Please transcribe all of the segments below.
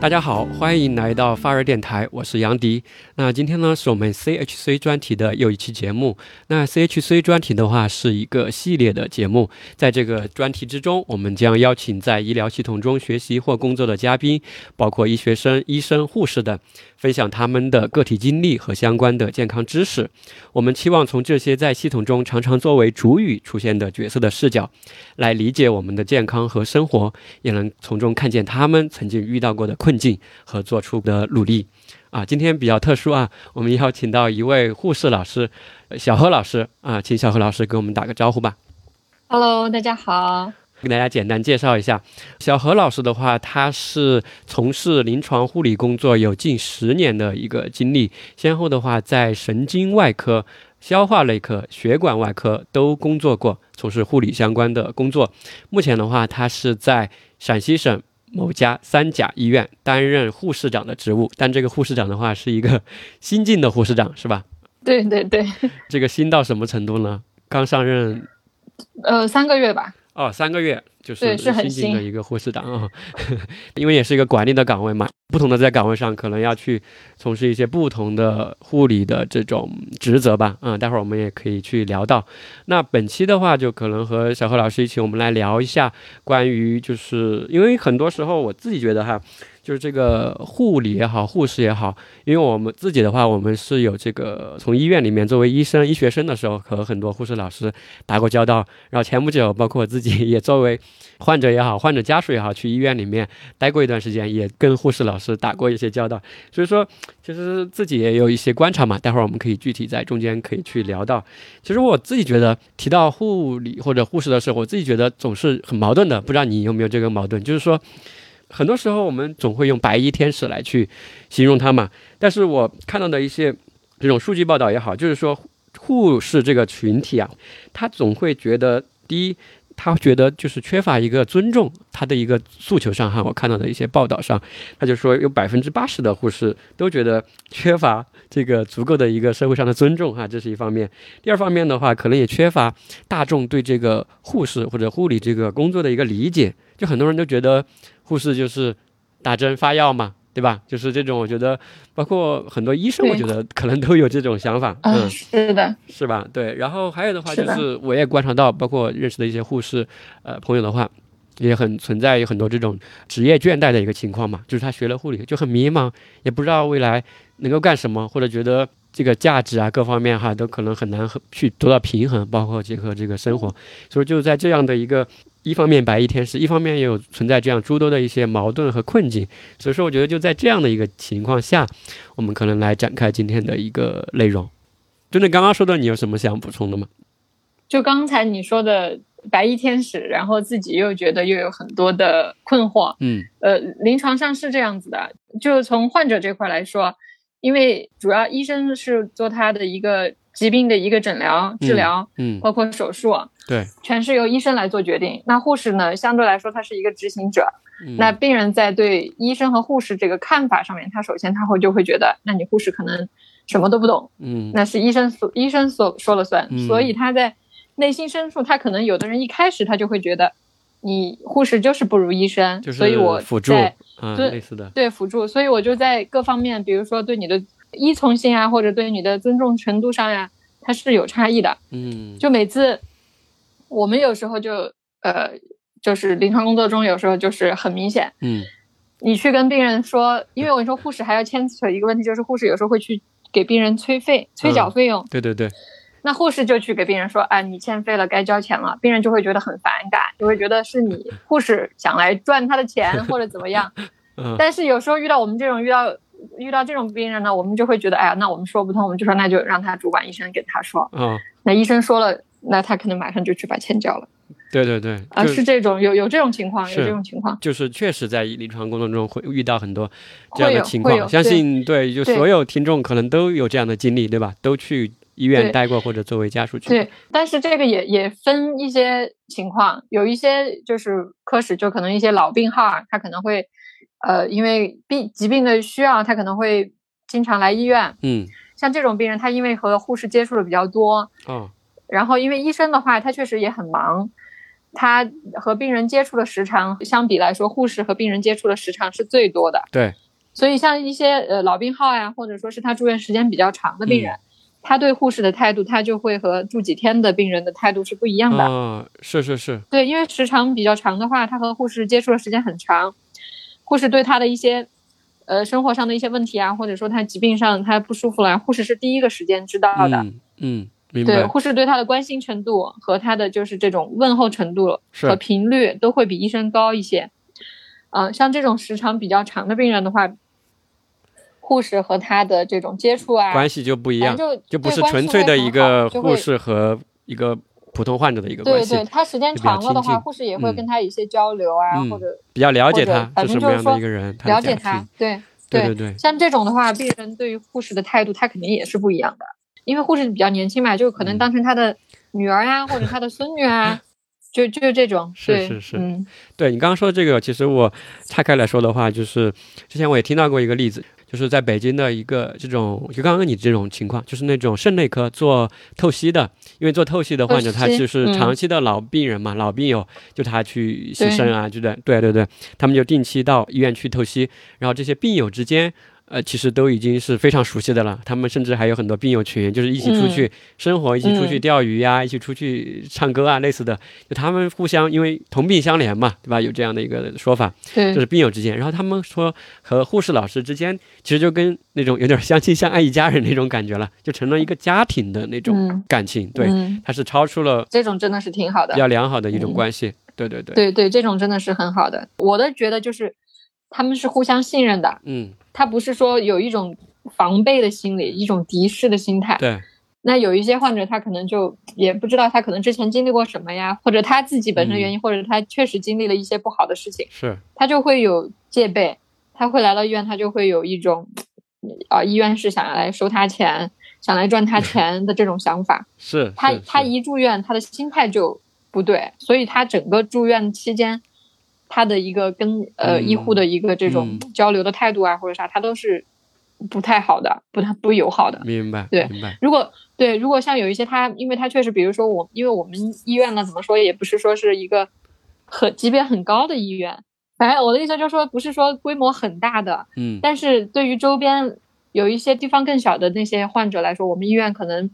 大家好，欢迎来到发热电台，我是杨迪。那今天呢，是我们 CHC 专题的又一期节目。那 CHC 专题的话是一个系列的节目，在这个专题之中，我们将邀请在医疗系统中学习或工作的嘉宾，包括医学生、医生、护士等，分享他们的个体经历和相关的健康知识。我们期望从这些在系统中常常作为主语出现的角色的视角，来理解我们的健康和生活，也能从中看见他们曾经遇到过的困境和做出的努力。啊，今天比较特殊啊，我们邀请到一位护士老师，呃小何老师啊，请小何老师给我们打个招呼吧。Hello，大家好。给大家简单介绍一下，小何老师的话，他是从事临床护理工作有近十年的一个经历，先后的话在神经外科、消化内科、血管外科都工作过，从事护理相关的工作。目前的话，他是在陕西省某家三甲医院担任护士长的职务，但这个护士长的话是一个新晋的护士长，是吧？对对对，这个新到什么程度呢？刚上任呃，三个月吧。哦，三个月就是新进的一个护士长啊、因为也是一个管理的岗位嘛，不同的在岗位上可能要去从事一些不同的护理的这种职责吧，嗯，待会儿我们也可以去聊到。那本期的话，就可能和小何老师一起，我们来聊一下关于，就是因为很多时候我自己觉得哈，就是这个护理也好，护士也好，因为我们自己的话，我们是有这个从医院里面作为医生、医学生的时候，和很多护士老师打过交道。然后前不久，包括我自己也作为患者也好，患者家属也好，去医院里面待过一段时间，也跟护士老师打过一些交道。所以说，其实自己也有一些观察嘛。待会儿我们可以具体在中间可以去聊到。其实我自己觉得，提到护理或者护士的时候，我自己觉得总是很矛盾的。不知道你有没有这个矛盾？就是说，很多时候我们总会用白衣天使来去形容他嘛。但是我看到的一些这种数据报道也好，就是说护士这个群体啊，他总会觉得第一。他觉得就是缺乏一个尊重，他的一个诉求上哈，我看到的一些报道上，他就说有百分之八十的护士都觉得缺乏这个足够的一个社会上的尊重哈，这是一方面。第二方面的话，可能也缺乏大众对这个护士或者护理这个工作的一个理解，就很多人都觉得护士就是打针发药嘛，对吧？就是这种，我觉得包括很多医生，我觉得可能都有这种想法，嗯，嗯。是的，是吧？对，然后还有的话就是，我也观察到，包括认识的一些护士，呃，朋友的话，也很存在有很多这种职业倦怠的一个情况嘛，就是他学了护理就很迷茫，也不知道未来能够干什么，或者觉得这个价值啊各方面哈都可能很难和去得到平衡，包括结合这个生活，所以就在这样的一个。一方面白衣天使，一方面也有存在这样诸多的一些矛盾和困境，所以说我觉得就在这样的一个情况下，我们可能来展开今天的一个内容。针对刚刚说的，你有什么想补充的吗？就刚才你说的白衣天使，然后自己又觉得又有很多的困惑。嗯呃，临床上是这样子的，就从患者这块来说，因为主要医生是做他的一个疾病的一个诊疗、治疗，嗯，包括手术，对，全是由医生来做决定。那护士呢，相对来说他是一个执行者。嗯那病人在对医生和护士这个看法上面，他首先他会就会觉得，那你护士可能什么都不懂，嗯那是医生所医生所说了算，嗯所以他在内心深处，他可能有的人一开始他就会觉得，你护士就是不如医生，就是所以我辅助对类似的，对辅助，所以我就在各方面，比如说对你的依从性啊，或者对你的尊重程度上呀，它是有差异的。嗯，就每次我们有时候就呃，就是临床工作中有时候就是很明显，嗯你去跟病人说，因为我跟你说护士还要牵扯一个问题，就是护士有时候会去给病人催费、催缴嗯费用。对对对，那护士就去给病人说，啊，你欠费了，该交钱了。病人就会觉得很反感，就会觉得是你护士想来赚他的钱或者怎么样。嗯但是有时候遇到我们这种遇到遇到这种病人呢，我们就会觉得，哎呀，那我们说不通，我们就说那就让他主管医生给他说。嗯，那医生说了，那他可能马上就去把钱交了对对对，啊，是这种有有这种情况，有这种情况。就是确实在临床工作中会遇到很多这样的情况，相信对，就所有听众可能都有这样的经历，对吧？都去医院待过或者作为家属去，对，但是这个也也分一些情况，有一些就是科室就可能一些老病号，他可能会，呃，因为病疾病的需要，他可能会经常来医院。嗯像这种病人，他因为和护士接触的比较多，哦然后因为医生的话，他确实也很忙，他和病人接触的时长相比来说，护士和病人接触的时长是最多的。对，所以像一些呃老病号呀，或者说是他住院时间比较长的病人，他对护士的态度，他就会和住几天的病人的态度是不一样的。啊，是是是，对，因为时长比较长的话，他和护士接触的时间很长，护士对他的一些呃生活上的一些问题啊，或者说他疾病上他不舒服了，护士是第一个时间知道的。嗯嗯，明对，护士对他的关心程度和他的就是这种问候程度和频率都会比医生高一些。嗯、像这种时长比较长的病人的话，护士和他的这种接触啊，关系就不一样，就就不是纯粹的一个护士和一个普通患者的一个关系对对，，他时间长了的话，护士也会嗯跟他有一些交流啊，嗯或者比较了解他反是什么样的正就是说一个人，了解他。。对对对对，像这种的话，病人对于护士的态度，他肯定也是不一样的，因为护士比较年轻嘛，就可能嗯当成他的女儿呀、或者他的孙女啊，就就这种。是是是嗯对你刚刚说的这个，其实我拆开来说的话，就是之前我也听到过一个例子，就是在北京的一个这种，就刚刚你这种情况，就是那种肾内科做透析的，因为做透析的患者他就是嗯长期的老病人嘛，老病友，就他去洗肾啊，就对对对对，他们就定期到医院去透析，然后这些病友之间。呃，其实都已经是非常熟悉的了。他们甚至还有很多病友群，就是一起出去生活，一起出去嗯钓鱼呀、一起出去唱歌啊，类似的。就他们互相因为同病相怜嘛，对吧？有这样的一个说法，对就是病友之间。然后他们说和护士老师之间，其实就跟那种有点相亲相爱一家人那种感觉了，就成了一个家庭的那种嗯感情。对，嗯，它是超出了这种真的是挺好的比。较良好的一种嗯关系。对对对，对对，这种真的是很好的。我的觉得就是他们是互相信任的，嗯，他不是说有一种防备的心理，一种敌视的心态。对，那有一些患者，他可能就也不知道他可能之前经历过什么呀，或者他自己本身原因，嗯或者他确实经历了一些不好的事情，是，他就会有戒备，他会来到医院，他就会有一种，啊、医院是想要来收他钱，想来赚他钱 的这种想法。是，是他他一住院，他的心态就不对，所以他整个住院期间，他的一个跟呃嗯医护的一个这种嗯交流的态度啊，或者啥，他都是不太好的，不太不友好的。明白，对明白，如果对，如果像有一些他，因为他确实，比如说我，因为我们医院呢，怎么说也不是说是一个很级别很高的医院，反正我的意思就是说，不是说规模很大的，嗯，但是对于周边有一些地方更小的那些患者来说，我们医院可能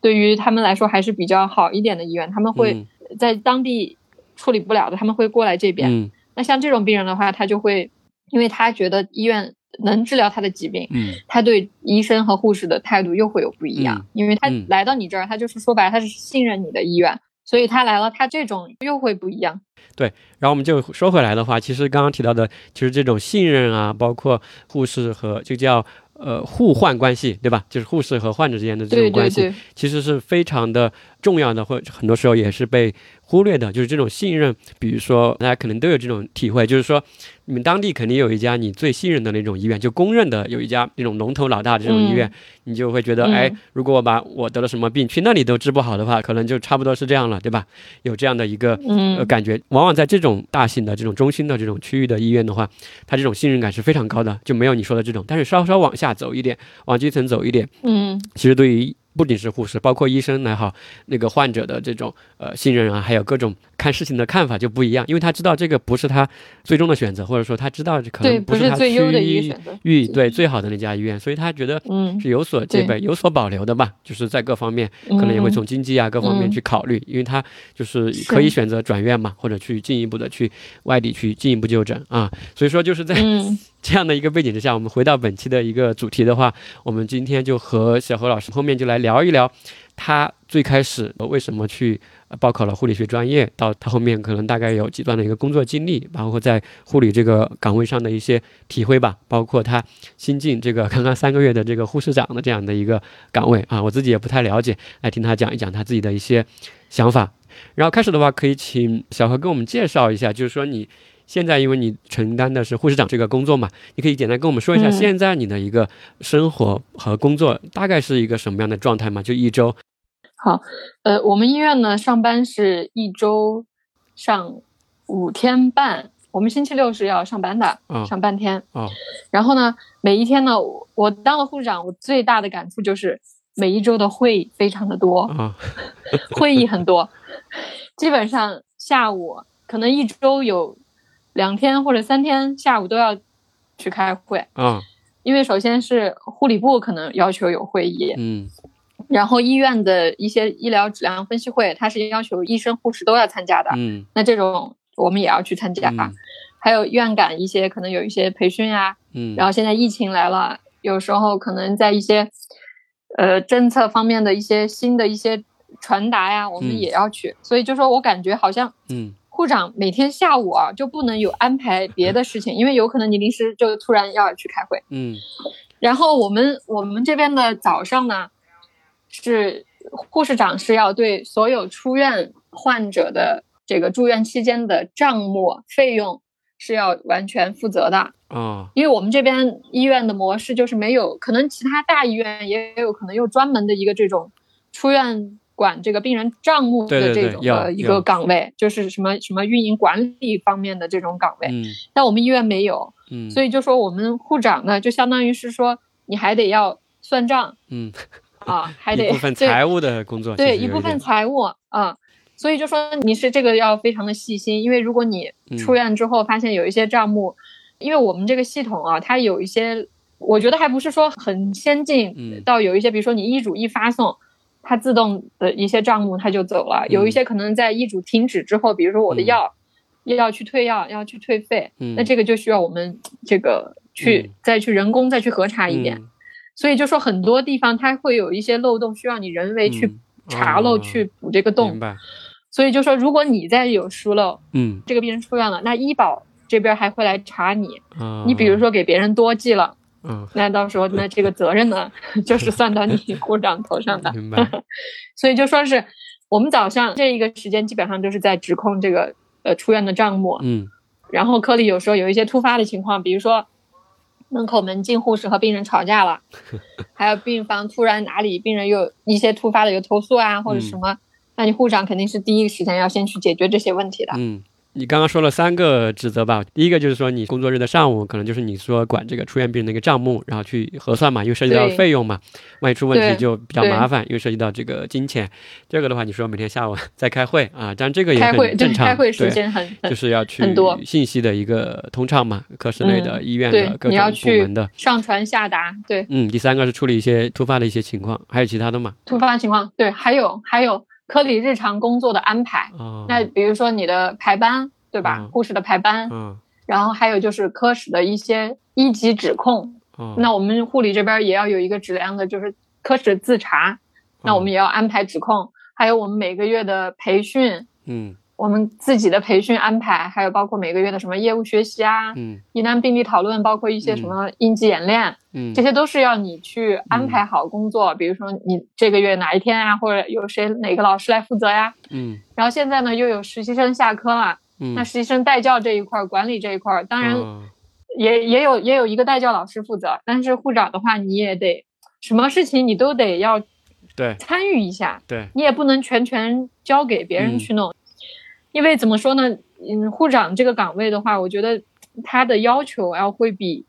对于他们来说还是比较好一点的医院，他们会嗯在当地处理不了的，他们会过来这边。嗯那像这种病人的话，他就会，因为他觉得医院能治疗他的疾病，嗯，他对医生和护士的态度又会有不一样，嗯因为他嗯来到你这儿，他就是说白了，他是信任你的医院，所以他来了，他这种又会不一样。对然后我们就说回来的话，其实刚刚提到的，其实这种信任啊，包括护士和就叫呃互换关系，对吧？就是护士和患者之间的这种关系，对，其实是非常的重要的，或很多时候也是被忽略的，就是这种信任。比如说，大家可能都有这种体会，就是说，你们当地肯定有一家你最信任的那种医院，就公认的有一家那种龙头老大的这种医院，你就会觉得，嗯哎，如果我把我得了什么病去那里都治不好的话，可能就差不多是这样了，对吧？有这样的一个呃嗯，感觉，往往在这种大型的、这种中心的这种区域的医院的话，它这种信任感是非常高的，就没有你说的这种。但是稍稍往下走一点，往基层走一点，嗯其实对于不仅是护士，包括医生也好，那个患者的这种呃信任啊，还有各种看事情的看法就不一样，因为他知道这个不是他最终的选择，或者说他知道可，能不是他最优的一个区选择。最好的那家医院，所以他觉得嗯，是有所戒对备、有所保留的吧，就是在各方面可能也会嗯。从经济啊各方面嗯。去考虑，因为他就是可以选择转院嘛，或者去进一步的去外地去进一步就诊啊。所以说就是在嗯这样的一个背景之下，我们回到本期的一个主题的话，我们今天就和小何老师后面就来聊一聊他最开始为什么去报考了护理学专业，到他后面可能大概有几段的一个工作经历，包括在护理这个岗位上的一些体会吧，包括他新进这个刚刚三个月的这个护士长的这样的一个岗位啊，我自己也不太了解，来听他讲一讲他自己的一些想法。然后开始的话，可以请小何跟我们介绍一下，就是说你现在因为你承担的是护士长这个工作嘛，你可以简单跟我们说一下嗯。现在你的一个生活和工作大概是一个什么样的状态吗？就一周，好，呃，我们医院呢上班是一周上五天半，我们星期六是要上班的，啊上半天。哦，然后呢，每一天呢，我我当了护士长，我最大的感触就是每一周的会议非常的多，啊，会议很多，基本上下午可能一周有两天或者三天下午都要去开会。嗯，因为首先是护理部可能要求有会议，嗯。然后医院的一些医疗质量分析会，它是要求医生护士都要参加的，嗯。那这种我们也要去参加。嗯。还有院感一些可能有一些培训啊，嗯，然后现在疫情来了，有时候可能在一些呃政策方面的一些新的一些传达呀，我嗯。们也要去。所以就说我感觉好像嗯护长每天下午啊就不能有安排别的事情，因为有可能你临时就突然要去开会。嗯然后我们我们这边的早上呢，是护士长是要对所有出院患者的这个住院期间的账目费用是要完全负责的。哦因为我们这边医院的模式就是没有，可能其他大医院也有可能有专门的一个这种出院管这个病人账目的这种的一个岗位，就是什么什么运营管理方面的这种岗位，嗯。但我们医院没有，嗯，所以就说我们护长呢，就相当于是说你还得要算账嗯。啊，还得一部分对财务的工作，对一部分财务啊，所以就说你是这个要非常的细心，因为如果你嗯出院之后发现有一些账目，因为我们这个系统啊，它有一些，我觉得还不是说很先进，嗯到有一些，比如说你医嘱一发送。它自动的一些账目它就走了，有一些可能在医嘱停止之后，比如说我的嗯。药、要去退药，要去退费，嗯。那这个就需要我们这个去、嗯。再去人工再去核查一遍。嗯。所以就说很多地方它会有一些漏洞，需要你人为去嗯。查漏、哦。去补这个洞。明白，所以就说，如果你再有疏漏，嗯。这个病人出院了，那医保这边还会来查你。啊，你比如说给别人多寄了，嗯那到时候那 这个责任呢，就是算到你护长头上的。明白，所以就说是我们早上这一个时间基本上就是在指控这个呃出院的账目，嗯然后科里有时候有一些突发的情况，比如说门口门禁护士和病人吵架了，还有病房突然哪里病人有一些突发的有投诉啊或者什么，那你护长肯定是第一时间要先去解决这些问题的。嗯。你刚刚说了三个职责吧，第一个就是说你工作日的上午，可能就是你说管这个出院病人的一个账目，然后去核算嘛，因为涉及到费用嘛，万一出问题就比较麻烦，因为涉及到这个金钱。第二个的话，你说每天下午在开会啊，当然这个也很正常，开会时对间很很就是要去信息的一个通畅嘛，科室内的、嗯医院的各种部门的。上传下达，对嗯，第三个是处理一些突发的一些情况，还有其他的嘛？突发情况，对，还有还有科里日常工作的安排。哦，那比如说你的排班，对吧？嗯护士的排班，嗯然后还有就是科室的一些一级指控，哦，那我们护理这边也要有一个质量的，就是科室自查，那我们也要安排指控，还有我们每个月的培训，嗯我们自己的培训安排，还有包括每个月的什么业务学习啊，嗯疑难病例讨论，包括一些什么应急演练，嗯这些都是要你去安排好工作。比如说你这个月哪一天啊，或者有谁哪个老师来负责呀？嗯然后现在呢又有实习生下课了，嗯，那实习生带教这一块儿、管理这一块儿，当然哦也也有也有一个带教老师负责，但是护长的话，你也得什么事情你都得要对参与一下，对，你也不能全权交给别人去弄，因为怎么说呢，嗯，护长这个岗位的话，我觉得他的要求要会比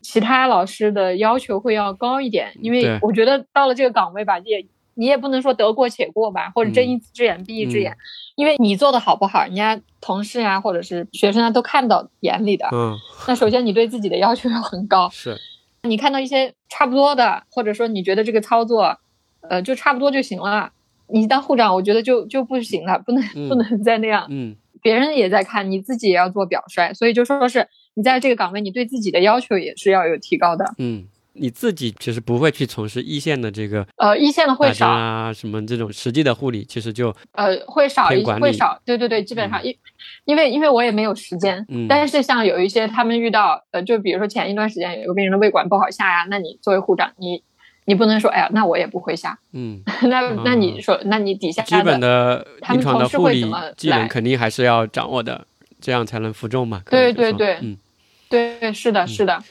其他老师的要求会要高一点，因为我觉得到了这个岗位吧，也你也不能说得过且过吧，或者睁嗯一只眼闭一只眼，嗯因为你做的好不好，人家同事啊或者是学生啊都看到眼里的。嗯那首先你对自己的要求要很高，是你看到一些差不多的，或者说你觉得这个操作，呃，就差不多就行了。你当护长，我觉得就就不行了，不能、嗯不能再那样。嗯别人也在看，你自己也要做表率，所以就说是你在这个岗位，你对自己的要求也是要有提高的。嗯，你自己其实不会去从事一线的这个呃，一线的会少，啊什么这种实际的护理，其实就呃，会少一会少，对对对，基本上因、因为因为我也没有时间，嗯但是像有一些他们遇到，呃，就比如说前一段时间有个病人的胃管不好下呀，那你作为护长，你你不能说，哎呀，那我也不会下，嗯。那那你说，那你底下基本的他们临床的同事护理会怎么技能来肯定还是要掌握的，这样才能服众嘛。对对对嗯对，是的，是的。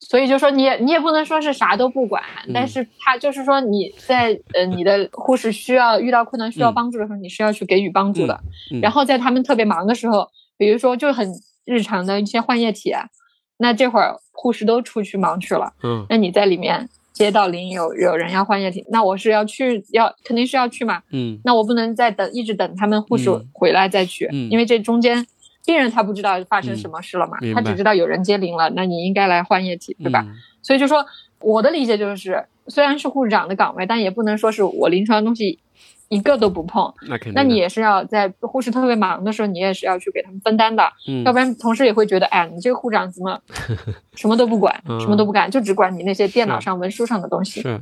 所以就说你也你也不能说是啥都不管，嗯但是他就是说你在呃你的护士需要遇到困难需要嗯帮助的时候，你是要去给予帮助的。嗯然后在他们特别忙的时候，比如说就很日常的一些换液体啊，那这会儿护士都出去忙去了，嗯那你在里面接到铃有有人要换液体，那我是要去要肯定是要去嘛，嗯那我不能再等一直等他们护士嗯回来再去，嗯因为这中间病人他不知道发生什么事了嘛，嗯他只知道有人接铃了，那你应该来换液体，对吧？嗯所以就说我的理解就是，虽然是护士长的岗位，但也不能说是我临床的东西一个都不碰，那肯定，那你也是要在护士特别忙的时候，你也是要去给他们分担的，嗯。要不然同事也会觉得，哎，你这个护长怎么 什么都不管，嗯什么都不干，就只管你那些电脑上文书上的东西，是。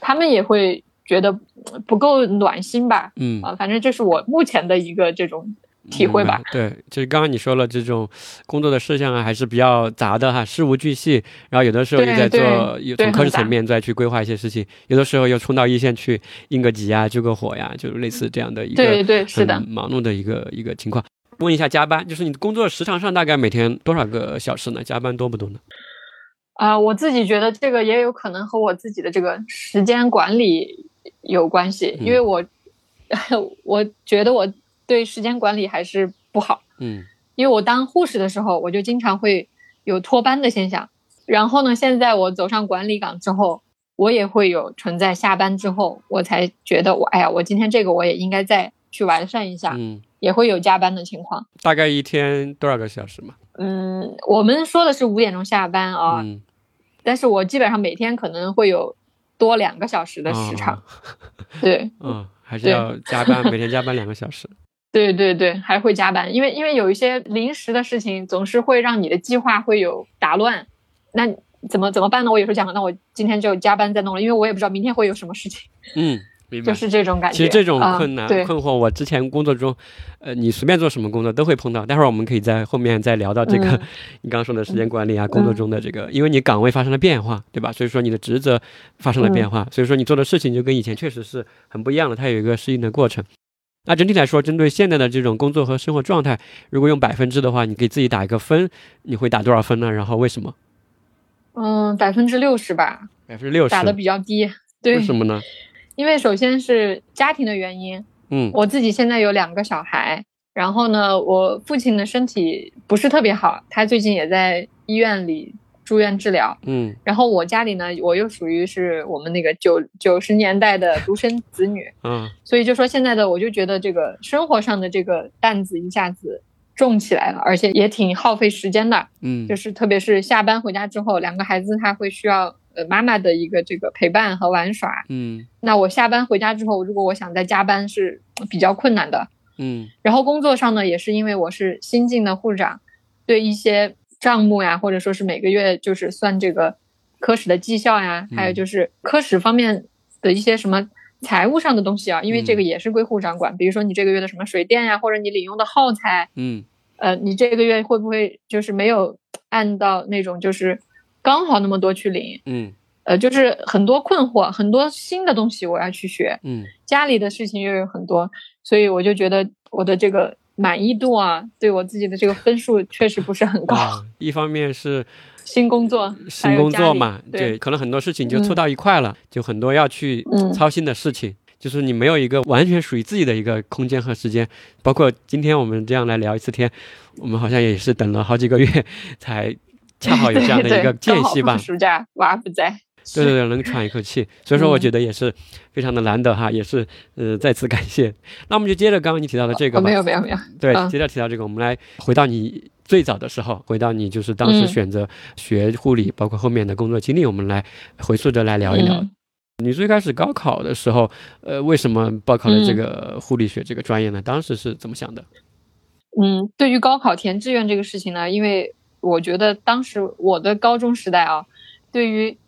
他们也会觉得呃不够暖心吧？嗯。啊，反正这是我目前的一个这种体会吧对，就是刚刚你说了，这种工作的事项啊，还是比较杂的哈，事无巨细。然后有的时候又在做，有从科室层面再去规划一些事情，有的时候又冲到一线去应个急啊，救个火呀，就是类似这样的一个对对是的忙碌的一个一个情况。问一下加班，就是你工作时长上大概每天多少个小时呢？加班多不多呢？啊、我自己觉得这个也有可能和我自己的这个时间管理有关系，嗯因为我 我觉得我对时间管理还是不好。嗯因为我当护士的时候，我就经常会有脱班的现象。然后呢，现在我走上管理岗之后，我也会有存在下班之后，我才觉得我哎呀，我今天这个我也应该再去完善一下，嗯，也会有加班的情况。大概一天多少个小时嘛？嗯，我们说的是五点钟下班啊，嗯，但是我基本上每天可能会有多两个小时的时长。对，嗯，还是要加班，每天加班两个小时。对对对，还会加班，因为因为有一些临时的事情，总是会让你的计划会有打乱。那怎么怎么办呢？我有时候讲，那我今天就加班再弄了，因为我也不知道明天会有什么事情，嗯，明 白。就是这种感觉。其实这种啊困难、对困惑，我之前工作中，呃，你随便做什么工作都会碰到。待会儿我们可以在后面再聊到这个、嗯你刚刚说的时间管理啊，工作中的这个，因为你岗位发生了变化，对吧？所以说你的职责发生了变化，所以说你做的事情就跟以前确实是很不一样了，它有一个适应的过程。那整体来说，针对现在的这种工作和生活状态，如果用百分制的话，你给自己打一个分，你会打多少分呢？然后为什么？嗯，百分之六十吧，百分之六十打。的比较低。对为，什么呢？因为首先是家庭的原因，嗯我自己现在有两个小孩，然后呢，我父亲的身体不是特别好，他最近也在医院里住院治疗。嗯然后我家里呢，我又属于是我们那个九九十年代的独生子女，嗯 所以就说现在的我就觉得这个生活上的这个担子一下子重起来了，而且也挺耗费时间的。嗯就是特别是下班回家之后，两个孩子他会需要呃妈妈的一个这个陪伴和玩耍。嗯那我下班回家之后，如果我想再加班是比较困难的。嗯然后工作上呢，也是因为我是新进的护士长，对一些账目呀，或者说是每个月就是算这个科室的绩效呀，还有嗯就是科室方面的一些什么财务上的东西啊，因为这个也是归护长管。比如说你这个月的什么水电呀，或者你领用的耗材，嗯呃，你这个月会不会就是没有按到那种就是刚好那么多去领？嗯呃，就是很多困惑，很多新的东西我要去学。嗯家里的事情又有很多，所以我就觉得我的这个满意度啊，对我自己的这个分数确实不是很高。啊，一方面是 新工作，新工作嘛，对，可能很多事情就凑到一块了，就很多要去嗯操心的事情，就是你没有一个完全属于自己的一个空间和时间。包括今天我们这样来聊一次天，我们好像也是等了好几个月才恰好有这样的一个 间隙吧。暑假娃不在，对对对，能喘一口气，所以说我嗯觉得也是非常的难得哈，也是呃再次感谢。那我们就接着刚刚你提到的这个哦吧，没有没有没有，对，嗯接着提到这个，我们来回到你最早的时候，回到你就是当时嗯选择学护理，包括后面的工作经历，我们来回溯着来聊一聊。嗯你最开始高考的时候，呃，为什么报考了这嗯个护理学这个专业呢？当时是怎么想的？嗯，对于高考填志愿这个事情呢，因为我觉得当时我的高中时代啊，对于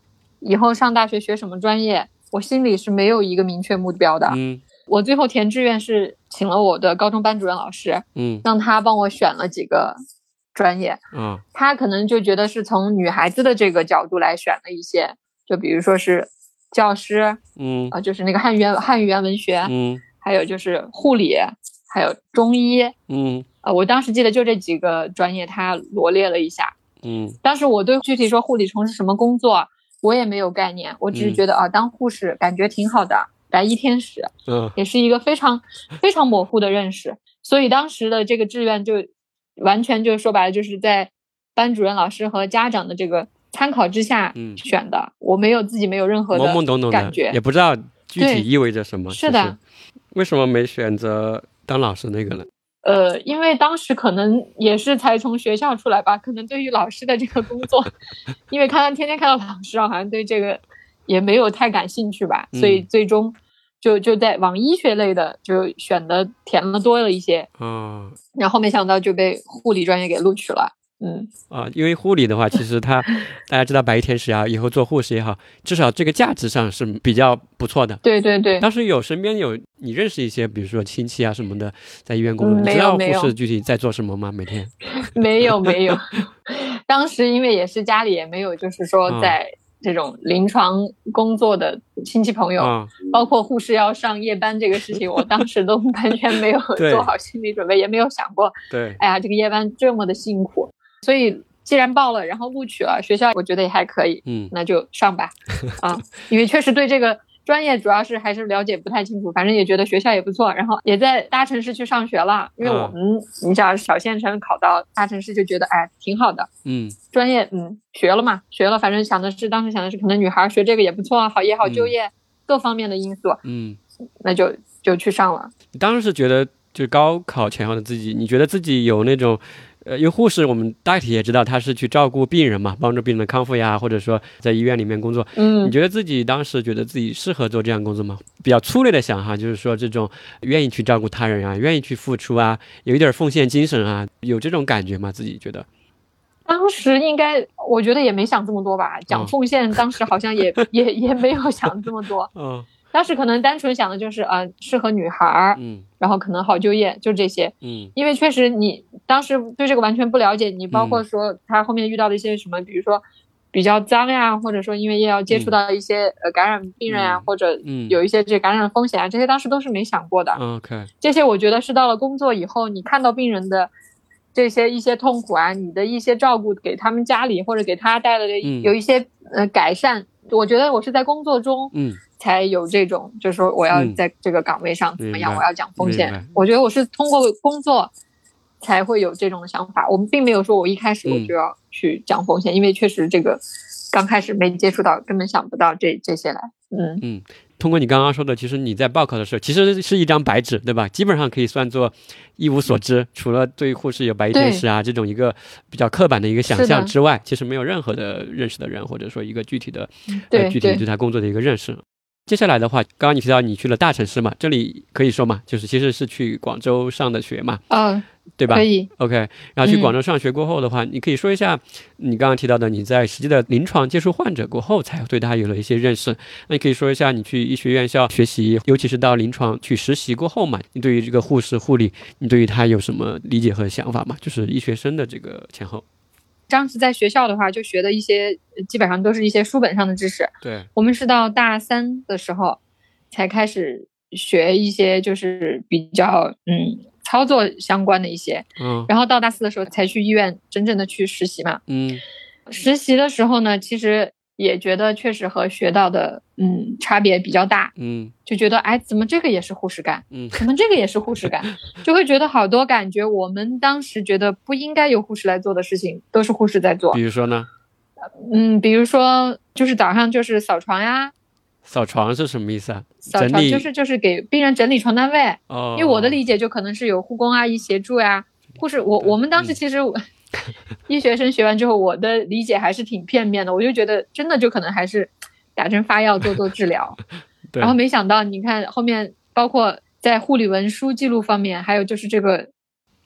以后上大学学什么专业，我心里是没有一个明确目标的。嗯我最后填志愿是请了我的高中班主任老师，嗯让他帮我选了几个专业。嗯他可能就觉得是从女孩子的这个角度来选了一些，就比如说是教师嗯啊、就是那个汉语言汉语言文学，嗯还有就是护理，还有中医。嗯呃，我当时记得就这几个专业，他罗列了一下。嗯当时我对具体说护理从事什么工作，我也没有概念，我只是嗯觉得啊，当护士感觉挺好的，白衣天使嗯也是一个非常非常模糊的认识。所以当时的这个志愿就完全就说白了，就是在班主任老师和家长的这个参考之下嗯选的，我没有自己没有任何的懵懵懂懂的感觉，也不知道具体意味着什么。是的，为什么没选择当老师那个呢？呃，因为当时可能也是才从学校出来吧，可能对于老师的这个工作，因为看到天天看到老师啊，好像对这个也没有太感兴趣吧，所以嗯最终就就在往医学类的就选的填的多了一些，嗯然后没想到就被护理专业给录取了。嗯，啊，因为护理的话，其实它大家知道白衣天使啊，以后做护士也好，至少这个价值上是比较不错的。对对对，当时有身边有你认识一些，比如说亲戚啊什么的，在医院工作，嗯你知道护士具体在做什么吗？每天？没有没有，当时因为也是家里也没有，就是说嗯在这种临床工作的亲戚朋友，啊，包括护士要上夜班这个事情，我当时都 完全没有做好心理准备，也没有想过，对，哎呀，这个夜班这么的辛苦。所以既然报了，然后录取了，学校我觉得也还可以，嗯那就上吧。啊，因为确实对这个专业主要是还是了解不太清楚，反正也觉得学校也不错，然后也在大城市去上学了。因为我嗯们、你想小县城考到大城市就觉得哎挺好的，嗯专业嗯学了嘛，学了，反正想的是当时想的是可能女孩学这个也不错啊，好也好就业、各方面的因素，嗯，那就就去上了。你当时是觉得就是高考前后的自己，你觉得自己有那种。呃，因为护士，我们大体也知道他是去照顾病人嘛，帮助病人的康复呀，或者说在医院里面工作。嗯你觉得自己当时觉得自己适合做这样工作吗？比较粗略的想哈，就是说这种愿意去照顾他人啊，愿意去付出啊，有一点奉献精神啊，有这种感觉吗？自己觉得？当时应该，我觉得也没想这么多吧。讲嗯奉献，当时好像也、也也没有想这么多。嗯当时可能单纯想的就是，呃，适合女孩儿，嗯。然后可能好就业，就这些。嗯。因为确实你当时对这个完全不了解，你包括嗯。说他后面遇到的一些什么，比如说比较脏呀，或者说因为也要接触嗯。到一些、呃感染病人啊，嗯或者嗯。有一些这感染风险啊，这些当时都是没想过的。，OK，这些我觉得是到了工作以后，你看到病人的这些一些痛苦啊，你的一些照顾给他们家里或者给他带来的嗯。有一些、呃改善，我觉得我是在工作中嗯才有这种，就是说我要嗯在这个岗位上怎么样，我要讲风险。我觉得我是通过工作才会有这种想法，我们并没有说我一开始我嗯就要去讲风险，因为确实这个刚开始没接触到，根本想不到这这些来。嗯，嗯。通过你刚刚说的，其实你在报考的时候，其实是一张白纸，对吧？基本上可以算作一无所知，除了对护士有白衣天使啊这种一个比较刻板的一个想象之外，其实没有任何的认识的人，或者说一个具体的对呃、具体对对他工作的一个认识。接下来的话，刚刚你提到你去了大城市嘛，这里可以说嘛，就是其实是去广州上的学嘛，嗯，对吧可以。？OK，然后去嗯广州上学过后的话，你可以说一下你刚刚提到的你在实际的临床接触患者过后，才对他有了一些认识。那你可以说一下你去医学院校学习，尤其是到临床去实习过后嘛，你对于这个护士护理，你对于他有什么理解和想法吗？就是医学生的这个前后。当时在学校的话，就学的一些呃基本上都是一些书本上的知识。对，我们是到大三的时候才开始学一些就是比较嗯操作相关的一些，嗯然后到大四的时候才去医院真正的去实习嘛。嗯实习的时候呢，其实也觉得确实和学到的嗯差别比较大，嗯。就觉得哎怎么这个也是护士干，嗯怎么这个也是护士干，就会觉得好多感觉我们当时觉得不应该由护士来做的事情，都是护士在做比。如说呢，嗯，比如说就是早上就是扫床呀，扫床是什么意思啊？扫床就是就是给病人整理床单位，哦，因为我的理解就可能是有护工阿姨协助呀，护士我我们当时嗯。其实我 医学生学完之后，我的理解还是挺片面的，我就觉得真的就可能还是打针发药做做治疗，对。然后没想到你看后面包括在护理文书记录方面，还有就是这个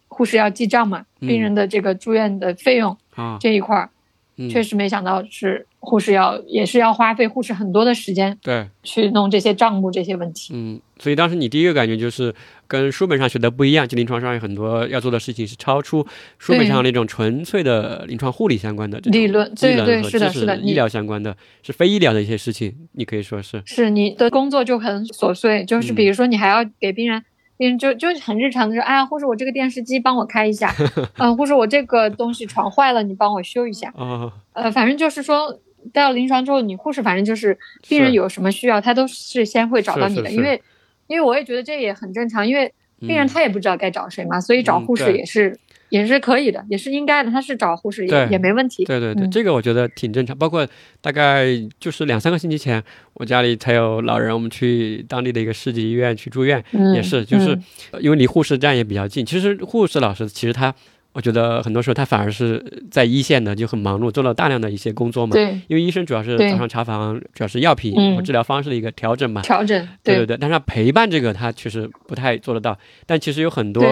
护士要记账嘛，嗯病人的这个住院的费用啊，这一块儿，嗯确实没想到是护士要也是要花费护士很多的时间对，去弄这些账目这些问题。嗯，所以当时你第一个感觉就是跟书本上学的不一样，就临床上有很多要做的事情是超出书本上那种纯粹的临床护理相关的理论技对对是的是的医疗相关的，是非医疗的一些事情，你可以说是，是你的工作就很琐碎，就是嗯。比如说你还要给病人，病人就就很日常的说，哎呀，护士我这个电视机帮我开一下，嗯、护士我这个东西床坏了，你帮我修一下，哦，呃，反正就是说到临床之后，你护士反正就是病人有什么需要，他都是先会找到你的，因为因为我也觉得这也很正常，因为病人嗯他也不知道该找谁嘛，所以找护士也是也是可以的，也是应该的。他是找护士也也没问题。对对对，嗯这个我觉得挺正常。包括大概就是两三个星期前，我家里才有老人，我们去当地的一个市级医院去住院，嗯也是，就是因为离护士站也比较近。其实护士老师其实他，我觉得很多时候他反而是在一线的，就很忙碌，做了大量的一些工作嘛。对因为医生主要是早上查房，主要是药品嗯和治疗方式的一个调整嘛。调整，对对对，但是他陪伴这个他确实不太做得到。但其实有很多，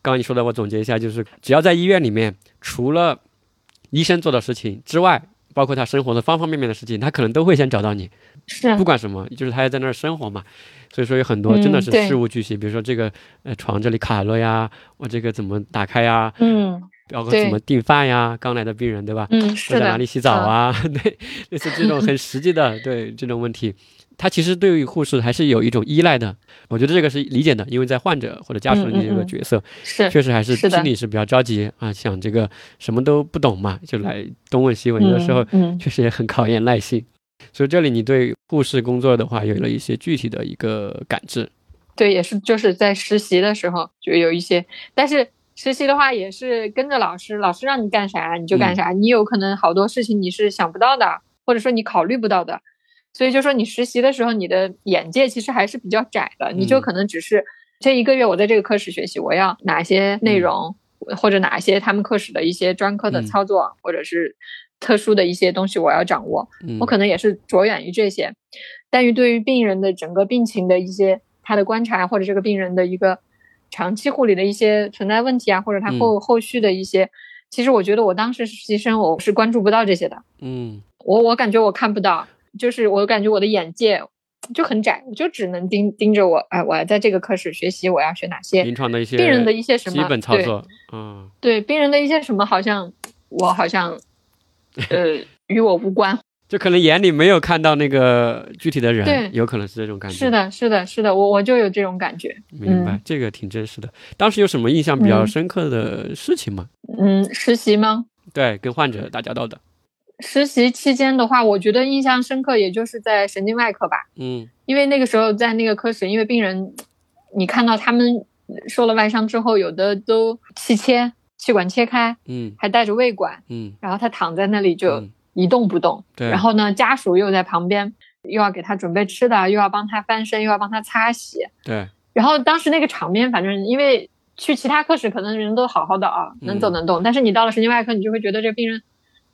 刚刚你说的，我总结一下，就是只要在医院里面，除了医生做的事情之外，包括他生活的方方面面的事情，他可能都会先找到你，是不管什么，就是他要在那儿生活嘛。所以说有很多真的是事无巨细，比如说这个呃床这里卡了呀，我这个怎么打开呀，嗯包括怎么订饭呀，刚来的病人对吧？嗯会是在哪里洗澡啊？对，类似这种很实际的，对这种问题，他其实对于护士还是有一种依赖的。我觉得这个是理解的，因为在患者或者家属的这个嗯嗯嗯角色，是确实还是心里是比较着急啊，想这个什么都不懂嘛，就来东问西问，有的时候确实也很考验耐性。所以这里你对护士工作的话，有了一些具体的一个感知。对，也是就是在实习的时候就有一些，但是实习的话也是跟着老师，老师让你干啥你就干啥，你有可能好多事情你是想不到的，或者说你考虑不到的，所以就说你实习的时候，你的眼界其实还是比较窄的，你就嗯。可能只是这一个月我在这个科室学习，我要哪些内容，或者哪一些他们科室的一些专科的嗯。操作，或者是特殊的一些东西我要掌握，嗯，我可能也是着眼于这些，但于对于病人的整个病情的一些他的观察，或者这个病人的一个长期护理的一些存在问题啊，或者他后、后续的一些，其实我觉得我当时实习生我是关注不到这些的，嗯。我我感觉我看不到，就是我感觉我的眼界就很窄，我就只能盯盯着我，哎，我要在这个科室学习，我要学哪些临床的一些病人的一些什么基本操作，嗯对病人的一些什么，好像我好像 呃与我无关。就可能眼里没有看到那个具体的人，对有可能是这种感觉。是，的，是的，是的，我我就有这种感觉。明白，嗯这个挺真实的。当时有什么印象比较嗯深刻的事情吗？嗯，实习吗？对，跟患者打交道的，实习期间的话，我觉得印象深刻，也就是在神经外科吧，嗯。因为那个时候在那个科室，因为病人，你看到他们受了外伤之后，有的都气切，气管切开，嗯。还带着胃管，嗯。然后他躺在那里就嗯。一动不动。对。然后呢，家属又在旁边，又要给他准备吃的，又要帮他翻身，又要帮他擦洗。对，然后当时那个场面，反正因为去其他科室可能人都好好的啊，能走嗯能动，但是你到了神经外科，你就会觉得这个病人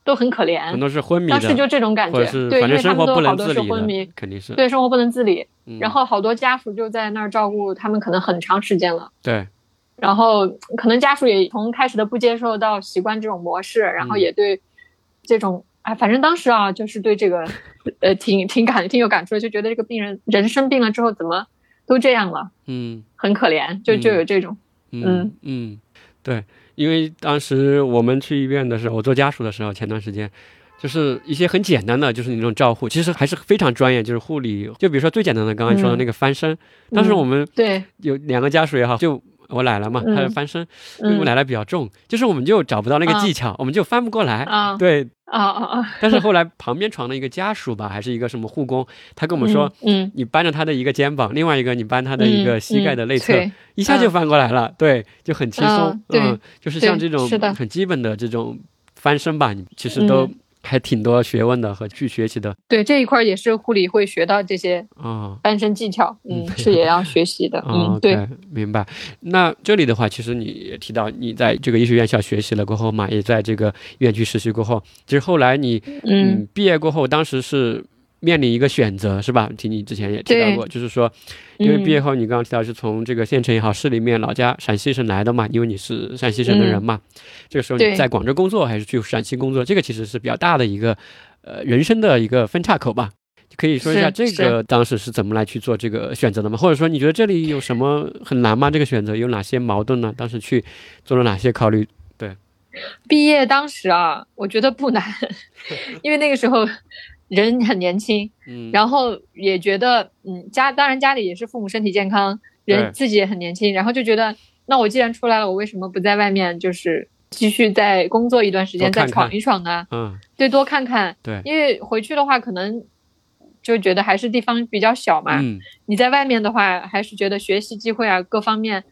都很可怜。很多是昏迷的，当时就这种感觉对，因为他们都好多是昏迷，，肯定是。对，生活不能自理，嗯。然后好多家属就在那儿照顾他们，可能很长时间了。对，然后可能家属也从开始的不接受到习惯这种模式，然后嗯也对这种啊，反正当时啊，就是对这个 呃挺挺感挺有感触的，就觉得这个病人人生病了之后怎么都这样了，嗯。很可怜，就就嗯。有这种，嗯嗯。嗯，对，因为当时我们去医院的时候，我做家属的时候，前段时间。就是一些很简单的，就是那种照护，其实还是非常专业。就是护理，就比如说最简单的，刚刚你说的嗯那个翻身，当时嗯我们对，有两个家属也好，就我奶奶嘛，她就嗯翻身，因为我嗯奶奶比较重，就是我们就找不到那个啊。技巧，我们就翻不过来。啊。对，啊啊啊，但是后来旁边床的一个家属吧，还是一个什么护工，他跟我们说，嗯，你扳着他的一个肩膀，另外一个你扳他的一个膝盖的内侧，一下就翻过来了，对，就很轻松。嗯就是像这种很基本的这种翻身吧，你其实都嗯还挺多学问的和去学习的对这一块儿也是护理会学到这些啊。翻身技巧，嗯，嗯是也要学习的，哦嗯，对明白。那这里的话，其实你也提到你在这个医学院校学习了过后嘛，也在这个院区实习过后，其实后来你嗯嗯毕业过后，当时是面临一个选择是吧？听你之前也提到过，就是说，因为嗯毕业后你刚刚提到是从这个县城也好，市里面老家陕西省来的嘛，因为你是陕西省的人嘛，这个时候你在广州工作还是去陕西工作，这个其实是比较大的一个呃人生的一个分岔口吧。可以说一下这个当时是怎么来去做这个选择的吗？或者说你觉得这里有什么很难吗？这个选择有哪些矛盾呢？当时去做了哪些考虑？对毕业当时啊，我觉得不难，因为那个时候人很年轻，嗯，然后也觉得，嗯，家当然家里也是父母身体健康，人自己也很年轻，然后就觉得，那我既然出来了，我为什么不在外面就是继续再工作一段时间，再闯一闯呢？嗯，对，多看看，对，因为回去的话可能就觉得还是地方比较小嘛，嗯。你在外面的话，还是觉得学习机会啊各方面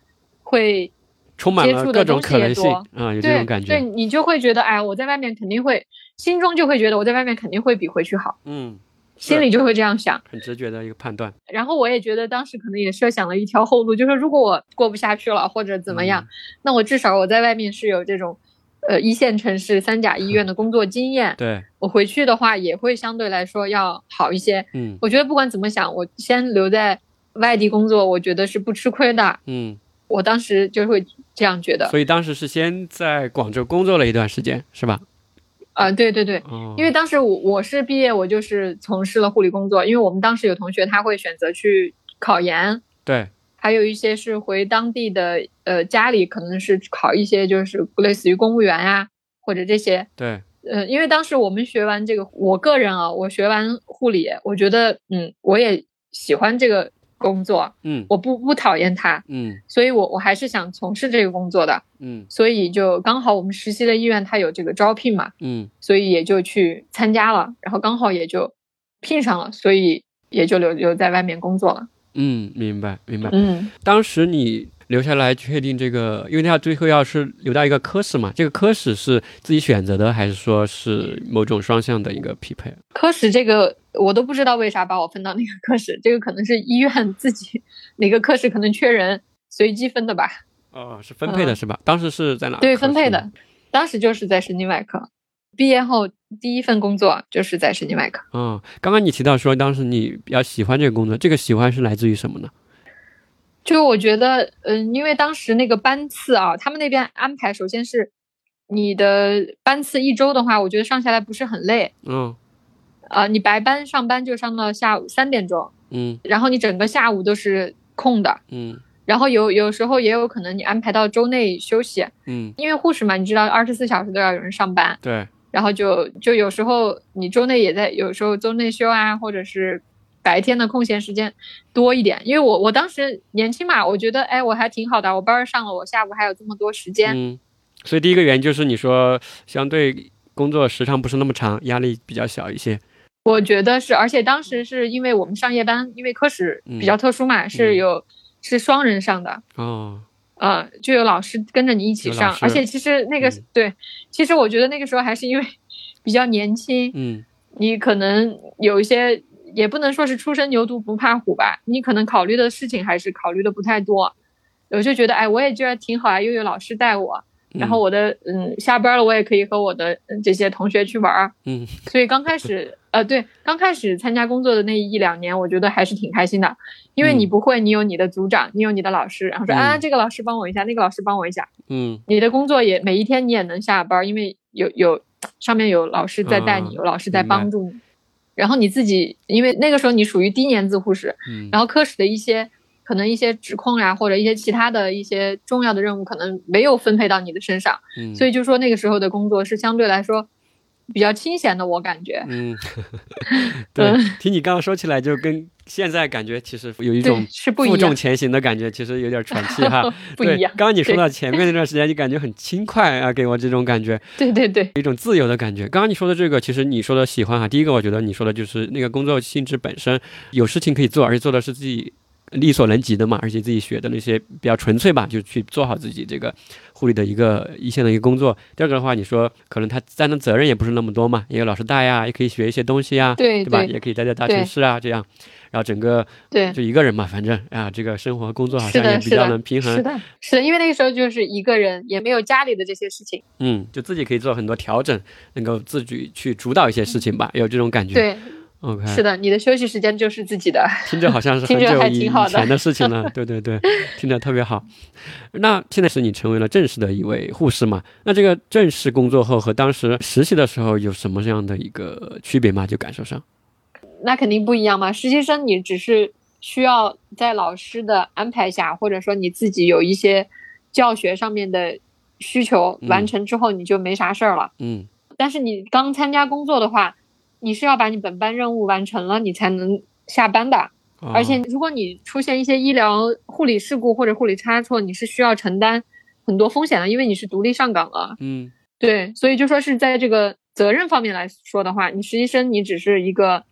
会充满了各种可能性啊，有。这种感觉。对你就会觉得，哎，我在外面肯定会，心中就会觉得我在外面肯定会比回去好。嗯。心里就会这样想，很直觉的一个判断。然后我也觉得当时可能也设想了一条后路，就是如果我过不下去了或者怎么样，那我至少我在外面是有这种，呃，一线城市三甲医院的工作经验。对，我回去的话也会相对来说要好一些。嗯，我觉得不管怎么想，我先留在外地工作，我觉得是不吃亏的。嗯，我当时就会这样觉得。所以当时是先在广州工作了一段时间，是吧？啊，对对对，因为当时我我是毕业，我就是从事了护理工作。因为我们当时有同学他会选择去考研，对，还有一些是回当地的，呃，家里可能是考一些就是类似于公务员呀或者这些，对，呃，因为当时我们学完这个，我个人啊，我学完护理，我觉得，嗯，我也喜欢这个。工作，嗯，我不不讨厌他，嗯，所以我我还是想从事这个工作的，嗯，所以就刚好我们实习的医院他有这个招聘嘛，嗯，所以也就去参加了，然后刚好也就聘上了，所以也就留留在外面工作了，嗯，明白明白，嗯，当时你。留下来确定这个，因为他最后要是留到一个科室嘛，这个科室是自己选择的，还是说是某种双向的一个匹配？科室这个我都不知道为啥把我分到那个科室，这个可能是医院自己哪个科室可能缺人，随机分的吧？哦，是分配的是吧？当时是在哪？对，分配的，当时就是在神经外科。毕业后第一份工作就是在神经外科。嗯，刚刚你提到说当时你比较喜欢这个工作，这个喜欢是来自于什么呢？就我觉得，嗯，因为当时那个班次啊，他们那边安排，首先是你的班次一周的话，我觉得上下来不是很累。嗯。啊，你白班上班就上到下午三点钟。嗯。然后你整个下午都是空的。嗯。然后有有时候也有可能你安排到周内休息。嗯。因为护士嘛，你知道二十四小时都要有人上班。对。然后就就有时候你周内也在，有时候周内休啊，或者是。白天的空闲时间多一点，因为我我当时年轻嘛，我觉得哎我还挺好的，我班上了，我下午还有这么多时间。嗯，所以第一个原因就是你说相对工作时长不是那么长，压力比较小一些。我觉得是，而且当时是因为我们上夜班，因为科室比较特殊嘛，是有是双人上的。哦。呃，就有老师跟着你一起上，而且其实那个对，其实我觉得那个时候还是因为比较年轻，嗯，你可能有一些。也不能说是初生牛犊不怕虎吧，你可能考虑的事情还是考虑的不太多，我就觉得，哎，我也觉得挺好啊，又有老师带我，然后我的，嗯，下班了我也可以和我的这些同学去玩儿，嗯，所以刚开始，呃，对，刚开始参加工作的那一两年，我觉得还是挺开心的，因为你不会，你有你的组长，你有你的老师，然后说啊，这个老师帮我一下，那个老师帮我一下，嗯，你的工作也每一天你也能下班，因为有有上面有老师在带你，有老师在帮助你。然后你自己，因为那个时候你属于低年资护士，嗯，然后科室的一些可能一些指控呀，或者一些其他的一些重要的任务，可能没有分配到你的身上，嗯，所以就说那个时候的工作是相对来说比较清闲的，我感觉，嗯，对，听你刚刚说起来，就跟。现在感觉其实有一种负重前行的感觉，其实有点喘气哈。不一样。刚刚你说到前面那 段时间，就感觉很轻快啊，给我这种感觉。对对对，一种自由的感觉。刚刚你说的这个，其实你说的喜欢哈，第一个我觉得你说的就是那个工作性质本身有事情可以做，而且做的是自己。力所能及的嘛，而且自己学的那些比较纯粹吧，就去做好自己这个护理的一个一线的一个工作。第二个的话，你说可能他担的责任也不是那么多嘛，也有老师带呀，也可以学一些东西呀，对对吧？也可以待在大城市啊，这样，然后整个对就一个人嘛，反正啊，这个生活和工作好像也比较能平衡。是的，是的，因为那个时候就是一个人，也没有家里的这些事情，嗯，就自己可以做很多调整，能够自己去主导一些事情吧，有这种感觉。对。OK，是的，你的休息时间就是自己的，听着好像是 很久以前的事情了。对对对，听着特别好。那现在是你成为了正式的一位护士嘛？那这个正式工作后和当时实习的时候有什么样的一个区别吗？就感受上？那肯定不一样嘛。实习生你只是需要在老师的安排下，或者说你自己有一些教学上面的需求完成之后，你就没啥事儿了。嗯。但是你刚参加工作的话。你是要把你本班任务完成了，你才能下班的。而且，如果你出现一些医疗护理事故或者护理差错，你是需要承担很多风险的，因为你是独立上岗了。嗯，对，所以就说是在这个责任方面来说的话，你实习生你只是一个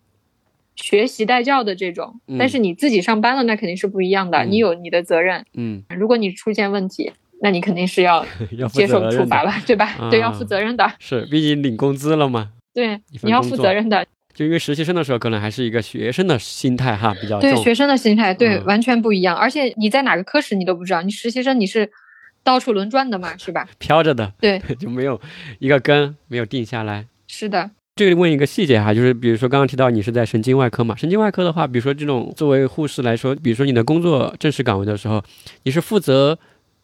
学习带教的这种，但是你自己上班了，那肯定是不一样的。你有你的责任。嗯，如果你出现问题，那你肯定是要 接受处罚了，对吧？对，要负啊责任的，是，毕竟领工资了嘛。对，你要负责任的，就因为实习生的时候，可能还是一个学生的心态哈，比较。对学生的心态，对，嗯完全不一样。而且你在哪个科室你都不知道，你实习生你是到处轮转的嘛，是吧？飘着的，对，就没有一个根没有定下来。是的，这里问一个细节哈，就是比如说刚刚提到你是在神经外科嘛，神经外科的话，比如说这种作为护士来说，比如说你的工作正式岗位的时候，你是负责，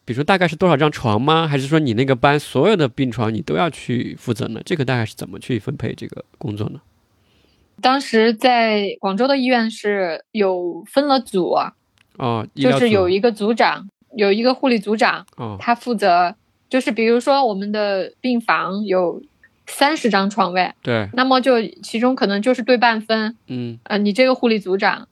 比如说大概是多少张床吗？还是说你那个班所有的病床你都要去负责呢？这个大概是怎么去分配这个工作呢？当时在广州的医院是有分了组，哦，就是有一个组长，有一个护理组长，哦，他负责，就是比如说我们的病房有三十张床位，对，那么就其中可能就是对半分，嗯呃，你这个护理组长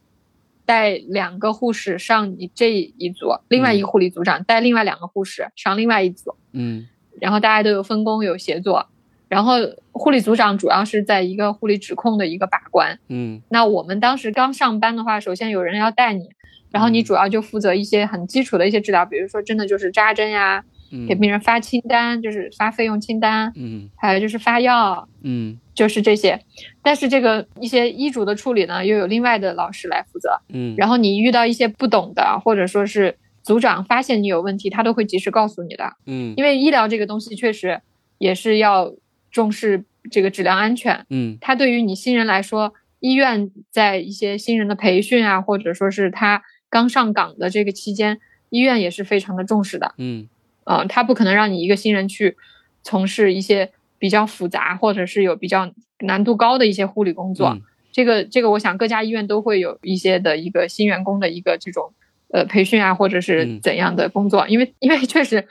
带两个护士上你这一组，另外一个护理组长带另外两个护士上另外一组，嗯。然后大家都有分工有协作，然后护理组长主要是在一个护理指控的一个把关。嗯。那我们当时刚上班的话，首先有人要带你，然后你嗯。主要就负责一些很基础的一些治疗，比如说真的就是扎针呀，给嗯病人发清单，就是发费用清单，嗯还有就是发药，嗯就是这些。但是这个一些医嘱的处理呢，又有另外的老师来负责。嗯，然后你遇到一些不懂的，或者说是组长发现你有问题，他都会及时告诉你的。嗯因为医疗这个东西确实也是要重视这个质量安全。嗯他对于你新人来说，医院在一些新人的培训啊，或者说是他刚上岗的这个期间，医院也是非常的重视的。嗯呃，他不可能让你一个新人去从事一些比较复杂或者是有比较难度高的一些护理工作。嗯。这个这个，我想各家医院都会有一些的一个新员工的一个这种呃培训啊，或者是嗯。怎样的工作，因为因为 确实，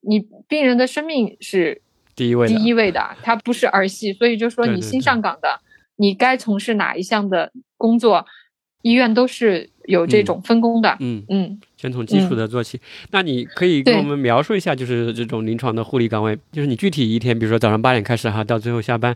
你病人的生命是第一位第一位的，它不是儿戏，所以就说你新对对对。上岗的，你该从事哪一项的工作，医院都是有这嗯种分工的。嗯。嗯，先从基础的做起。那你可以跟我们描述一下，就是这种临床的护理岗位，就是你具体一天，比如说早上八点开始哈，到最后下班，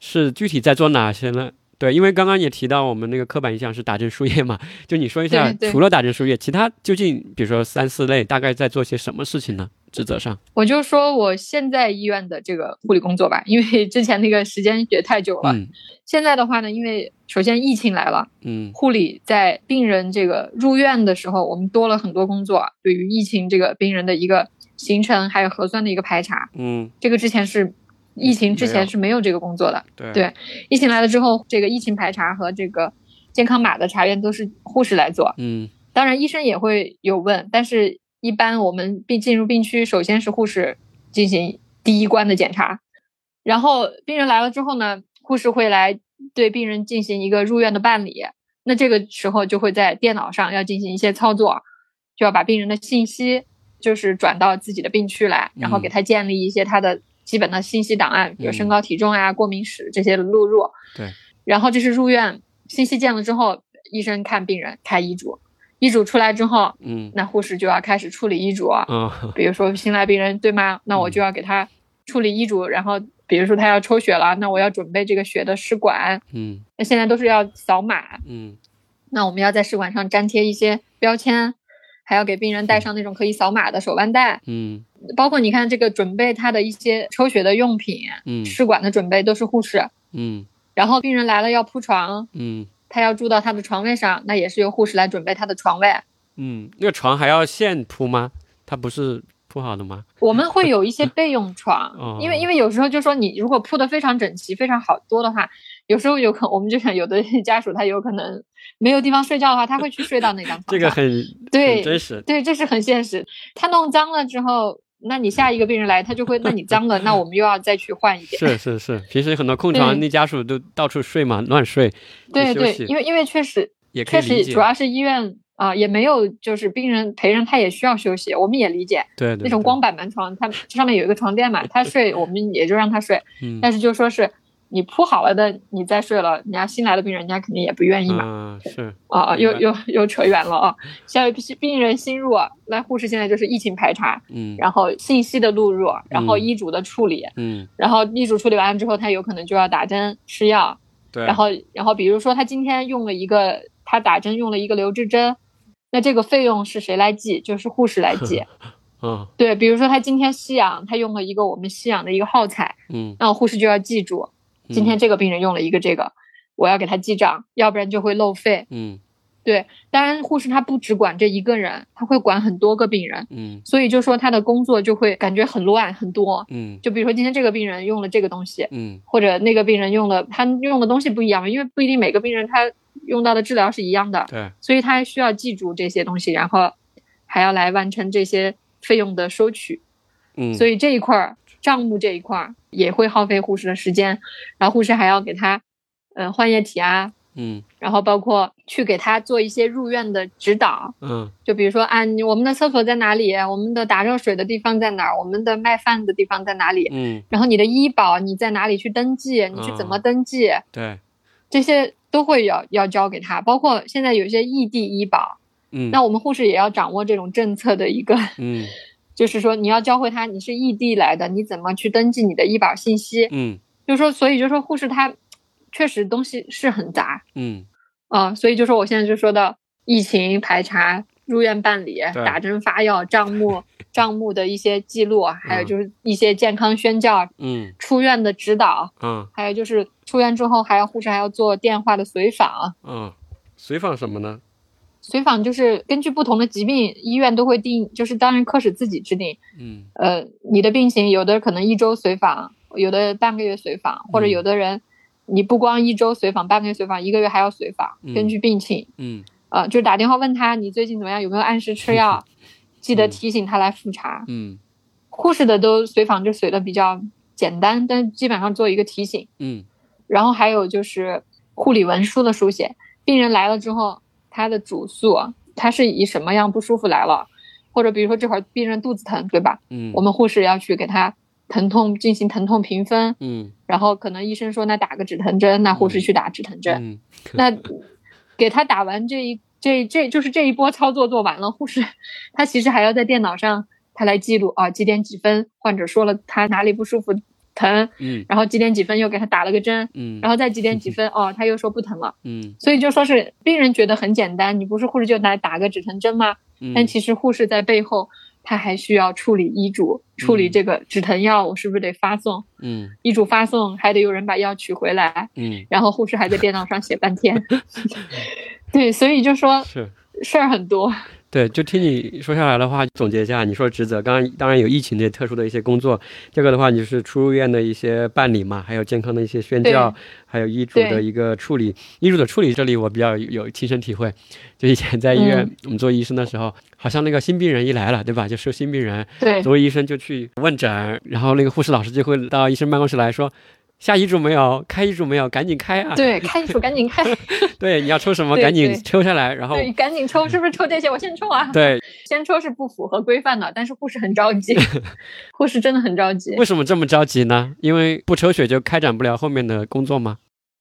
是具体在做哪些呢？对，因为刚刚也提到我们那个刻板印象是打针输液嘛，就你说一下除了打针输液，其他究竟比如说三四类大概在做些什么事情呢？职责上，我就说我现在医院的这个护理工作吧，因为之前那个时间也太久了。嗯现在的话呢，因为首先疫情来了，嗯护理在病人这个入院的时候，我们多了很多工作，对于疫情这个病人的一个行程还有核酸的一个排查，嗯，这个之前是疫情之前是没有这个工作的。对对疫情来了之后，这个疫情排查和这个健康码的查验都是护士来做，嗯当然医生也会有问，但是一般我们病进入病区，首先是护士进行第一关的检查，然后病人来了之后呢，护士会来对病人进行一个入院的办理。那这个时候就会在电脑上要进行一些操作，就要把病人的信息就是转到自己的病区来，然后给他建立一些他的基本的信息档案，比如身高体重啊、过敏史这些的录入。对，然后这是入院信息建了之后，医生看病人开医嘱，医嘱出来之后，嗯那护士就要开始处理医嘱。啊比如说新来病人对吗？那我就要给他处理医嘱，然后比如说他要抽血了，那我要准备这个血的试管。嗯那现在都是要扫码，嗯那我们要在试管上粘贴一些标签，还要给病人带上那种可以扫码的手腕带，嗯包括你看这个准备他的一些抽血的用品、嗯试管的准备都是护士。嗯然后病人来了要铺床，嗯他要住到他的床位上，那也是由护士来准备他的床位。嗯，那个床还要现铺吗？它不是铺好的吗？我们会有一些备用床 哦，因为因为有时候就说你如果铺的非常整齐、非常好多的话，有时候有可我们就想有的 家属他有可能没有地方睡觉的话，他会去睡到那张 床上。这个很对很真实。对，这是很现实。他弄脏了之后，那你下一个病人来，他就会，那你脏了，那我们又要再去换一遍。是是是，平时很多空床，那家属都到处睡嘛，乱睡。对对，因为因为确实确实主。要是医院啊、也没有就是病人陪人，他也需要休息，我们也理解。对对，对那种光板门床，它上面有一个床垫嘛，他睡我们也就让他睡，嗯但是就说是你铺好了的，你再睡了，人家新来的病人，人家肯定也不愿意嘛。啊是啊，又又又扯远了啊！像有病人新入，那护士现在就是疫情排查，嗯然后信息的录入，然后嗯医嘱的处理，嗯然后医嘱处理完了之后，他有可能就要打针吃药，对，然后然后比如说他今天用了一个，他打针用了一个留置针，那这个费用是谁来记？就是护士来记。嗯对，比如说他今天吸氧，他用了一个我们吸氧的一个耗材，嗯，那护士就要记住，今天这个病人用了一个这个，我要给他记账，要不然就会漏费。嗯对，当然护士他不只管这一个人，他会管很多个病人，嗯所以就说他的工作就会感觉很乱很多。嗯就比如说今天这个病人用了这个东西，嗯或者那个病人用了他用的东西不一样嘛，因为不一定每个病人他用到的治疗是一样的，对，所以他需要记住这些东西，然后还要来完成这些费用的收取。嗯，所以以这一块儿账目这一块儿也会耗费护士的时间，然后护士还要给他，嗯、换液体啊，嗯然后包括去给他做一些入院的指导，嗯就比如说啊，你我们的厕所在哪里？我们的打热水的地方在哪儿？我们的卖饭的地方在哪里？嗯，然后你的医保你在哪里去登记？你去怎么登记？对，这些都会要要交给他，包括现在有一些异地医保，嗯，那我们护士也要掌握这种政策的一个，嗯就是说你要教会他你是异地来的，你怎么去登记你的医保信息？嗯就是说，所以就说护士他确实东西是很杂嗯啊、所以就说我现在就说到疫情排查、入院办理、打针发药、账目、账目的一些记录，还有嗯就是一些健康宣教、嗯出院的指导，嗯还有就是出院之后还要护士还要做电话的随访。嗯，随访什么呢？随访就是根据不同的疾病，医院都会定，就是当然科室自己制定。嗯呃，你的病情有的可能一周随访，有的半个月随访，或者嗯有的人你不光一周随访，半个月随访，一个月还要随访，嗯根据病情。嗯呃，就是打电话问他你最近怎么样，有没有按时吃药，记得提醒他来复查。嗯护士的都随访就随的比较简单，但基本上做一个提醒。嗯然后还有就是护理文书的书写，病人来了之后，他的主诉他是以什么样不舒服来了，或者比如说这会儿病人肚子疼，对吧？嗯，我们护士要去给他疼痛进行疼痛评分，嗯。然后可能医生说那打个止疼针，那护士去打止疼针，嗯。那给他打完这一这这就是这一波操作做完了，护士他其实还要在电脑上他来记录啊几点几分患者说了他哪里不舒服疼，嗯然后几点几分又给他打了个针，嗯，然后再几点几分 哦他又说不疼了，嗯所以就说是病人觉得很简单，你不是护士就来打个止疼针吗？嗯，但其实护士在背后他还需要处理医嘱，处理嗯这个止疼药我是不是得发送，嗯医嘱发送还得有人把药取回来，嗯然后护士还在电脑上写半天。对，所以就说是。事儿很多。对，就听你说下来的话，总结一下，你说职责，刚刚当然有疫情的特殊的一些工作，这个的话你就是出入院的一些办理嘛，还有健康的一些宣教，还有医嘱的一个处理。医嘱的处理这里我比较有有亲身体会，就以前在医院、嗯我们做医生的时候，好像那个新病人一来了，对吧？就收新病人，对作为医生就去问诊，然后那个护士老师就会到医生办公室来说。下遗嘱没有？开遗嘱没有？赶紧开啊！对，开遗嘱赶紧开，对，你要抽什么？赶紧抽下来，然后对，赶紧抽，是不是抽这些？我先抽啊。对，先抽是不符合规范的，但是护士很着急，护士真的很着急。为什么这么着急呢？因为不抽血就开展不了后面的工作吗？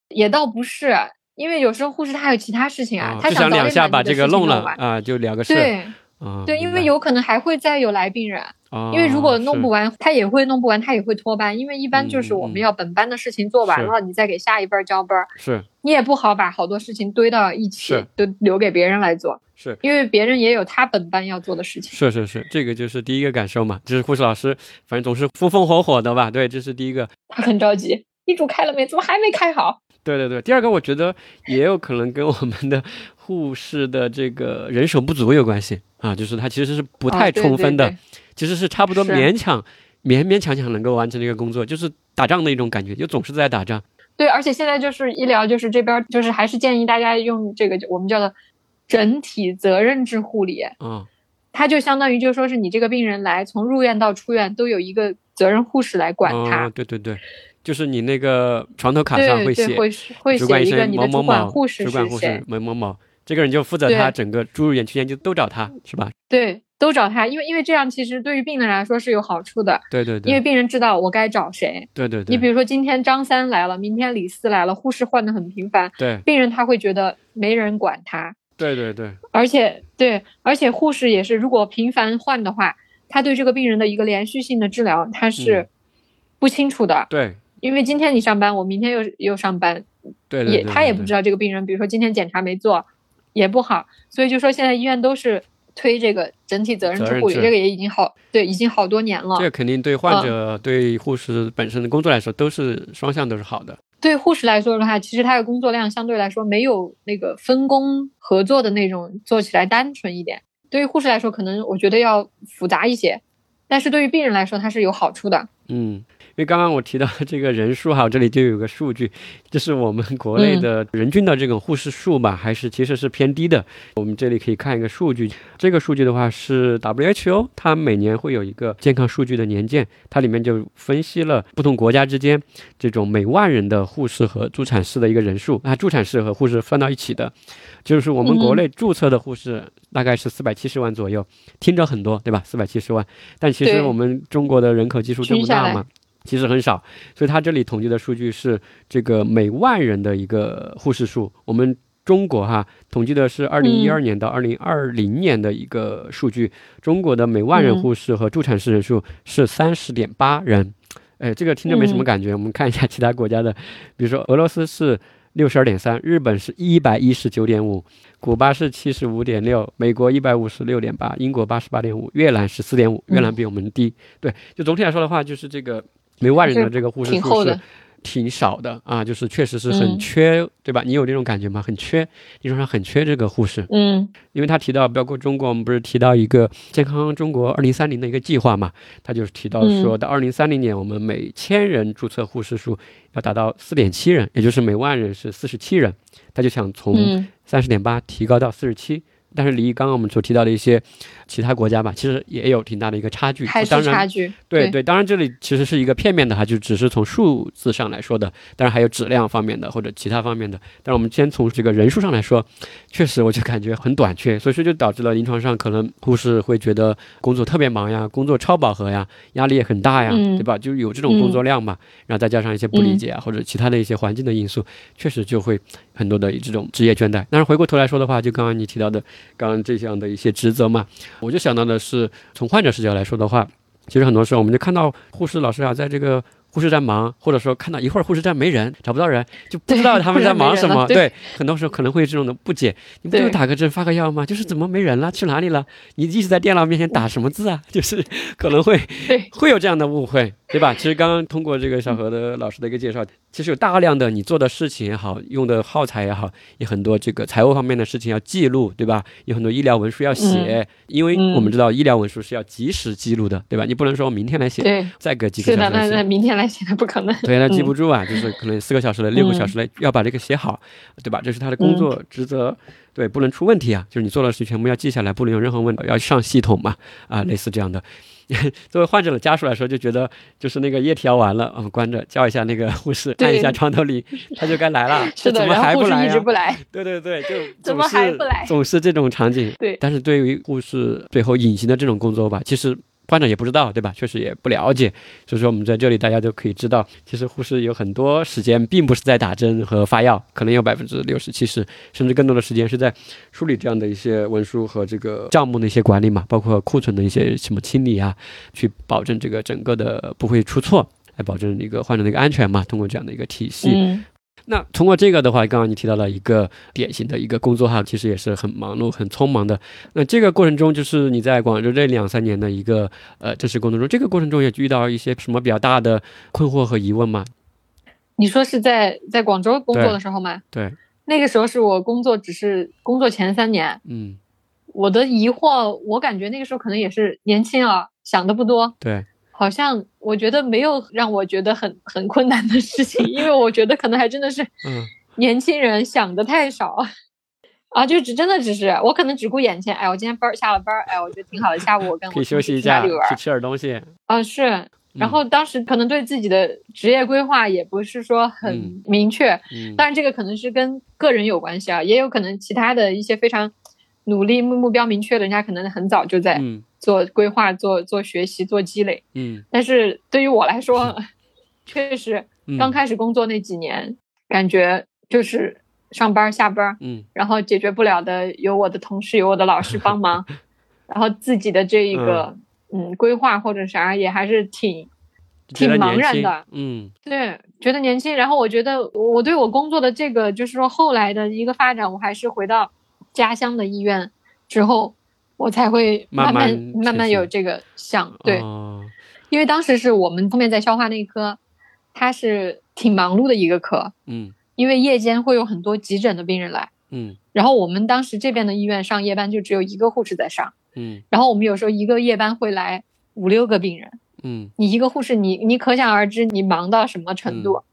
也倒不是，因为有时候护士他还有其他事情啊，他早点两下把这个弄了。啊，就了个事。对啊，对，因为有可能还会再有来病人，哦因为如果弄不完，他也会弄不完，他也会拖班，因为一般就是我们要本班的事情做完了，你再给下一班交班儿，是你也不好把好多事情堆到一起，都留给别人来做，是因为别人也有他本班要做的事情。是是是，这个就是第一个感受嘛，就是护士老师反正总是风风火火的吧？对，这是第一个。他很着急，医嘱开了没？怎么还没开好？对对对，第二个我觉得也有可能跟我们的护士的这个人手不足有关系啊，就是他其实是不太充分的，对对其实是差不多勉强勉勉强强能够完成这个工作，就是打仗的一种感觉，就总是在打仗。对，而且现在就是医疗，就是这边儿就是还是建议大家用这个我们叫做整体责任制护理，嗯，它就相当于就说是你这个病人来从入院到出院都有一个责任护士来管他。哦，对对对，就是你那个床头卡上对对，会写会写一个你的某某某，主管护士是谁士，某某某，这个人就负责他整个住院期间就都找他，是吧？对，都找他，因为因为这样其实对于病人来说是有好处的，对对对，因为病人知道我该找谁。对对对，你比如说今天张三来了，明天李四来了，护士换的很频繁，对。病人他会觉得没人管他，对对对，而且对，而且护士也是，如果频繁换的话，他对这个病人的一个连续性的治疗他是嗯。不清楚的，对。因为今天你上班，我明天又又上班，对对，也他也不知，道这个病人，比如说今天检查没做，也不好，所以就说现在医院都是推这个整体责任制护理，这个也已经好对，已经好多年了这。个肯定对患者、对护士本身的工作来说都是双向都是好的。对护士来说的话，其实他的工作量相对来说没有那个分工合作的那种做起来单纯一点。对于护士来说，可能我觉得要复杂一些，但是对于病人来说，它是有好处的。嗯，因为刚刚我提到这个人数哈，这里就有个数据，就是我们国内的人均的这种护士数吧，还是其实是偏低的。我们这里可以看一个数据，这个数据的话是 WHO，它每年会有一个健康数据的年鉴，它里面就分析了不同国家之间这种每万人的护士和助产士的一个人数，啊助产士和护士算到一起的，就是我们国内注册的护士大概是四百七十万左右，听着很多，对吧？四百七十万，但其实我们中国的人口基数这么大嘛，其实很少，所以它这里统计的数据是这个每万人的一个护士数。我们中国哈统计的是二零一二年到二零二零年的一个数据，中国的每万人嗯护士和助产士人数是三十点八人。哎，这个听着没什么嗯感觉。我们看一下其他国家的，比如说俄罗斯是六十二点三，日本是一百一十九点五，古巴是七十五点六，美国一百五十六点八，英国八十八点五，越南十四点五，越南比我们低。对，就总体来说的话，就是这个每万人的这个护士数是挺少的啊，就是确实是很嗯缺，对吧？你有这种感觉吗？很缺，临床上很缺这个护士。嗯因为他提到，包括中国，我们不是提到一个健康中国二零三零的一个计划嘛？他就是提到说，嗯到二零三零年，我们每千人注册护士数要达到四点七人，也就是每万人是四十七人。他就想从嗯三十点八提高到四十七。但是离刚刚我们所提到的一些其他国家吧，其实也有挺大的一个差距。还是当然，差距。对对，当然这里其实是一个片面的哈，就只是从数字上来说的，当然还有质量方面的或者其他方面的。但是我们先从这个人数上来说，确实我就感觉很短缺，所以说就导致了临床上可能护士会觉得工作特别忙呀，工作超饱和呀，压力也很大呀，嗯对吧？就有这种工作量嘛，然后再加上一些不理解啊、或者其他的一些环境的因素，确实就会很多的这种职业倦怠。但是回过头来说的话，就刚刚你提到的，刚刚这项的一些职责嘛，我就想到的是，从患者视角来说的话，其实很多时候我们就看到护士老师啊，在这个护士站忙，或者说看到一会儿护士站没人，找不到人，就不知道他们在忙什么。对 对，很多时候可能会有这种的不解，你不就打个针发个药吗？就是怎么没人了，去哪里了？你一直在电脑面前打什么字啊？就是可能会会有这样的误会，对吧？其实刚刚通过这个小何的老师的一个介绍，其实有大量的你做的事情也好，用的耗材也好，有很多这个财务方面的事情要记录，对吧？有很多医疗文书要写，因为嗯我们知道医疗文书是要及时记录的，对吧？你不能说明天来写，对，再隔几个，小时那那。明天来写的不可能。对，那记嗯不住啊，就是可能四个小时内、六个小时内要把这个写好，对吧？这是他的工作职责，对，不能出问题啊。就是你做的事情全部要记下来，不能有任何问题，要上系统嘛，啊，类似这样的。作为患者的家属来说，就觉得就是那个液体要完了，我、们关着叫一下那个护士，对按一下床头铃，他就该来了。是的，怎么还不来呀、一直不来。对对对，就 怎么还不来总是这种场景。对但是对于护士最后隐形的这种工作吧，其实患者也不知道，对吧？确实也不了解。所以说我们在这里大家都可以知道，其实护士有很多时间并不是在打针和发药，可能有百分之六十、七十，甚至更多的时间是在梳理这样的一些文书和这个账目的一些管理嘛，包括库存的一些什么清理啊，去保证这个整个的不会出错。来保证一个患者的一个安全嘛，通过这样的一个体系，那通过这个的话，刚刚你提到了一个典型的一个工作哈，其实也是很忙碌、很匆忙的。那这个过程中，就是你在广州这两三年的一个呃正式工作中，这个过程中也遇到一些什么比较大的困惑和疑问吗？你说是在在广州工作的时候吗？对，那个时候是我工作只是工作前三年，嗯，我的疑惑，我感觉那个时候可能也是年轻啊，想的不多，对，好像我觉得没有让我觉得很很困难的事情，因为我觉得可能还真的是嗯。年轻人想的太少。啊，就只真的只是我可能只顾眼前，哎，我今天班儿下了班儿，哎，我觉得挺好的，下午我跟我可以休息一下，去吃点东西。啊，是，然嗯后当时可能对自己的职业规划也不是说嗯。很明确，嗯，当然这个可能是跟个人有关系啊，也有可能其他的一些非常努力、目目标明确的人家，可能很早就在嗯做规划、做做学习、做积累。嗯。但是对于我来说，确实嗯，刚开始工作那几年，感觉就是上班下班，嗯。然后解决不了的有我的同事、有我的老师帮忙，然后自己的这一个嗯。规划或者啥也还是挺挺茫然的，嗯。对，觉得年轻。然后我觉得我对我工作的这个，就是说后来的一个发展，我还是回到家乡的医院之后，我才会慢慢慢慢有这个想对，哦因为当时是我们后面在消化内科，它是挺忙碌的一个科，嗯。因为夜间会有很多急诊的病人来，嗯。然后我们当时这边的医院上夜班就只有一个护士在上，嗯。然后我们有时候一个夜班会来五六个病人，嗯。你一个护士你你可想而知你忙到什么程度，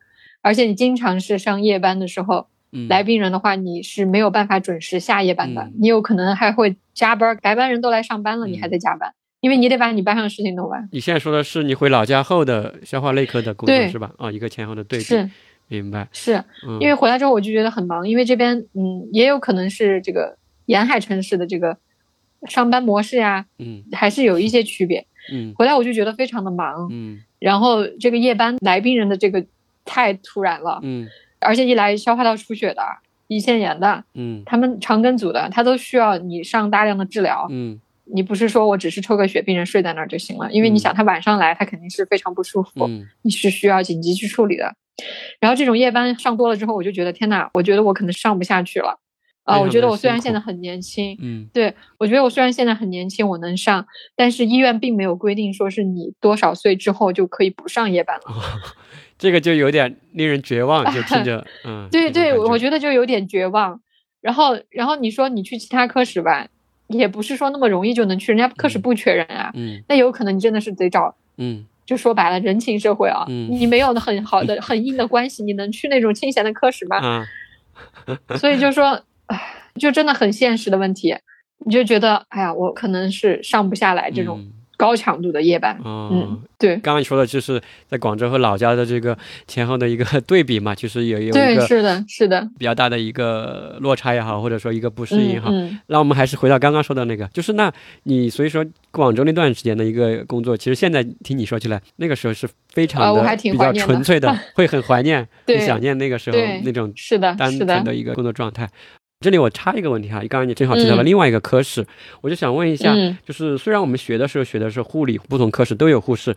而且你经常是上夜班的时候嗯，来病人的话，你是没有办法准时下夜班的，嗯。你有可能还会加班，白班人都来上班了，你还嗯在加班，因为你得把你班上的事情弄完。你现在说的是你回老家后的消化内科的工作是吧？啊，一个前后的对比，是。明白。是，嗯，因为回来之后我就觉得很忙，因为这边嗯也有可能是这个沿海城市的这个上班模式呀，嗯。还是有一些区别。嗯。回来我就觉得非常的忙，嗯。然后这个夜班来病人的这个太突然了，嗯而且一来消化道出血的、胰腺炎的，嗯他们肠梗阻的，他都需要你上大量的治疗。嗯你不是说我只是抽个血，病人睡在那儿就行了，因为你嗯想他晚上来，他肯定是非常不舒服，嗯你是需要紧急去处理的。然后这种夜班上多了之后，我就觉得天呐，我觉得我可能上不下去了。啊、我觉得我虽然现在很年轻，嗯对我觉得我虽然现在很年轻，我能上，但是医院并没有规定说是你多少岁之后就可以不上夜班了。这个就有点令人绝望，就听着，嗯，对对，我觉觉得就有点绝望。然后，然后你说你去其他科室吧，也不是说那么容易就能去，人家科室嗯不缺人啊。嗯那有可能你真的是得找，嗯就说白了，人情社会啊，嗯你没有很好的、很硬的关系，你能去那种清闲的科室吗？嗯，所以就说，唉，就真的很现实的问题，你就觉得，哎呀，我可能是上不下来这种嗯高强度的夜班。哦嗯，对刚刚你说的就是在广州和老家的这个前后的一个对比嘛，就是有有一对，个是的，是的，比较大的一个落差也好，或者说一个不适应也好。嗯嗯，那我们还是回到刚刚说的那个，就是那你所以说广州那段时间的一个工作，其实现在听你说起来，那个时候是非常的、比较纯粹的，会很怀念，对很想念那个时候那种是的，单纯的一个工作状态。这里我插一个问题哈，刚刚你正好提到了嗯另外一个科室，我就想问一下，嗯就是虽然我们学的时候学的是护理，不同科室都有护士，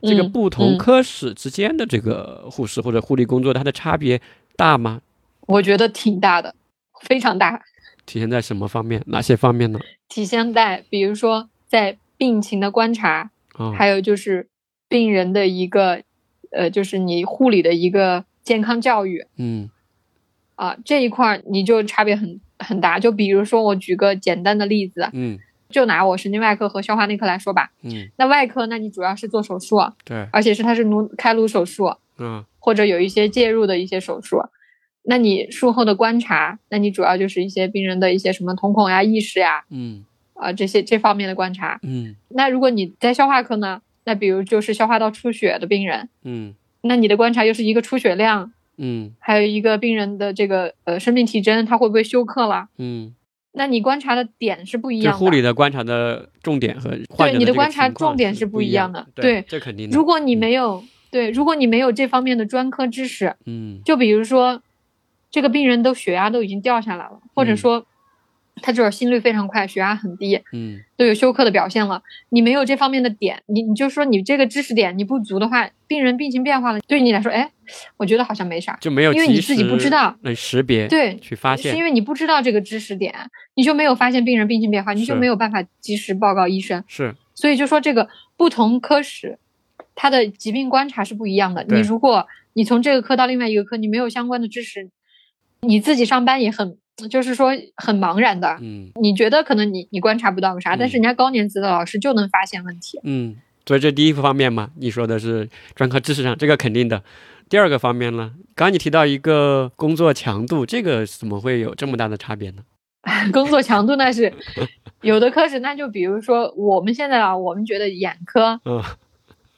这个嗯不同嗯科室之间的这个护士或者护理工作，它的差别大吗？我觉得挺大的，非常大。体现在什么方面？哪些方面呢？体现在比如说在病情的观察，啊、还有就是病人的一个，呃，就是你护理的一个健康教育嗯啊，这一块儿你就差别很很大。就比如说我举个简单的例子，嗯就拿我神经外科和消化内科来说吧。嗯，那外科，那你主要是做手术，对，而且是它是颅开颅手术，嗯或者有一些介入的一些手术。那你术后的观察，那你主要就是一些病人的一些什么瞳孔呀、意识呀，嗯啊、这些这方面的观察。嗯那如果你在消化科呢，那比如就是消化道出血的病人，嗯那你的观察又是一个出血量，嗯。还有一个病人的这个呃生命体征，他会不会休克了？嗯，那你观察的点是不一样的。护理的观察的重点和患者这个你的观察重点是是不一一样样的。对，对这肯定的。如果你没有对，如果你没有这方面的专科知识，嗯。就比如说这个病人都血压都已经掉下来了，或者嗯。说他这种心率非常快，血压很低，嗯。都有休克的表现了，你没有这方面的点，你你就说你这个知识点你不足的话，病人病情变化了，对你来说，哎，我觉得好像没啥，就没有因为你自己不知时道能识别对去发现是因为你不知道这个知识点，你就没有发现病人病情变化，你就没有办法及时报告医生，是所以就说这个不同科室，它的疾病观察是不一样的。你如果你从这个科到另外一个科，你没有相关的知识，你自己上班也很，就是说很茫然的。嗯你觉得可能你你观察不到个啥，但是人家高年级的老师就能发现问题。嗯，所以这第一个方面嘛，你说的是专科知识上，这个肯定的。第二个方面呢，刚刚你提到一个工作强度，这个怎么会有这么大的差别呢？工作强度那是 有的科室，那就比如说我们现在啊，我们觉得眼科嗯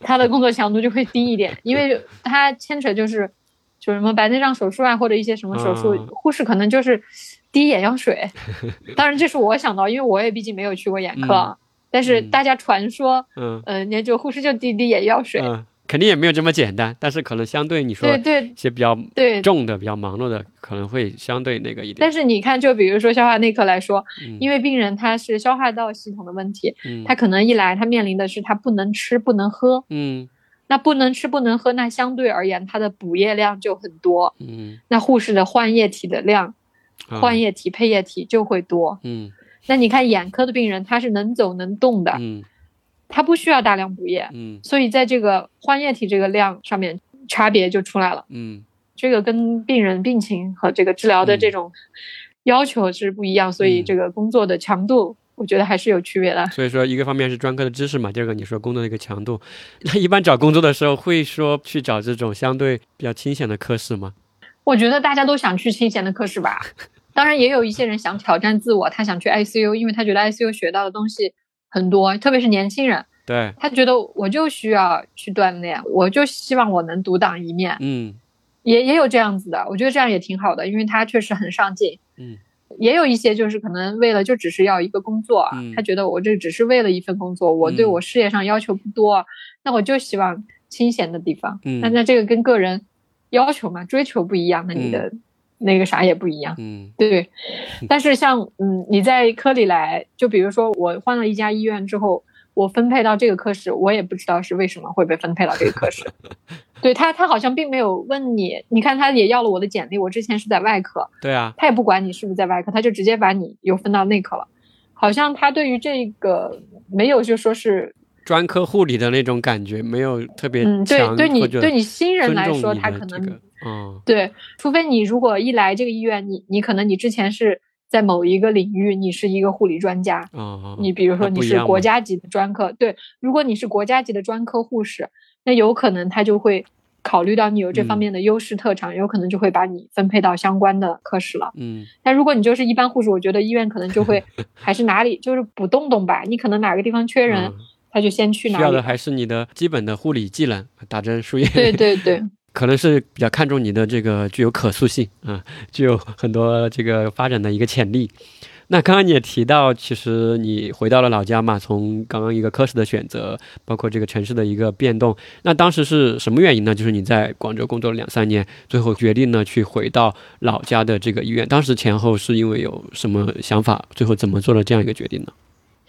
它的工作强度就会低一点，因为它牵扯就是就什么白内障手术啊，或者一些什么手术，嗯护士可能就是滴眼药水。当然这是我想到，因为我也毕竟没有去过眼科，嗯但是嗯。大家传说，嗯。呃，那就护士就滴滴眼药水。嗯，肯定也没有这么简单，但是可能相对你说对对。一些比较对，重的、比较忙碌的，可能会相对那个一点。但是你看，就比如说消化内科来说，嗯。因为病人他是消化道系统的问题，嗯。他可能一来他面临的是他不能吃不能喝，嗯。那不能吃不能喝，那相对而言他的补液量就很多，嗯。那护士的换液体的量、啊。换液体、配液体就会多。嗯那你看眼科的病人，他是能走能动的，嗯他不需要大量补液，嗯所以在这个换液体这个量上面差别就出来了。嗯这个跟病人病情和这个治疗的这种要求是不一样，所以嗯这个工作的强度，我觉得还是有区别的。所以说，一个方面是专科的知识嘛，第二个你说工作的一个强度。那一般找工作的时候，会说去找这种相对比较清闲的科室吗？我觉得大家都想去清闲的科室吧，当然也有一些人想挑战自我，他想去 ICU，因为他觉得 ICU 学到的东西很多，特别是年轻人，对，他觉得我就需要去锻炼，我就希望我能独当一面，嗯。也也有这样子的，我觉得这样也挺好的，因为他确实很上进。嗯。也有一些就是可能为了就只是要一个工作啊，嗯他觉得我这只是为了一份工作，我对嗯我事业上要求不多，那我就希望清闲的地方。嗯。那那这个跟个人要求嘛，追求不一样，那你的那个啥也不一样。嗯对，但是像嗯你在科里来，就比如说我换了一家医院之后，我分配到这个科室，我也不知道是为什么会被分配到这个科室。对他，他好像并没有问你，你看他也要了我的简历，我之前是在外科，对啊，他也不管你是不是在外科，他就直接把你又分到内科了。好像他对于这个没有就说是，专科护理的那种感觉没有特别嗯，对强，对你对你新人来说，他可能嗯对，除非你如果一来这个医院，你你可能你之前是在某一个领域，你是一个护理专家，哦，你比如说你是国家级的专科，对，如果你是国家级的专科护士，那有可能他就会考虑到你有这方嗯面的优势特长，有可能就会把你分配到相关的科室了。嗯但如果你就是一般护士，我觉得医院可能就会 还是哪里就是补洞洞吧，你可能哪个地方缺人，嗯他就先去哪里。需要的还是你的基本的护理技能，打针输液。对对对，可能是比较看重你的这个具有可塑性啊，具有很多这个发展的一个潜力。那刚刚你也提到，其实你回到了老家嘛，从刚刚一个科室的选择，包括这个城市的一个变动，那当时是什么原因呢？就是你在广州工作了两三年，最后决定呢去回到老家的这个医院，当时前后是因为有什么想法，最后怎么做了这样一个决定呢？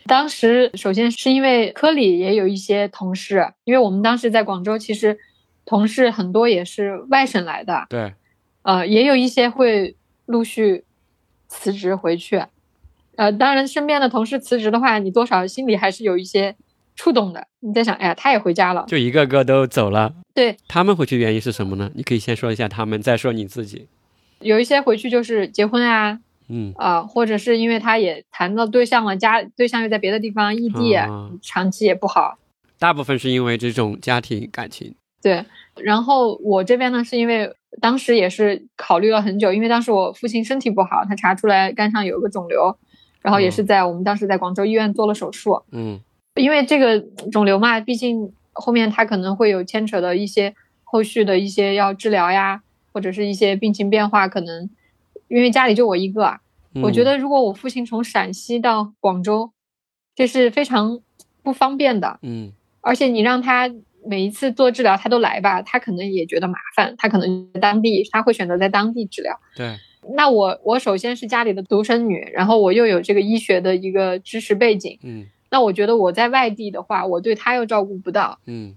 当时首先是因为科里也有一些同事，因为我们当时在广州，其实同事很多也是外省来的，对，呃，也有一些会陆续辞职回去。呃，当然，身边的同事辞职的话，你多少心里还是有一些触动的。你在想，哎呀，他也回家了，就一个个都走了，对，他们回去原因是什么呢？你可以先说一下他们，再说你自己。有一些回去就是结婚啊，嗯啊、或者是因为他也谈到对象了，家对象又在别的地方异地，啊长期也不好。大部分是因为这种家庭感情。对，然后我这边呢，是因为当时也是考虑了很久，因为当时我父亲身体不好，他查出来肝上有个肿瘤，然后也是在我们当时在广州医院做了手术。嗯。因为这个肿瘤嘛，毕竟后面他可能会有牵扯的一些后续的一些要治疗呀，或者是一些病情变化，可能因为家里就我一个啊，嗯。我觉得如果我父亲从陕西到广州，这是非常不方便的，嗯。而且你让他每一次做治疗他都来吧，他可能也觉得麻烦，他可能在当地他会选择在当地治疗。对，那我我首先是家里的独生女，然后我又有这个医学的一个知识背景，嗯那我觉得我在外地的话，我对他又照顾不到，嗯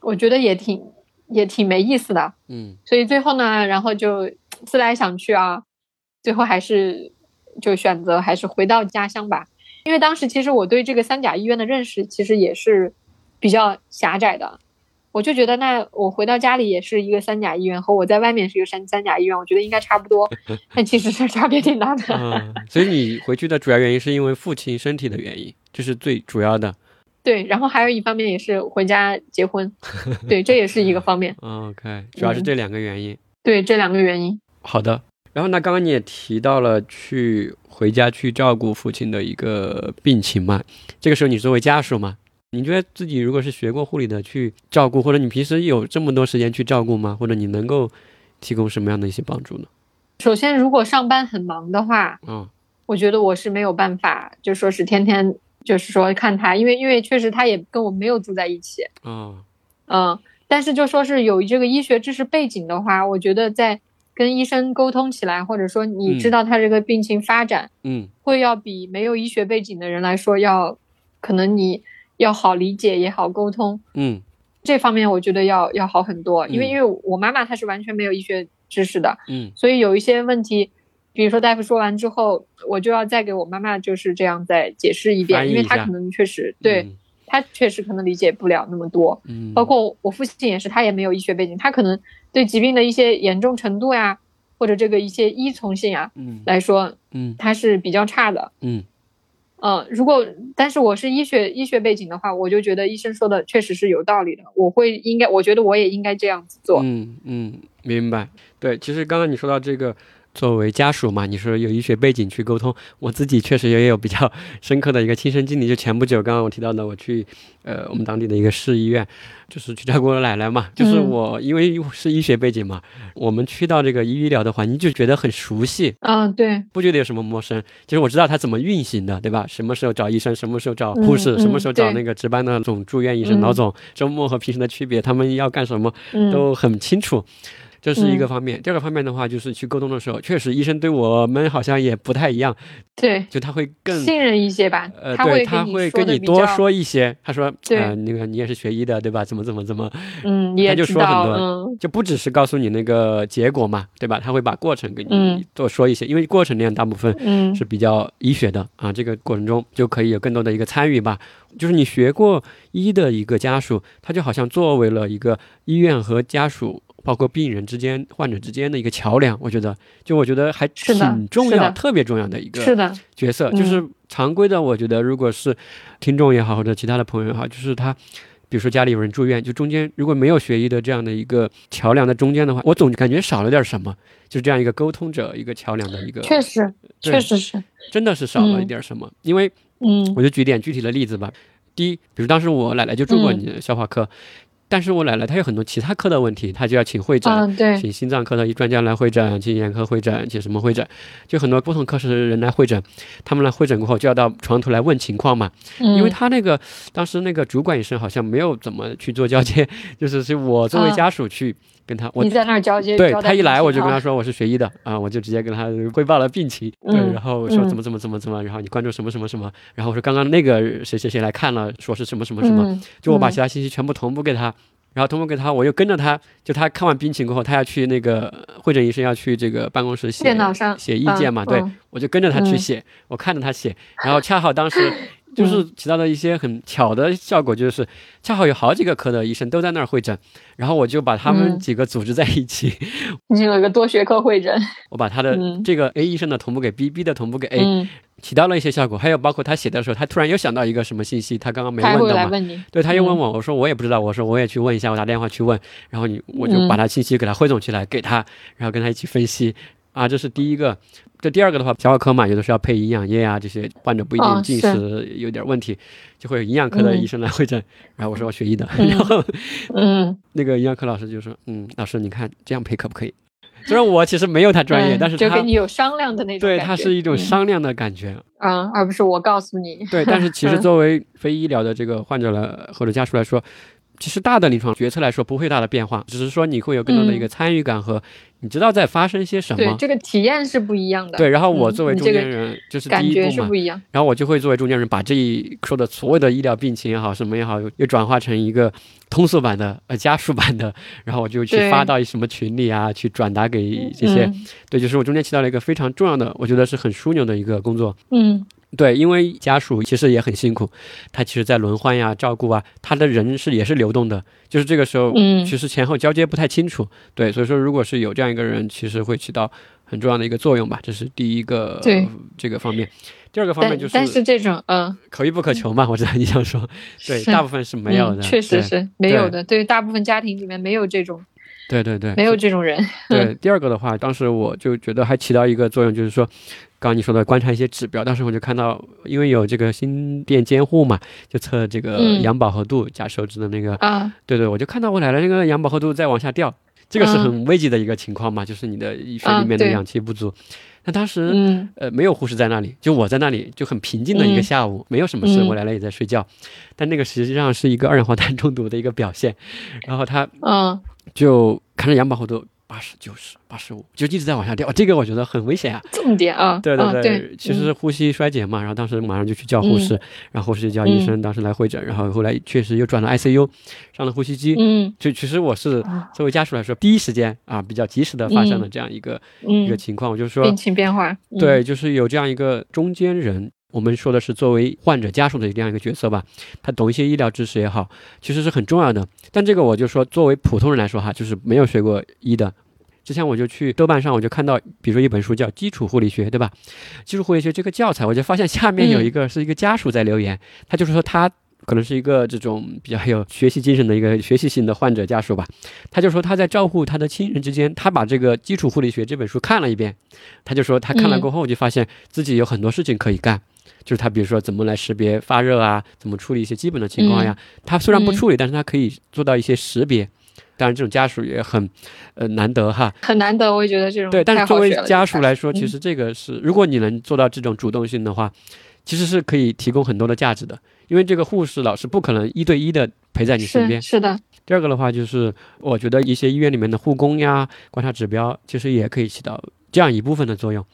我觉得也挺也挺没意思的。嗯所以最后呢，然后就 思来想去啊，最后还是就选择还是回到家乡吧。因为当时其实我对这个三甲医院的认识其实也是比较狭窄的，我就觉得那我回到家里也是一个三甲医院，和我在外面是一个三三甲医院，我觉得应该差不多，但其实是差别挺大的。嗯，所以你回去的主要原因是因为父亲身体的原因，这是最主要的。对，然后还有一方面也是回家结婚，对，这也是一个方面。OK，主要是这两个原因。对，这两个原因。好的。然后那刚刚你也提到了去回家去照顾父亲的一个病情嘛，这个时候你作为家属嘛，你觉得自己如果是学过护理的去照顾，或者你平时有这么多时间去照顾吗？或者你能够提供什么样的一些帮助呢？首先，如果上班很忙的话，嗯我觉得我是没有办法，就说是天天就是说看他，因为因为确实他也跟我没有住在一起，嗯嗯，但是就说是有这个医学知识背景的话，我觉得在跟医生沟通起来，或者说你嗯。知道他这个病情发展，嗯。会要比没有医学背景的人来说要，可能你要好理解也好沟通，嗯这方面我觉得要要好很多，因为嗯因为我妈妈她是完全没有医学知识的，嗯所以有一些问题，比如说大夫说完之后，我就要再给我妈妈就是这样再解释一遍，因为她可能确实对她确实可能理解不了那么多。嗯，包括我父亲也是，他也没有医学背景，他可能对疾病的一些严重程度呀，或者这个一些依从性啊，嗯，来说，嗯，他是比较差的。嗯。嗯，嗯如果但是我是医学医学背景的话，我就觉得医生说的确实是有道理的。我会应该，我觉得我也应该这样子做。嗯嗯，明白。对，其实刚刚你说到这个。作为家属嘛，你说有医学背景去沟通，我自己确实也有比较深刻的一个亲身经历。就前不久，刚刚我提到的，我去呃我们当地的一个市医院，就是去照顾我奶奶嘛。就是我因为是医学背景嘛，我们去到这个医疗的环境就觉得很熟悉。嗯，对，不觉得有什么陌生。就是我知道它怎么运行的，对吧？什么时候找医生，什么时候找护士，什么时候找那个值班的总住院医生、老总，周末和平时的区别，他们要干什么都很清楚。这是一个方面，第二个方面的话，就是去沟通的时候，确实医生对我们好像也不太一样。对，就他会更信任一些吧。呃，对，他会跟你多说一些。他说：“呃，那个你也是学医的，对吧？怎么怎么怎么？嗯，他就说很多，就不只是告诉你那个结果嘛，对吧？他会把过程给你多说一些，因为过程里面大部分是比较医学的啊。这个过程中就可以有更多的一个参与吧。就是你学过医的一个家属，他就好像作为了一个医院和家属。”包括病人之间、患者之间的一个桥梁，我觉得，就我觉得还挺重要、特别重要的一个角色。就是常规的，我觉得，如果是听众也好，或者其他的朋友也好，就是他，比如说家里有人住院，就中间如果没有学医的这样的一个桥梁在中间的话，我总感觉少了点什么。就是这样一个沟通者、一个桥梁的一个，确实，确实是，真的是少了一点什么。因为，嗯，我就举点具体的例子吧。第一，比如当时我奶奶就住过你的消化科。但是我奶奶她有很多其他科的问题，她就要请会诊，请心脏科的专家来会诊，请眼科会诊，请什么会诊，就很多不同科室的人来会诊，他们来会诊过后就要到床头来问情况嘛，因为他那个当时那个主管医生好像没有怎么去做交接，就是是我作为家属去。跟他，你在那儿交接，对他一来我就跟他说我是学医的啊，我就直接跟他汇报了病情，对，然后说怎么怎么怎么怎么，然后你关注什么什么什么，然后我说刚刚那个谁谁谁来看了，说是什么什么什么，就我把其他信息全部同步给他，然后同步给他，我又跟着他，就他看完病情过后，他要去那个会诊医生要去这个办公室写电脑上写意见嘛，对我就跟着他去写，我看着他写，然后恰好当时。就是起到了一些很巧的效果，就是恰好有好几个科的医生都在那儿会诊，然后我就把他们几个组织在一起，你有一个多学科会诊。我把他的这个 A 医生的同步给 B，B 的同步给 A，起到了一些效果。还有包括他写的时候，他突然又想到一个什么信息，他刚刚没问到嘛？对，他又问我，我说我也不知道，我说我也去问一下，我打电话去问，然后你我就把他信息给他汇总起来给他，然后跟他一起分析。啊，这是第一个。这第二个的话，消化科嘛，有的时候要配营养液啊，这些患者不一定进食有点问题，就会有营养科的医生来会诊。然后我说我学医的，然后嗯，那个营养科老师就说，嗯，老师你看这样配可不可以？虽然我其实没有他专业，但是就跟你有商量的那种。对，他是一种商量的感觉。嗯，而不是我告诉你。对，但是其实作为非医疗的这个患者来或者家属来说。其实大的临床决策来说不会大的变化，只是说你会有更多的一个参与感和你知道在发生些什么。对，这个体验是不一样的。对，然后我作为中间人，就是第一步嘛。然后我就会作为中间人，把这一说的所有的医疗病情也好，什么也好，又转化成一个通俗版的呃家属版的，然后我就去发到什么群里啊，去转达给这些。对，就是我中间起到了一个非常重要的，我觉得是很枢纽的一个工作。嗯。对，因为家属其实也很辛苦，他其实，在轮换呀、照顾啊，他的人是也是流动的，就是这个时候，嗯，其实前后交接不太清楚。对，所以说，如果是有这样一个人，其实会起到很重要的一个作用吧。这是第一个，对这个方面。第二个方面就是，但是这种，嗯，可遇不可求嘛。我知道你想说，对，大部分是没有的，确实是没有的。对，大部分家庭里面没有这种，对对对，没有这种人。对，第二个的话，当时我就觉得还起到一个作用，就是说。刚刚你说的观察一些指标，当时我就看到，因为有这个心电监护嘛，就测这个氧饱和度，夹手指的那个啊，对对，我就看到我奶奶那个氧饱和度在往下掉，这个是很危急的一个情况嘛，就是你的血里面的氧气不足。那当时呃没有护士在那里，就我在那里就很平静的一个下午，没有什么事，我奶奶也在睡觉，但那个实际上是一个二氧化碳中毒的一个表现，然后他嗯。就看着氧饱和度。八十、九十、八十五，就一直在往下掉。这个我觉得很危险啊！重点啊，对对对，其实呼吸衰竭嘛。然后当时马上就去叫护士，然后护士叫医生，当时来会诊，然后后来确实又转了 ICU，上了呼吸机。嗯，就其实我是作为家属来说，第一时间啊，比较及时的发生了这样一个一个情况，我就是说病情变化。对，就是有这样一个中间人。我们说的是作为患者家属的这样一个角色吧，他懂一些医疗知识也好，其实是很重要的。但这个我就说，作为普通人来说哈，就是没有学过医的。之前我就去豆瓣上，我就看到，比如说一本书叫《基础护理学》，对吧？基础护理学这个教材，我就发现下面有一个是一个家属在留言，他就是说他可能是一个这种比较有学习精神的一个学习型的患者家属吧，他就说他在照顾他的亲人之间，他把这个《基础护理学》这本书看了一遍，他就说他看了过后就发现自己有很多事情可以干。就是他，比如说怎么来识别发热啊，怎么处理一些基本的情况呀？他虽然不处理，但是他可以做到一些识别。当然，这种家属也很，呃，难得哈。很难得，我也觉得这种。对，但是作为家属来说，其实这个是，如果你能做到这种主动性的话，其实是可以提供很多的价值的。因为这个护士老师不可能一对一的陪在你身边。是的。第二个的话，就是我觉得一些医院里面的护工呀、观察指标，其实也可以起到这样一部分的作用。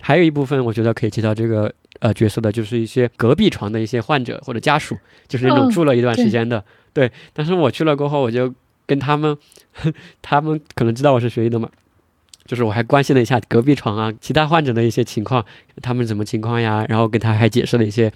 还有一部分，我觉得可以起到这个。呃，角色的就是一些隔壁床的一些患者或者家属，就是那种住了一段时间的，对。但是我去了过后，我就跟他们，他们可能知道我是学医的嘛，就是我还关心了一下隔壁床啊，其他患者的一些情况，他们什么情况呀？然后跟他还解释了一些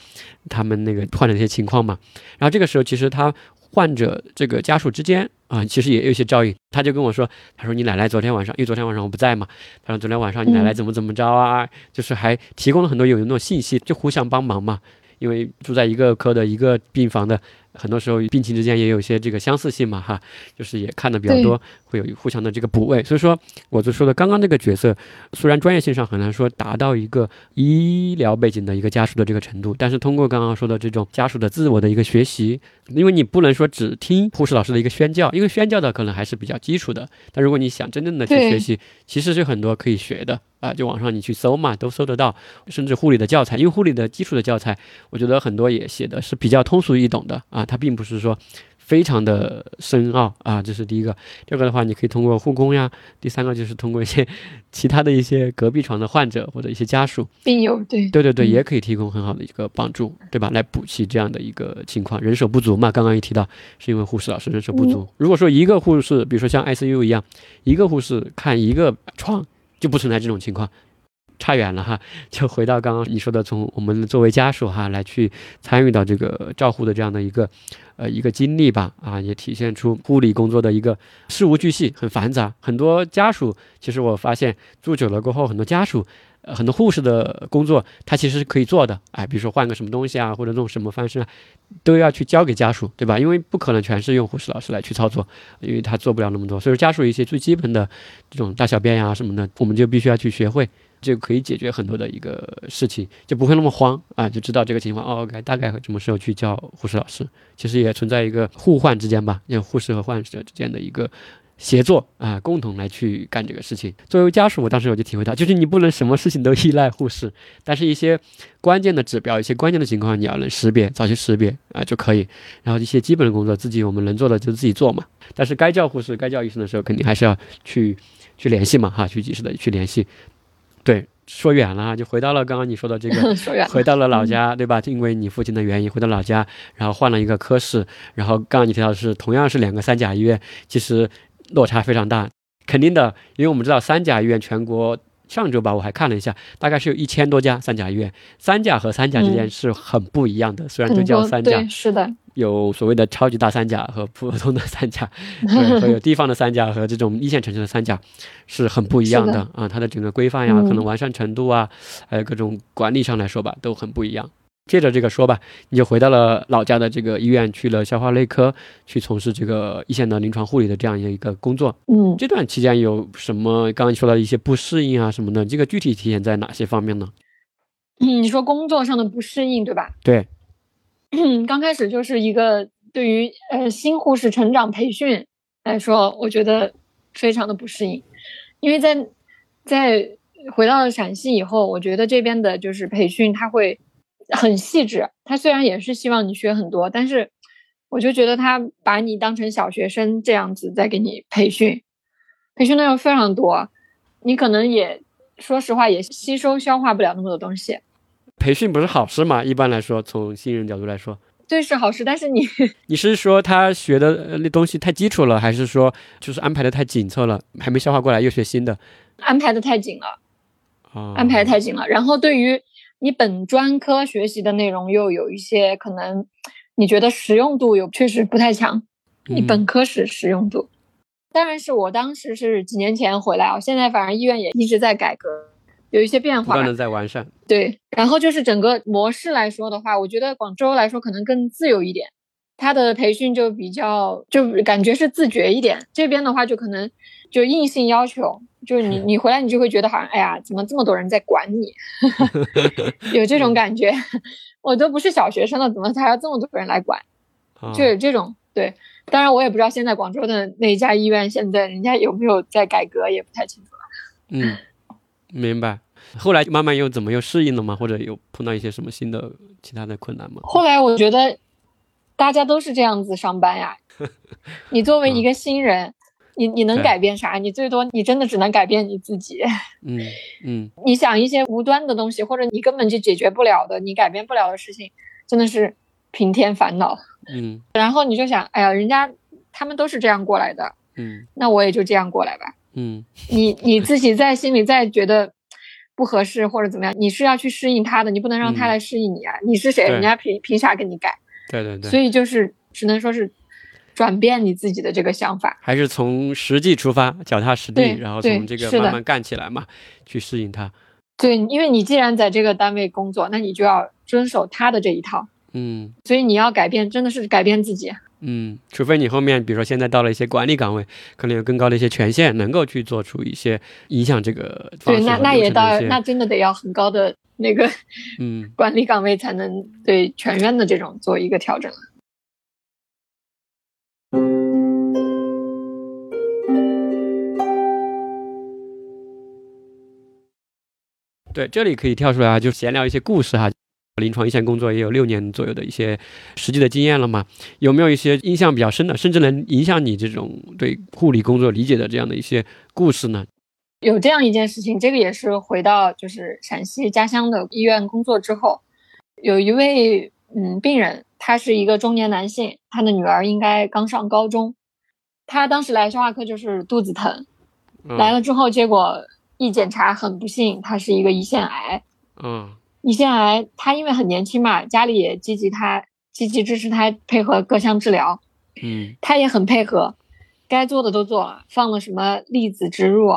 他们那个患者的一些情况嘛。然后这个时候，其实他患者这个家属之间。啊，其实也有一些照应，他就跟我说，他说你奶奶昨天晚上，因为昨天晚上我不在嘛，他说昨天晚上你奶奶怎么怎么着啊，就是还提供了很多有用的信息，就互相帮忙嘛，因为住在一个科的一个病房的。很多时候病情之间也有一些这个相似性嘛，哈，就是也看的比较多，会有互相的这个补位。所以说，我就说的刚刚这个角色，虽然专业性上很难说达到一个医疗背景的一个家属的这个程度，但是通过刚刚说的这种家属的自我的一个学习，因为你不能说只听护士老师的一个宣教，因为宣教的可能还是比较基础的。但如果你想真正的去学习，其实是很多可以学的啊，就网上你去搜嘛，都搜得到，甚至护理的教材，因为护理的基础的教材，我觉得很多也写的是比较通俗易懂的啊。它并不是说非常的深奥啊，这是第一个。第二个的话，你可以通过护工呀；第三个就是通过一些 其他的一些隔壁床的患者或者一些家属、病友，对对对对，也可以提供很好的一个帮助，对吧？来补齐这样的一个情况，人手不足嘛。刚刚也提到，是因为护士老师人手不足。如果说一个护士，比如说像 ICU 一样，一个护士看一个床，就不存在这种情况。差远了哈，就回到刚刚你说的，从我们作为家属哈来去参与到这个照护的这样的一个，呃一个经历吧啊，也体现出护理工作的一个事无巨细，很繁杂。很多家属其实我发现住久了过后，很多家属，很多护士的工作他其实是可以做的，哎，比如说换个什么东西啊，或者弄什么方式啊，都要去交给家属，对吧？因为不可能全是用护士老师来去操作，因为他做不了那么多。所以说家属一些最基本的这种大小便呀什么的，我们就必须要去学会。就可以解决很多的一个事情，就不会那么慌啊，就知道这个情况哦，该大概什么时候去叫护士老师。其实也存在一个互换之间吧，像护士和患者之间的一个协作啊，共同来去干这个事情。作为家属，我当时我就体会到，就是你不能什么事情都依赖护士，但是一些关键的指标、一些关键的情况，你要能识别、早去识别啊就可以。然后一些基本的工作，自己我们能做的就自己做嘛。但是该叫护士、该叫医生的时候，肯定还是要去去联系嘛，哈，去及时的去联系。对，说远了，就回到了刚刚你说的这个，回到了老家，对吧？因为你父亲的原因，回到老家，然后换了一个科室，然后刚刚你提到是同样是两个三甲医院，其实落差非常大，肯定的，因为我们知道三甲医院全国。上周吧，我还看了一下，大概是有一千多家三甲医院，三甲和三甲之间是很不一样的。虽然都叫三甲，是的，有所谓的超级大三甲和普通的三甲，对，和有地方的三甲和这种一线城市的三甲是很不一样的啊。它的整个规范呀，可能完善程度啊，还有各种管理上来说吧，都很不一样。接着这个说吧，你就回到了老家的这个医院，去了消化内科，去从事这个一线的临床护理的这样一个工作。嗯，这段期间有什么？刚刚说到一些不适应啊什么的，这个具体体现在哪些方面呢？嗯，你说工作上的不适应，对吧？对。刚开始就是一个对于呃新护士成长培训来说，我觉得非常的不适应，因为在在回到了陕西以后，我觉得这边的就是培训他会。很细致，他虽然也是希望你学很多，但是我就觉得他把你当成小学生这样子在给你培训，培训内容非常多，你可能也说实话也吸收消化不了那么多东西。培训不是好事吗？一般来说，从新人角度来说，对是好事，但是你 你是说他学的呃那东西太基础了，还是说就是安排的太紧凑了，还没消化过来又学新的？安排的太紧了，啊，安排的太紧了。然后对于你本专科学习的内容，又有一些可能你觉得实用度有确实不太强，你嗯本科是实用度。当然是我当时是几年前回来啊，现在反正医院也一直在改革，有一些变化不断。的在完善。对，然后就是整个模式来说的话，我觉得广州来说可能更自由一点，它的培训就比较就感觉是自觉一点。这边的话就可能就硬性要求，就是你 你回来你就会觉得好像哎呀，怎么这么多人在管你，有这种感觉。我都不是小学生了，怎么还要这么多人来管？啊就有这种对。当然我也不知道现在广州的那一家医院现在人家有没有在改革，也不太清楚了。嗯，明白。后来慢慢又怎么又适应了吗？或者有碰到一些什么新的其他的困难吗？后来我觉得大家都是这样子上班呀。你作为一个新人，你你能改变啥？你最多你真的只能改变你自己。嗯嗯你想一些无端的东西，或者你根本就解决不了的、你改变不了的事情，真的是平添烦恼。嗯然后你就想，哎呀，人家他们都是这样过来的，嗯那我也就这样过来吧。嗯你你自己在心里再觉得不合适或者怎么样，你是要去适应他的，你不能让他嗯来适应你啊！你是谁？人家凭凭啥给你改？对对对，所以就是只能说是转变你自己的这个想法。还是从实际出发，脚踏实地，然后从这个慢慢干起来嘛，去适应他。对，因为你既然在这个单位工作，那你就要遵守他的这一套，嗯所以你要改变，真的是改变自己。嗯，除非你后面，比如说现在到了一些管理岗位，可能有更高的一些权限，能够去做出一些影响这个方对，那那也到那真的得要很高的那个嗯 管理岗位才能对全院的这种做一个调整了。对，这里可以跳出来啊，就闲聊一些故事哈。临床一线工作也有六年左右的一些实际的经验了嘛，有没有一些印象比较深的，甚至能影响你这种对护理工作理解的这样的一些故事呢？有这样一件事情，这个也是回到就是陕西家乡的医院工作之后，有一位嗯病人，他是一个中年男性，他的女儿应该刚上高中，他当时来消化科就是肚子疼，嗯、来了之后，结果一检查很不幸，他是一个胰腺癌。嗯胰腺癌，他因为很年轻嘛，家里也积极他积极支持他配合各项治疗，嗯。他也很配合，该做的都做了，放了什么粒子植入，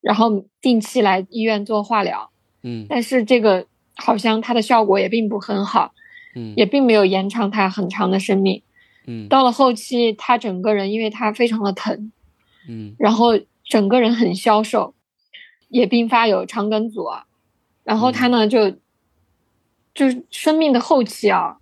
然后定期来医院做化疗，嗯。但是这个好像它的效果也并不很好，嗯。也并没有延长他很长的生命。嗯。到了后期，他整个人因为他非常的疼，嗯。然后整个人很消瘦，也并发有肠梗阻，然后他呢就就是生命的后期啊，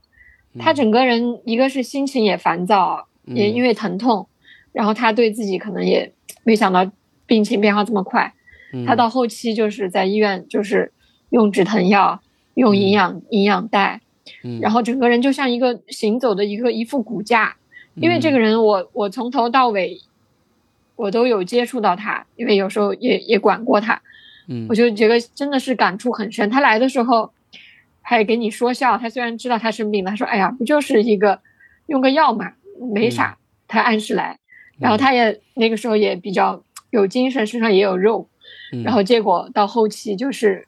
他整个人一个是心情也烦躁，也因为为疼痛，然后他对自己可能也没想到病情变化这么快，嗯。他到后期就是在医院就是用止疼药，用营养营养带，然后后整个人就像一个行走的一个一副骨架，因为这个人我我从头到尾我都有接触到他，因为有时候也也管过他，嗯。我就觉得真的是感触很深。他来的时候还给你说笑，他虽然知道他生病了，他说：“哎呀，不就是一个用个药嘛，没啥。他按时来，然后他也那个时候也比较有精神，身上也有肉，嗯然后结果到后期就是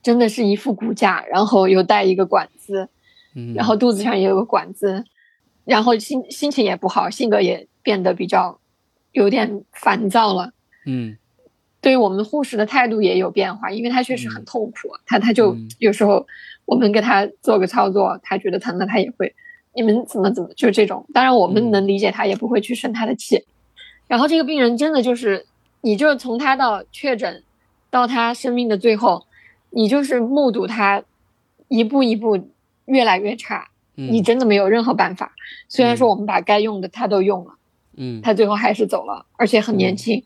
真的是一副骨架，然后又带一个管子，嗯然后肚子上也有个管子，然后心心情也不好，性格也变得比较有点烦躁了。嗯对于我们护士的态度也有变化，因为他确实很痛苦，他他就嗯有时候我们给他做个操作，他觉得疼了，他也会你们怎么怎么就这种。当然我们嗯能理解他，也不会去生他的气。然后这个病人真的就是，你就从他到确诊到他生命的最后，你就是目睹他一步一步越来越差，你嗯真的没有任何办法。虽然说嗯我们把该用的他都用了。嗯他最后还是走了，而且很年轻，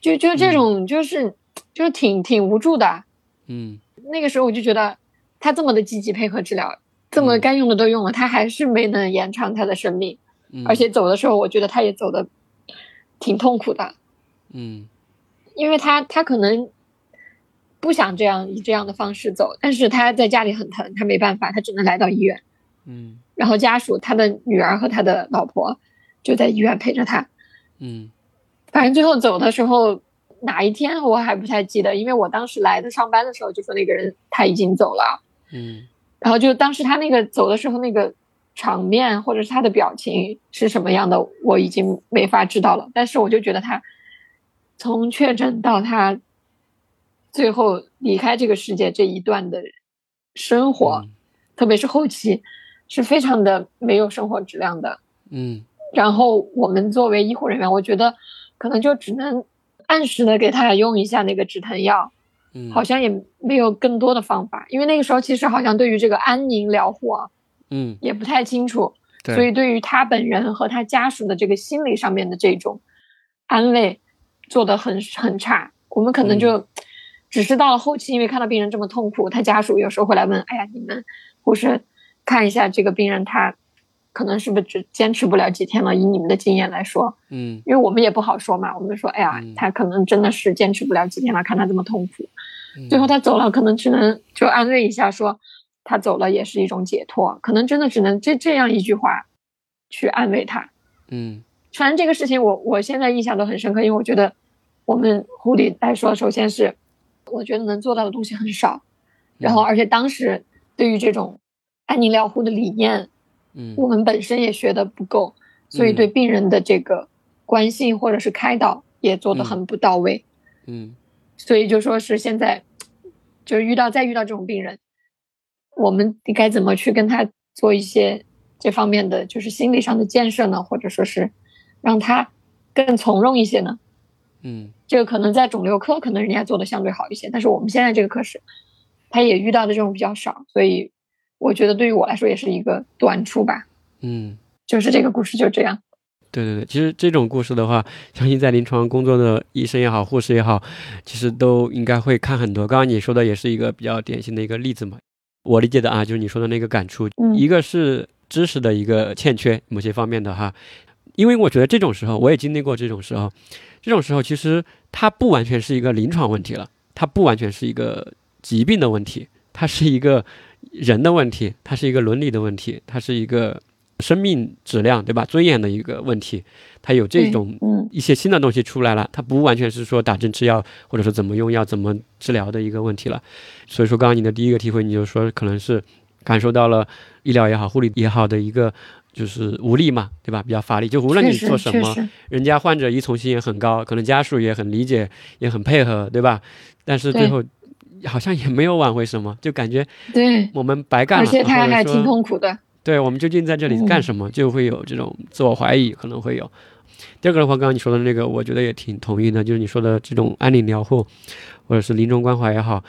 就就这种就是就是挺挺无助的。嗯那个时候我就觉得他这么的积极配合治疗，这么嗯该用的都用了，他还是没能延长他的生命，嗯而且走的时候我觉得他也走的挺痛苦的。嗯因为他他可能不想这样以这样的方式走，但是他在家里很疼，他没办法，他只能来到医院。嗯然后家属他的女儿和他的老婆就在医院陪着他。嗯反正最后走的时候哪一天我还不太记得，因为我当时来的上班的时候就说那个人他已经走了，嗯然后就当时他那个走的时候那个场面或者是他的表情是什么样的，我已经没法知道了。但是我就觉得他从确诊到他最后离开这个世界这一段的生活，嗯特别是后期，是非常的没有生活质量的。嗯然后我们作为医护人员，我觉得可能就只能按时的给他用一下那个止疼药，嗯，好像也没有更多的方法，因为那个时候其实好像对于这个安宁疗护啊嗯。也不太清楚，对，所以对于他本人和他家属的这个心理上面的这种安慰做的很很差。我们可能就只是到了后期，因为看到病人这么痛苦，他家属有时候会来问：“哎呀，你们护士看一下这个病人，他可能是不是只坚持不了几天了？以你们的经验来说，嗯因为我们也不好说嘛，我们说：哎呀嗯，他可能真的是坚持不了几天了，看他这么痛苦。嗯最后他走了，可能只能就安慰一下说，他走了也是一种解脱，可能真的只能这这样一句话去安慰他。嗯反正这个事情我我现在印象都很深刻，因为我觉得我们护理来说，首先是我觉得能做到的东西很少，然后而且当时对于这种安宁疗护的理念，嗯我们本身也学的不够，所以对病人的这个关心或者是开导也做的很不到位。嗯所以就说是现在，就是遇到再遇到这种病人，我们该怎么去跟他做一些这方面的就是心理上的建设呢？或者说是让他更从容一些呢？嗯这个可能在肿瘤科可能人家做的相对好一些，但是我们现在这个科室，他也遇到的这种比较少，所以我觉得对于我来说也是一个短处吧。嗯。就是这个故事就这样。对对对，其实这种故事的话，相信在临床工作的医生也好，护士也好，其实都应该会看很多。刚刚你说的也是一个比较典型的一个例子嘛。我理解的啊，就是你说的那个感触，嗯一个是知识的一个欠缺，某些方面的哈。因为我觉得这种时候，我也经历过这种时候，这种时候其实它不完全是一个临床问题了，它不完全是一个疾病的问题，它是一个人的问题，它是一个伦理的问题，它是一个生命质量，对吧？尊严的一个问题，它有这种嗯一些新的东西出来了，它不完全是说打针吃药，或者说怎么用药、怎么治疗的一个问题了。所以说，刚刚你的第一个体会，你就说可能是感受到了医疗也好、护理也好的一个就是无力嘛，对吧？比较乏力，就无论你做什么，人家患者依从性也很高，可能家属也很理解，也很配合，对吧？但是最后好像也没有挽回什么，就感觉对，我们白干了，而且他还挺痛苦的。对我们究竟在这里干嗯什么，就会有这种自我怀疑，可能会有。第二个的话，刚刚你说的那个，我觉得也挺同意的，就是你说的这种安宁疗护，或者是临终关怀也好，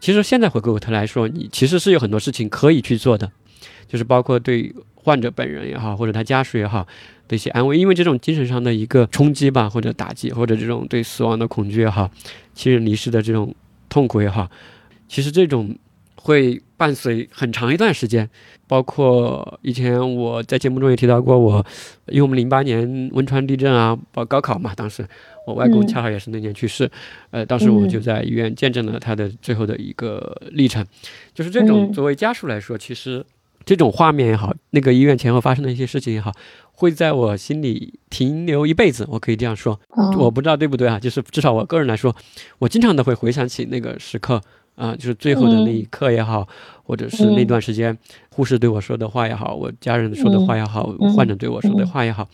其实现在回过头来说，你其实是有很多事情可以去做的，就是包括对患者本人也好，或者他家属也好的一些安慰，因为这种精神上的一个冲击吧，或者打击，或者这种对死亡的恐惧也好，亲人离世的这种痛苦也好，其实这种会伴随很长一段时间。包括以前我在节目中也提到过我，因为我们零八年汶川地震啊，包高考嘛，当时我外公嗯恰好也是那年去世，呃，当时我嗯就在医院见证了他的最后的一个历程。就是这种嗯作为家属来说，其实这种画面也好，那个医院前后发生的一些事情也好，会在我心里停留一辈子。我可以这样说，嗯我不知道对不对啊？就是至少我个人来说，我经常都会回想起那个时刻啊、就是最后的那一刻也好，或者是那段时间护士对我说的话也好，我家人说的话也好，嗯患者对我说的话也好，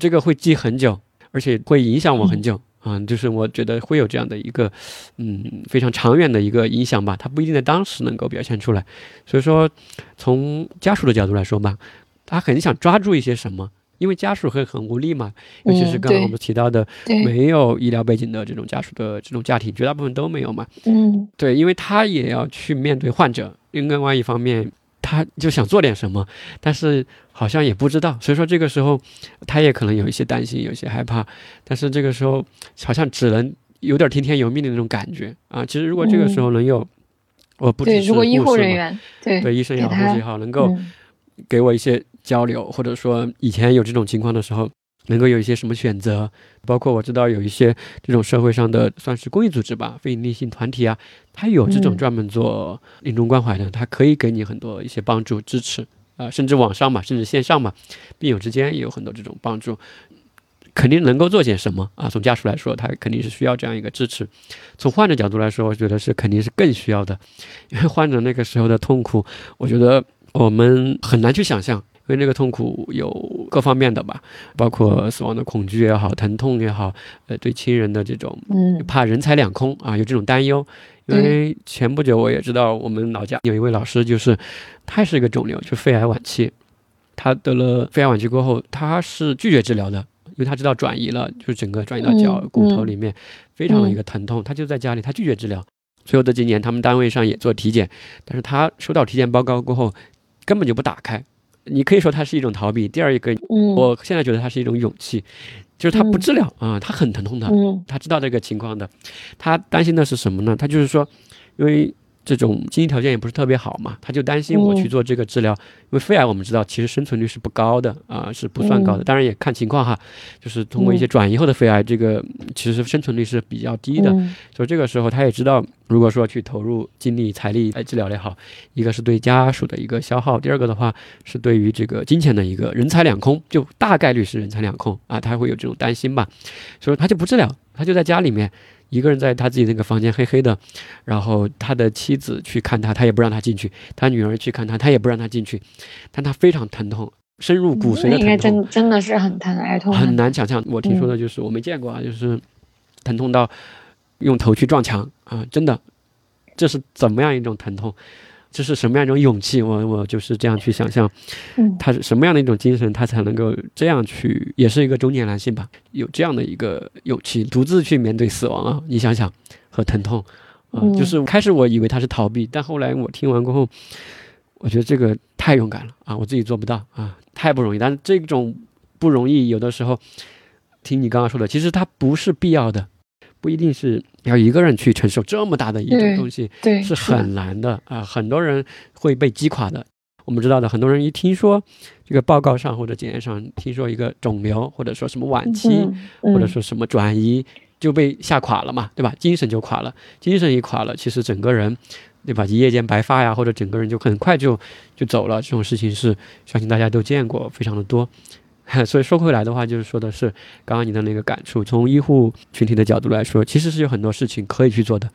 这个会记很久，而且会影响我很久。啊、就是我觉得会有这样的一个，嗯，非常长远的一个影响吧。它不一定在当时能够表现出来，所以说，从家属的角度来说吧，他很想抓住一些什么，因为家属会很无力嘛，尤其是刚刚我们提到的对，没有医疗背景的这种家属的这种家庭，绝大部分都没有嘛。嗯对，因为他也要去面对患者，另外一方面，他就想做点什么，但是好像也不知道，所以说这个时候他也可能有一些担心，有一些害怕，但是这个时候好像只能有点听天由命的那种感觉。啊。其实如果这个时候能有，我不只对，是如果医护人员对对医生也好，护士也好，能够嗯。给我一些交流，或者说以前有这种情况的时候，能够有一些什么选择。包括我知道有一些这种社会上的算是公益组织吧，非营利性团体啊，它有这种专门做临终关怀的，它可以给你很多一些帮助支持啊，甚至网上嘛，甚至线上嘛，病友之间也有很多这种帮助。肯定能够做些什么啊？从家属来说，他肯定是需要这样一个支持；从患者角度来说，我觉得是肯定是更需要的，因为患者那个时候的痛苦，我觉得我们很难去想象，因为那个痛苦有各方面的吧，包括死亡的恐惧也好，疼痛也好，呃，对亲人的这种，嗯，怕人财两空啊，有这种担忧。因为前不久我也知道，我们老家有一位老师，就是他是一个肿瘤，就肺癌晚期，他得了肺癌晚期过后，他是拒绝治疗的。因为他知道转移了，就是整个转移到脚骨头里面，非常的一个疼痛，他就在家里，他拒绝治疗。最后这几年，他们单位上也做体检，但是他收到体检报告过后，根本就不打开。你可以说他是一种逃避。第二一个，我现在觉得他是一种勇气，就是他不治疗啊，他很疼痛的，他知道这个情况的，他担心的是什么呢？他就是说，因为。这种经济条件也不是特别好嘛，他就担心我去做这个治疗，因为肺癌我们知道其实生存率是不高的啊，是不算高的，当然也看情况哈，就是通过一些转移后的肺癌，这个其实生存率是比较低的，所以这个时候他也知道，如果说去投入精力财力来治疗也好，一个是对家属的一个消耗，第二个的话是对于这个金钱的一个人财两空，就大概率是人财两空啊，他会有这种担心吧，所以他就不治疗，他就在家里面。一个人在他自己那个房间黑黑的，然后他的妻子去看他，他也不让他进去；他女儿去看他，他也不让他进去。但他非常疼痛，深入骨髓的疼痛，应该真真的是很疼，哀痛，很难想象。我听说的就是我没见过啊，就是疼痛到用头去撞墙啊，真的，这是怎么样一种疼痛？这是什么样一种勇气？我我就是这样去想象，他是什么样的一种精神，他才能够这样去，也是一个中年男性吧，有这样的一个勇气，独自去面对死亡啊！你想想，和疼痛，啊，就是开始我以为他是逃避，但后来我听完过后，我觉得这个太勇敢了啊！我自己做不到啊，太不容易。但是这种不容易，有的时候听你刚刚说的，其实它不是必要的。不一定是要一个人去承受这么大的一种东西，对，是很难的啊！很多人会被击垮的。我们知道的，很多人一听说这个报告上或者检验上听说一个肿瘤，或者说什么晚期，或者说什么转移，就被吓垮了嘛，对吧？精神就垮了，精神一垮了，其实整个人，对吧？一夜间白发呀，或者整个人就很快就就走了。这种事情是相信大家都见过，非常的多。所以说回来的话，就是说的是刚刚你的那个感触。从医护群体的角度来说，其实是有很多事情可以去做的，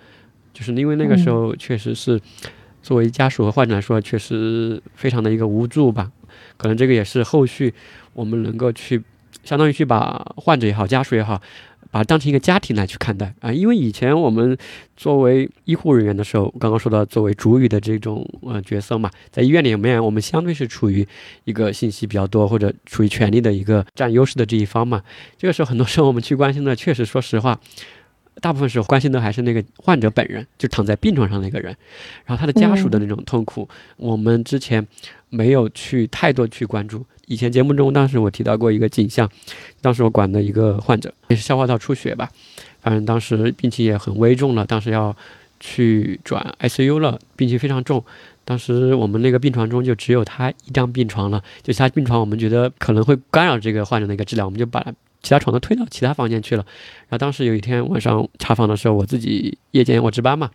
就是因为那个时候确实是作为家属和患者来说，确实非常的一个无助吧。可能这个也是后续我们能够去，相当于去把患者也好，家属也好。把它当成一个家庭来去看待啊，因为以前我们作为医护人员的时候，刚刚说到作为主语的这种呃角色嘛，在医院里面，我们相对是处于一个信息比较多或者处于权力的一个占优势的这一方嘛。这个时候，很多时候我们去关心的，确实说实话，大部分时候关心的还是那个患者本人，就躺在病床上那个人，然后他的家属的那种痛苦，我们之前没有去太多去关注。以前节目中，当时我提到过一个景象，当时我管的一个患者也是消化道出血吧，反正当时病情也很危重了，当时要去转 ICU 了，病情非常重。当时我们那个病床中就只有他一张病床了，就其他病床我们觉得可能会干扰这个患者的一个治疗，我们就把他其他床都推到其他房间去了。然后当时有一天晚上查房的时候，我自己夜间我值班嘛。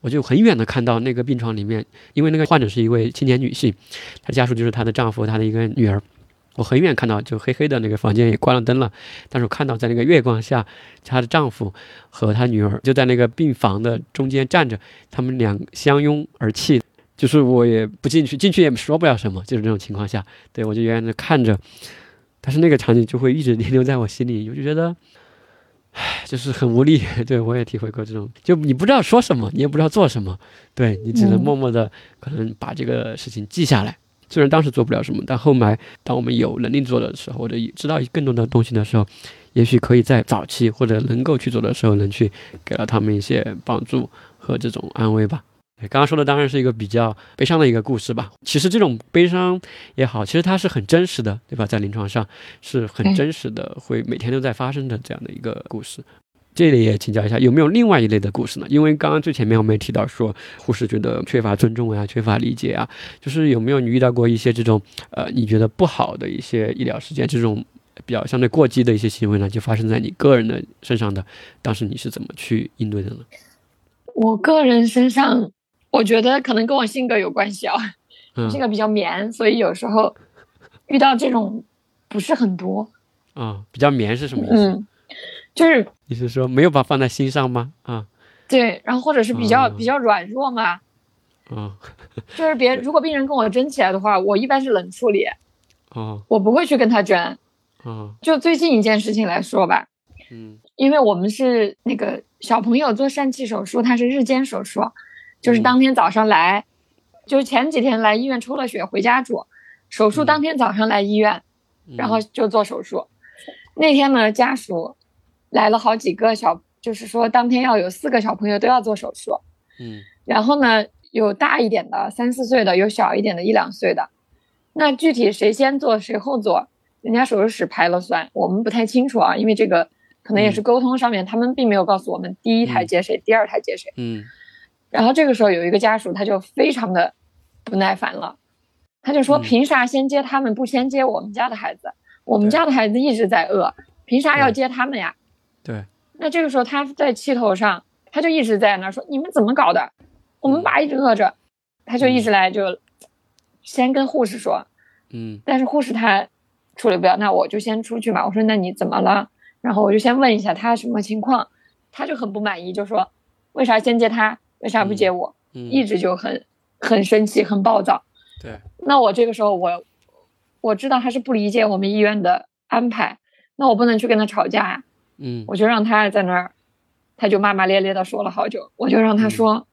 我就很远的看到那个病床里面，因为那个患者是一位青年女性，她家属就是她的丈夫，她的一个女儿。我很远看到，就黑黑的那个房间也关了灯了，但是我看到在那个月光下，她的丈夫和她女儿就在那个病房的中间站着，他们俩相拥而泣。就是我也不进去，进去也说不了什么，就是这种情况下，对我就远远的看着，但是那个场景就会一直 停留在我心里，我就觉得。唉，就是很无力，对我也体会过这种，就你不知道说什么，你也不知道做什么，对你只能默默的可能把这个事情记下来。虽然当时做不了什么，但后来当我们有能力做的时候，或者知道更多的东西的时候，也许可以在早期或者能够去做的时候，能去给了他们一些帮助和这种安慰吧。刚刚说的当然是一个比较悲伤的一个故事吧。其实这种悲伤也好，其实它是很真实的，对吧？在临床上是很真实的，会每天都在发生的这样的一个故事。这里也请教一下，有没有另外一类的故事呢？因为刚刚最前面我们也提到说，护士觉得缺乏尊重啊，缺乏理解啊，就是有没有你遇到过一些这种呃，你觉得不好的一些医疗事件，这种比较相对过激的一些行为呢，就发生在你个人的身上的，当时你是怎么去应对的呢？我个人身上，我觉得可能跟我性格有关系啊，嗯性格比较绵，所以有时候遇到这种不是很多。啊、比较绵是什么意思？嗯，就是你是说没有把放在心上吗？啊对，然后或者是比较、哦比较软弱嘛，啊就是别 如果病人跟我争起来的话，我一般是冷处理，哦我不会去跟他争。哦就最近一件事情来说吧，嗯因为我们是那个小朋友做疝气手术，他是日间手术，就是嗯当天早上来，就是前几天来医院抽了血回家住，手术嗯当天早上来医院，嗯然后就做手术。那天呢，家属来了好几个小，就是说当天要有四个小朋友都要做手术，嗯然后呢，有大一点的三四岁的，有小一点的一两岁的。那具体谁先做谁后做，人家手术室排了算，我们不太清楚啊，因为这个可能也是沟通上面，他们并没有告诉我们第一台接谁，第二台接谁。嗯然后这个时候有一个家属他就非常的不耐烦了，他就说嗯凭啥先接他们，不先接我们家的孩子？我们家的孩子一直在饿，凭啥要接他们呀？对那这个时候他在气头上，他就一直在那儿说你们怎么搞的？我们爸一直饿着，他就一直来就先跟护士说，嗯但是护士他处理不了，那我就先出去嘛。我说那你怎么了？然后我就先问一下他什么情况，他就很不满意，就说为啥先接他，为啥不接我？嗯一直就很很生气，很暴躁。对那我这个时候我我知道他是不理解我们医院的安排，那我不能去跟他吵架呀，嗯我就让他在那儿，他就骂骂咧咧的说了好久，我就让他说，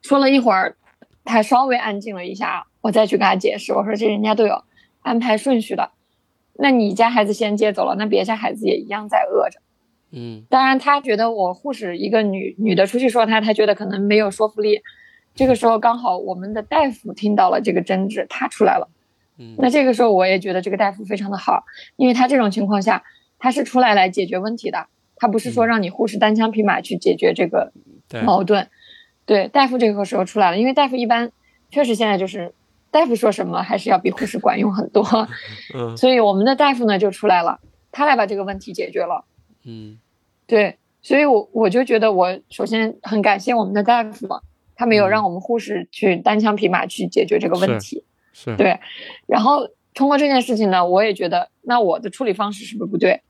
说了一会儿，他稍微安静了一下，我再去跟他解释，我说这人家都有安排顺序的，那你家孩子先接走了，那别家孩子也一样在饿着。嗯当然，他觉得我护士一个女女的出去说他，他觉得可能没有说服力。这个时候刚好我们的大夫听到了这个争执，他出来了。嗯那这个时候我也觉得这个大夫非常的好，因为他这种情况下，他是出来来解决问题的，他不是说让你护士单枪匹马去解决这个对矛盾。对，大夫这个时候出来了，因为大夫一般确实现在就是大夫说什么还是要比护士管用很多，嗯 所以我们的大夫呢就出来了，他来把这个问题解决了。嗯对，所以我我就觉得我首先很感谢我们的大夫嘛，他没有让我们护士去单枪匹马去解决这个问题。是对，然后通过这件事情呢，我也觉得那我的处理方式是不是不对？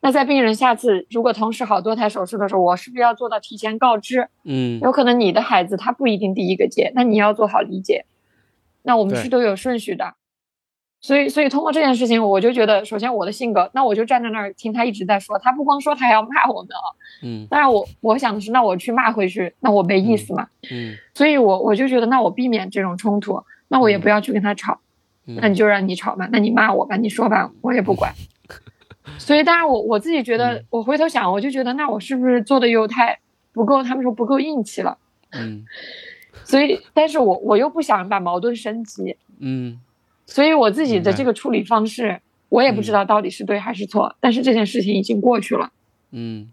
那在病人下次如果同时好多台手术的时候，我是不是要做到提前告知？嗯有可能你的孩子他不一定第一个接，那你要做好理解。那我们是都有顺序的，所以所以通过这件事情，我就觉得，首先我的性格，那我就站在那儿听他一直在说，他不光说，他还要骂我们啊。嗯当然我我想的是，那我去骂回去，那我没意思嘛。嗯所以我我就觉得，那我避免这种冲突，那我也不要去跟他吵，嗯那你就让你吵吧，那你骂我吧，你说吧，我也不管。所以当然我我自己觉得嗯，我回头想，我就觉得，那我是不是做的又太不够？他们说不够硬气了。嗯 所以，但是我我又不想把矛盾升级，嗯所以我自己的这个处理方式，我也不知道到底是对还是错。但是这件事情已经过去了，嗯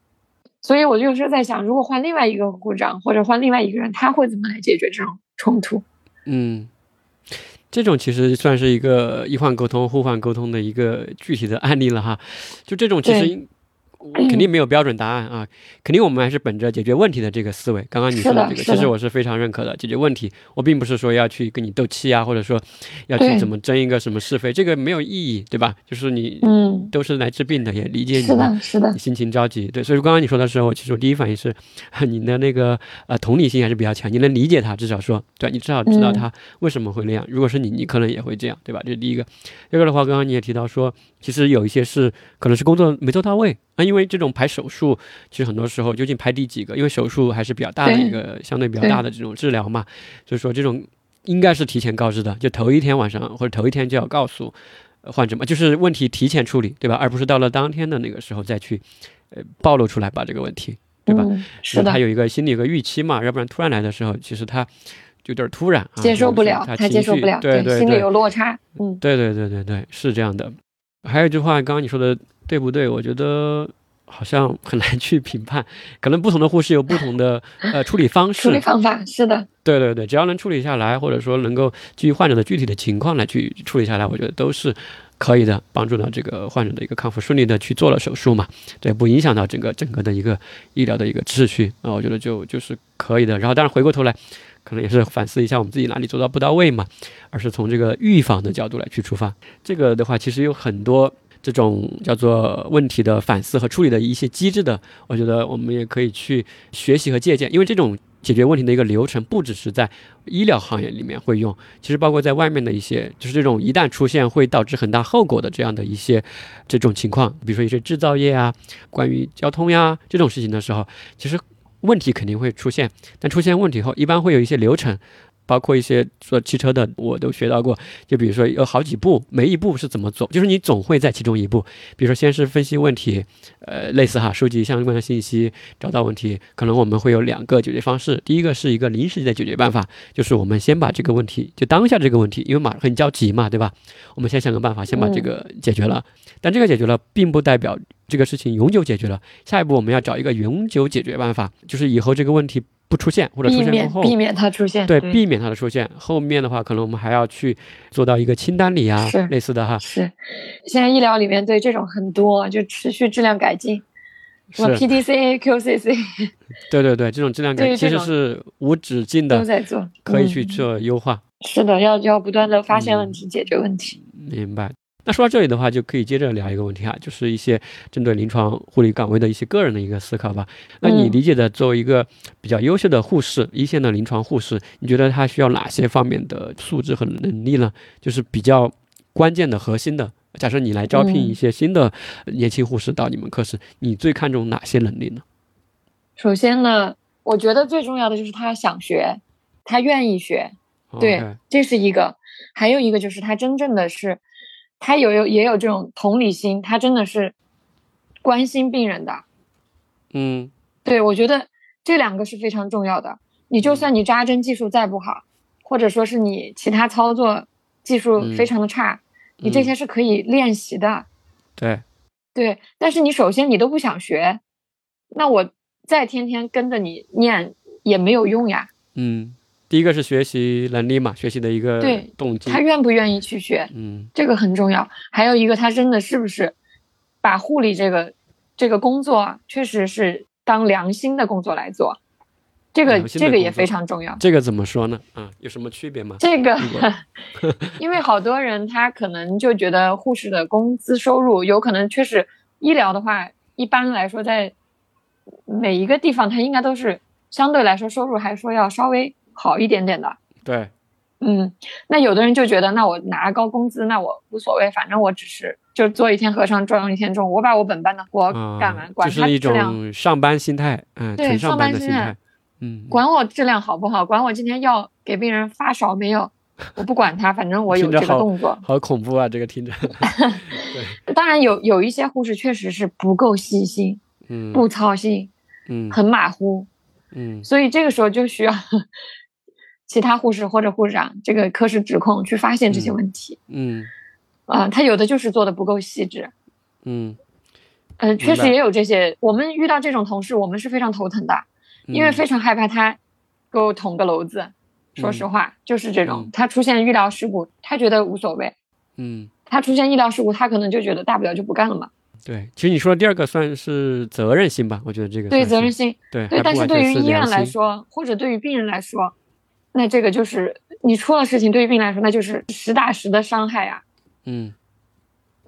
所以我就是在想，如果换另外一个护士长或者换另外一个人，他会怎么来解决这种冲突？嗯，这种其实算是一个医患沟通、互换沟通的一个具体的案例了哈。就这种其实肯定没有标准答案啊，肯定我们还是本着解决问题的这个思维。刚刚你说的这个，其实我是非常认可的。解决问题，我并不是说要去跟你斗气啊，或者说要去怎么争一个什么是非，这个没有意义，对吧？就是你嗯，都是来治病的，也理解你是的，是的你，心情着急，对，所以说刚刚你说的时候，其实我第一反应是，你的那个呃同理心还是比较强，你能理解他，至少说，对你至少知道嗯他为什么会那样。如果是你，你可能也会这样，对吧？这是第一个。第二个的话，刚刚你也提到说，其实有一些是可能是工作没做到位啊，因为这种排手术，其实很多时候究竟排第几个，因为手术还是比较大的一个相对比较大的这种治疗嘛，就是说这种应该是提前告知的，就头一天晚上或者头一天就要告诉。呃患者嘛，就是问题提前处理，对吧？而不是到了当天的那个时候再去，呃，暴露出来把这个问题，对吧？嗯，是的他，有一个心理有个预期嘛，要不然突然来的时候，其实他有点突然啊，接受不了，他他接受不了，对对对心里有落差，嗯，对对对对对，是这样的。还有一句话，刚刚你说的对不对？我觉得好像很难去评判，可能不同的护士有不同的 呃处理方式处理。方法是的，对对对，只要能处理下来，或者说能够基于患者的具体的情况来去处理下来，我觉得都是可以的，帮助到这个患者的一个康复顺利的去做了手术嘛，对，不影响到整个整个的一个医疗的一个秩序啊，我觉得就就是可以的。然后当然回过头来，可能也是反思一下我们自己哪里做到不到位嘛，而是从这个预防的角度来去出发。这个的话，其实有很多。这种叫做问题的反思和处理的一些机制的，我觉得我们也可以去学习和借鉴，因为这种解决问题的一个流程，不只是在医疗行业里面会用，其实包括在外面的一些，就是这种一旦出现会导致很大后果的这样的一些这种情况，比如说一些制造业啊，关于交通呀这种事情的时候，其实问题肯定会出现，但出现问题后，一般会有一些流程。包括一些做汽车的，我都学到过。就比如说有好几步，每一步是怎么做，就是你总会在其中一步。比如说先是分析问题，呃，类似哈，收集相关的信息，找到问题。可能我们会有两个解决方式。第一个是一个临时的解决办法，就是我们先把这个问题，就当下这个问题，因为马很着急嘛，对吧？我们先想个办法，先把这个解决了。但这个解决了，并不代表这个事情永久解决了。下一步我们要找一个永久解决办法，就是以后这个问题。不出现或者出现后，避免它出现，对，避免它的出现。后面的话，可能我们还要去做到一个清单里啊，类似的哈。是，现在医疗里面对这种很多，就持续质量改进，什么 PDCA、QCC。对对对，这种质量改进其实是无止境的都在做，可以去做优化。是的，要要不断的发现问题，解决问题。明白。那说到这里的话，就可以接着聊一个问题啊，就是一些针对临床护理岗位的一些个人的一个思考吧。那你理解的，作为一个比较优秀的护士，一线的临床护士，你觉得他需要哪些方面的素质和能力呢？就是比较关键的核心的。假设你来招聘一些新的年轻护士到你们科室，你最看重哪些能力呢？首先呢，我觉得最重要的就是他想学，他愿意学，对，这是一个。还有一个就是他真正的是。他有有也有这种同理心，他真的是关心病人的，嗯，对，我觉得这两个是非常重要的。你就算你扎针技术再不好，或者说是你其他操作技术非常的差，你这些是可以练习的。对，对，但是你首先你都不想学，那我再天天跟着你念也没有用呀。嗯。第一个是学习能力嘛，学习的一个动机，他愿不愿意去学，嗯，这个很重要。还有一个，他真的是不是把护理这个这个工作，确实是当良心的工作来做，这个这个也非常重要。这个怎么说呢？啊，有什么区别吗？这个，因为好多人他可能就觉得护士的工资收入有可能确实，医疗的话，一般来说在每一个地方，它应该都是相对来说收入还说要稍微。好一点点的，对，嗯，那有的人就觉得，那我拿高工资，那我无所谓，反正我只是就做一天和尚撞一天钟，我把我本班的活干完，管他质量。上班心态，嗯，对，上班心态，嗯，管我质量好不好，管我今天药给病人发少没有，我不管他，反正我有这个动作。好恐怖啊，这个听着。对，当然有有一些护士确实是不够细心，嗯，不操心，嗯，很马虎，嗯，所以这个时候就需要。其他护士或者护士长，这个科室指控去发现这些问题。嗯，啊，他有的就是做的不够细致。嗯，嗯，确实也有这些。我们遇到这种同事，我们是非常头疼的，因为非常害怕他给我捅个娄子。说实话，就是这种，他出现医疗事故，他觉得无所谓。嗯，他出现医疗事故，他可能就觉得大不了就不干了嘛。对，其实你说的第二个算是责任心吧，我觉得这个对责任心。对对，但是对于医院来说，或者对于病人来说。那这个就是你出了事情，对于病人来说，那就是实打实的伤害啊。嗯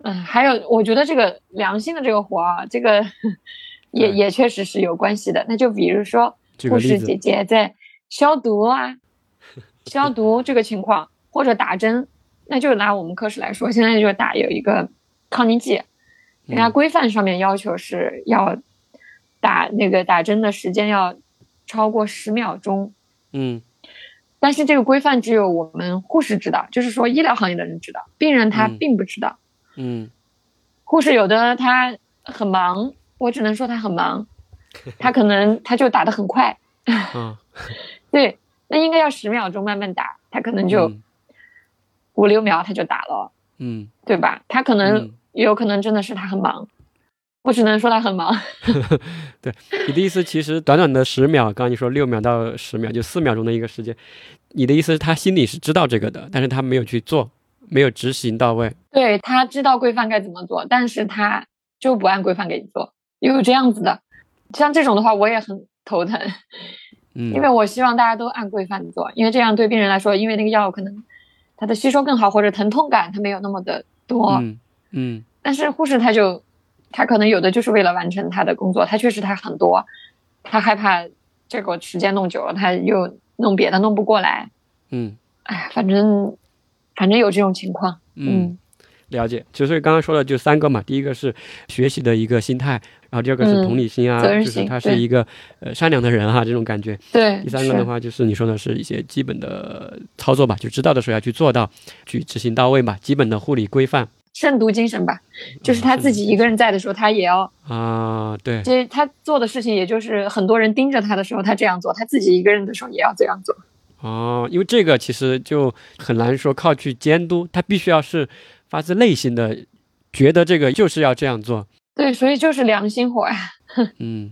嗯，还有，我觉得这个良心的这个活啊，这个 也也确实是有关系的。那就比如说，护士姐姐在消毒啊，消毒这个情况，或者打针，那就拿我们科室来说，现在就打有一个抗凝剂，人家规范上面要求是要打那个打针的时间要超过十秒钟。嗯。但是这个规范只有我们护士知道，就是说医疗行业的人知道，病人他并不知道。嗯，护士有的他很忙，我只能说他很忙，他可能他就打得很快。嗯，对，那应该要十秒钟慢慢打，他可能就五六秒他就打了。嗯，对吧？他可能有可能真的是他很忙。我只能说他很忙。对，你的意思其实短短的十秒，刚刚你说六秒到十秒，就四秒钟的一个时间，你的意思是他心里是知道这个的，但是他没有去做，没有执行到位。对他知道规范该怎么做，但是他就不按规范给你做，有这样子的。像这种的话，我也很头疼，嗯，因为我希望大家都按规范做，因为这样对病人来说，因为那个药可能它的吸收更好，或者疼痛感它没有那么的多。嗯嗯但是护士他就他可能有的就是为了完成他的工作，他确实他很多，他害怕这个时间弄久了，他又弄别的弄不过来。嗯哎呀，反正反正有这种情况。嗯，了解。就所以刚刚说的就三个嘛，第一个是学习的一个心态，然后第二个是嗯同理心啊，就是他是一个呃善良的人哈、这种感觉。对，第三个的话就是你说的是一些基本的操作吧，就知道的时候要去做到，去执行到位嘛，基本的护理规范慎独精神吧，就是嗯他自己一个人在的时候，他也要，啊，对，其实他做的事情，也就是很多人盯着他的时候，他这样做；他自己一个人的时候，也要这样做。哦，因为这个其实就很难说靠去监督，他必须要是发自内心的觉得这个就是要这样做，对，所以就是良心活呀，嗯。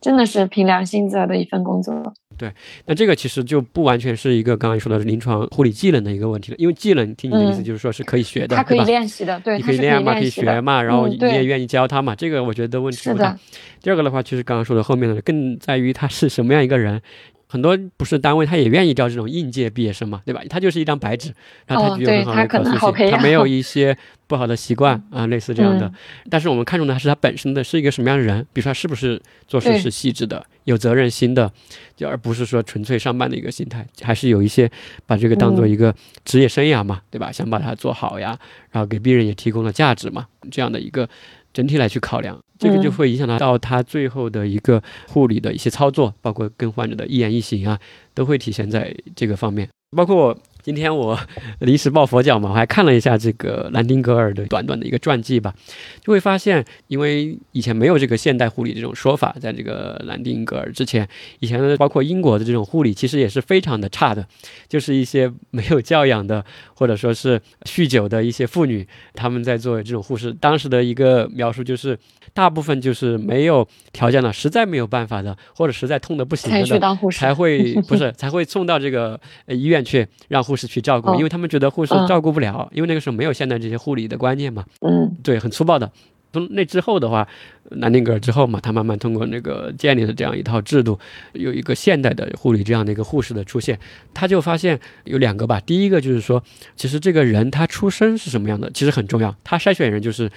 真的是凭良心做的一份工作。对那这个其实就不完全是一个刚才说的临床护理技能的一个问题了，因为技能听你的意思嗯就是说是可以学的，他可以？练习的，对，你可以练嘛，可以。学嘛，然后你也愿意教他嘛，这个我觉得问题不大。，第二个的话，就是刚刚说的后面的，更在于他是什么样一个人。很多不是单位，他也愿意招这种应届毕业生嘛，对吧？他就是一张白纸，然后他具有很好的可塑性，他没有一些不好的习惯 啊，类似这样的。嗯但是我们看重的还是他本身的是一个什么样的人，比如说他是不是做事是细致的、有责任心的，就而不是说纯粹上班的一个心态，还是有一些把这个当做嗯一个职业生涯嘛，对吧？想把它做好呀，然后给病人也提供了价值嘛，这样的一个整体来去考量，这个就嗯会影响到到他最后的一个护理的一些操作，包括跟患者的一言一行啊，都会体现在这个方面。包括今天我临时抱佛脚嘛，我还看了一下这个兰丁格尔的短短的一个传记吧，就会发现，因为以前没有这个现代护理这种说法，在这个兰丁格尔之前，以前的包括英国的这种护理其实也是非常的差的，就是一些没有教养的或者说是酗酒的一些妇女，他们在做这种护士。当时的一个描述就是，大部分就是没有条件了，实在没有办法的，或者实在痛的不行才去了的。当护士，才会 不是才会送到这个呃医院去让护士去照顾，哦因为他们觉得护士嗯照顾不了，因为那个时候没有现在这些护理的观念嘛。嗯对，很粗暴的。从那之后的话，南丁格尔之后嘛，他慢慢通过那个建立了这样一套制度，有一个现代的护理这样的一个护士的出现，他就发现有两个吧。第一个就是说，其实这个人他出身是什么样的，其实很重要。他筛选人就是，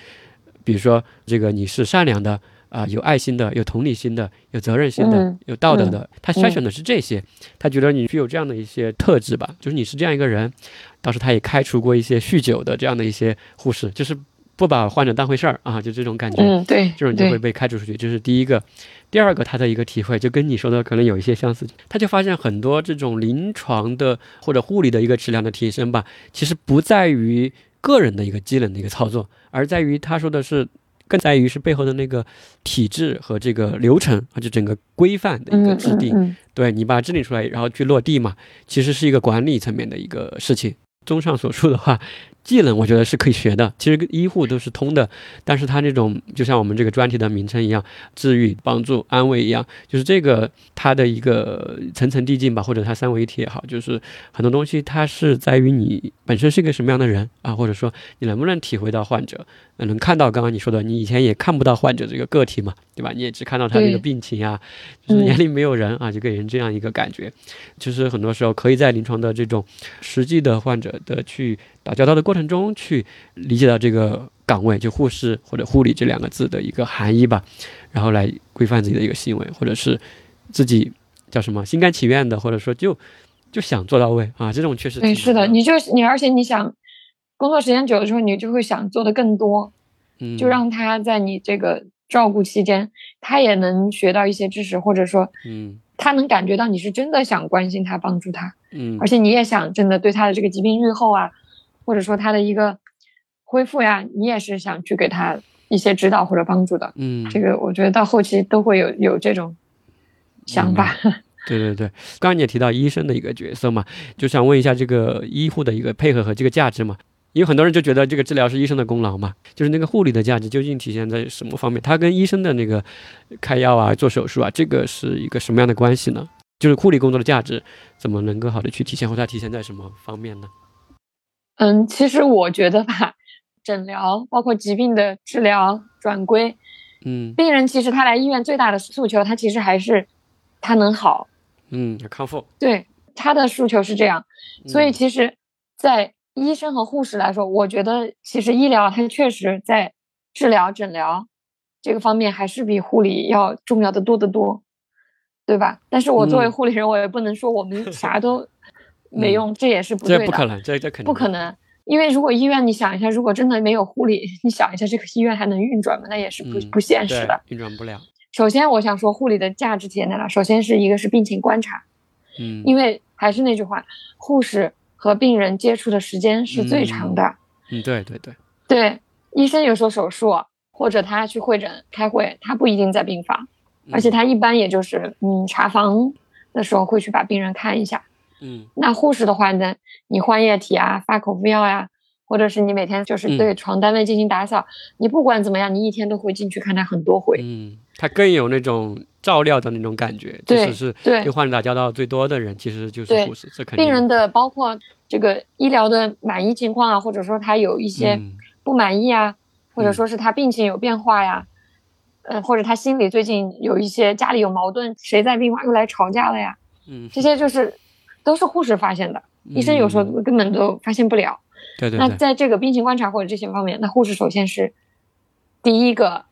比如说这个你是善良的啊、有爱心的，有同理心的，有责任心的，嗯有道德的，他筛选的是这些。他觉得你具有这样的一些特质吧，就是你是这样一个人。当时他也开除过一些酗酒的这样的一些护士，就是不把患者当回事儿啊，就这种感觉。嗯，对，这种就会，被开除出去，这是第一个。第二个，他的一个体会就跟你说的可能有一些相似，他就发现很多这种临床的或者护理的一个质量的提升吧，其实不在于个人的一个机能的一个操作，而在于他说的是更在于是背后的那个体制和这个流程，而且整个规范的一个嗯制定。嗯对你把它制定出来，然后去落地嘛，其实是一个管理层面的一个事情。综上所述的话，技能我觉得是可以学的，其实医护都是通的，但是他这种就像我们这个专题的名称一样，治愈、帮助、安慰一样，就是这个它的一个层层递进吧，或者它三位一体也好，就是很多东西它是在于你本身是一个什么样的人啊，或者说你能不能体会到患者，能看到刚刚你说的，你以前也看不到患者这个个体嘛，对吧？你也只看到他这个病情啊，就是嗯眼里没有人啊，就给人这样一个感觉。其实很多时候可以在临床的这种实际的患者的去打交道的过程中，去理解到这个岗位，就护士或者护理这两个字的一个含义吧，然后来规范自己的一个行为，或者是自己叫什么心甘情愿的，或者说就就想做到位啊，这种确实对，是的，你就你，而且你想工作时间久了之后，你就会想做的更多，嗯就让他在你这个照顾期间，他也能学到一些知识，或者说嗯他能感觉到你是真的想关心他、帮助他，嗯而且你也想真的对他的这个疾病愈后啊，或者说他的一个恢复呀，你也是想去给他一些指导或者帮助的。嗯，这个我觉得到后期都会有有这种想法。对对对，刚刚你也提到医生的一个角色嘛，就想问一下这个医护的一个配合和这个价值嘛。因为很多人就觉得这个治疗是医生的功劳嘛，就是那个护理的价值究竟体现在什么方面？它跟医生的那个开药啊、做手术啊，这个是一个什么样的关系呢？就是护理工作的价值怎么能够好的去体现，或者它体现在什么方面呢？嗯，其实我觉得吧，诊疗包括疾病的治疗转归，嗯病人其实他来医院最大的诉求，他其实还是他能好，嗯，康复。对他的诉求是这样。所以嗯其实，在医生和护士来说，我觉得其实医疗它确实在治疗诊疗这个方面还是比护理要重要的多得多，对吧？但是我作为嗯护理人，我也不能说我们 啥都没嗯用，这也是不对的。这不可能，这这肯定不可。能，因为如果医院，你想一下，如果真的没有护理，你想一下，这个医院还能运转吗？那也是不、嗯不现实的。，运转不了。首先，我想说护理的价值体现在哪？首先是一个是病情观察，嗯，因为还是那句话，护士和病人接触的时间是最长的。嗯，对对对，对，医生有时候手术或者他去会诊开会，他不一定在病房，而且嗯他一般也就是嗯查房的时候会去把病人看一下。嗯那护士的话呢，你换液体啊，发口服药呀、或者是你每天就是嗯对床单位进行打扫，你不管怎么样，你一天都会进去看他很多回。嗯，他更有那种照料的那种感觉，即对使是对。跟患者打交道最多的人，其实就是护士，这肯定病人的包括这个医疗的满意情况啊，或者说他有一些嗯。不满意啊，或者嗯。说是他病情有变化呀，呃，或者他心里最近有一些家里有矛盾，谁在病房又来吵架了呀，嗯，这些就是都是护士发现的，医生有时候嗯根本都发现不了。对对对，那在这个病情观察或者这些方面，那护士首先是第一个，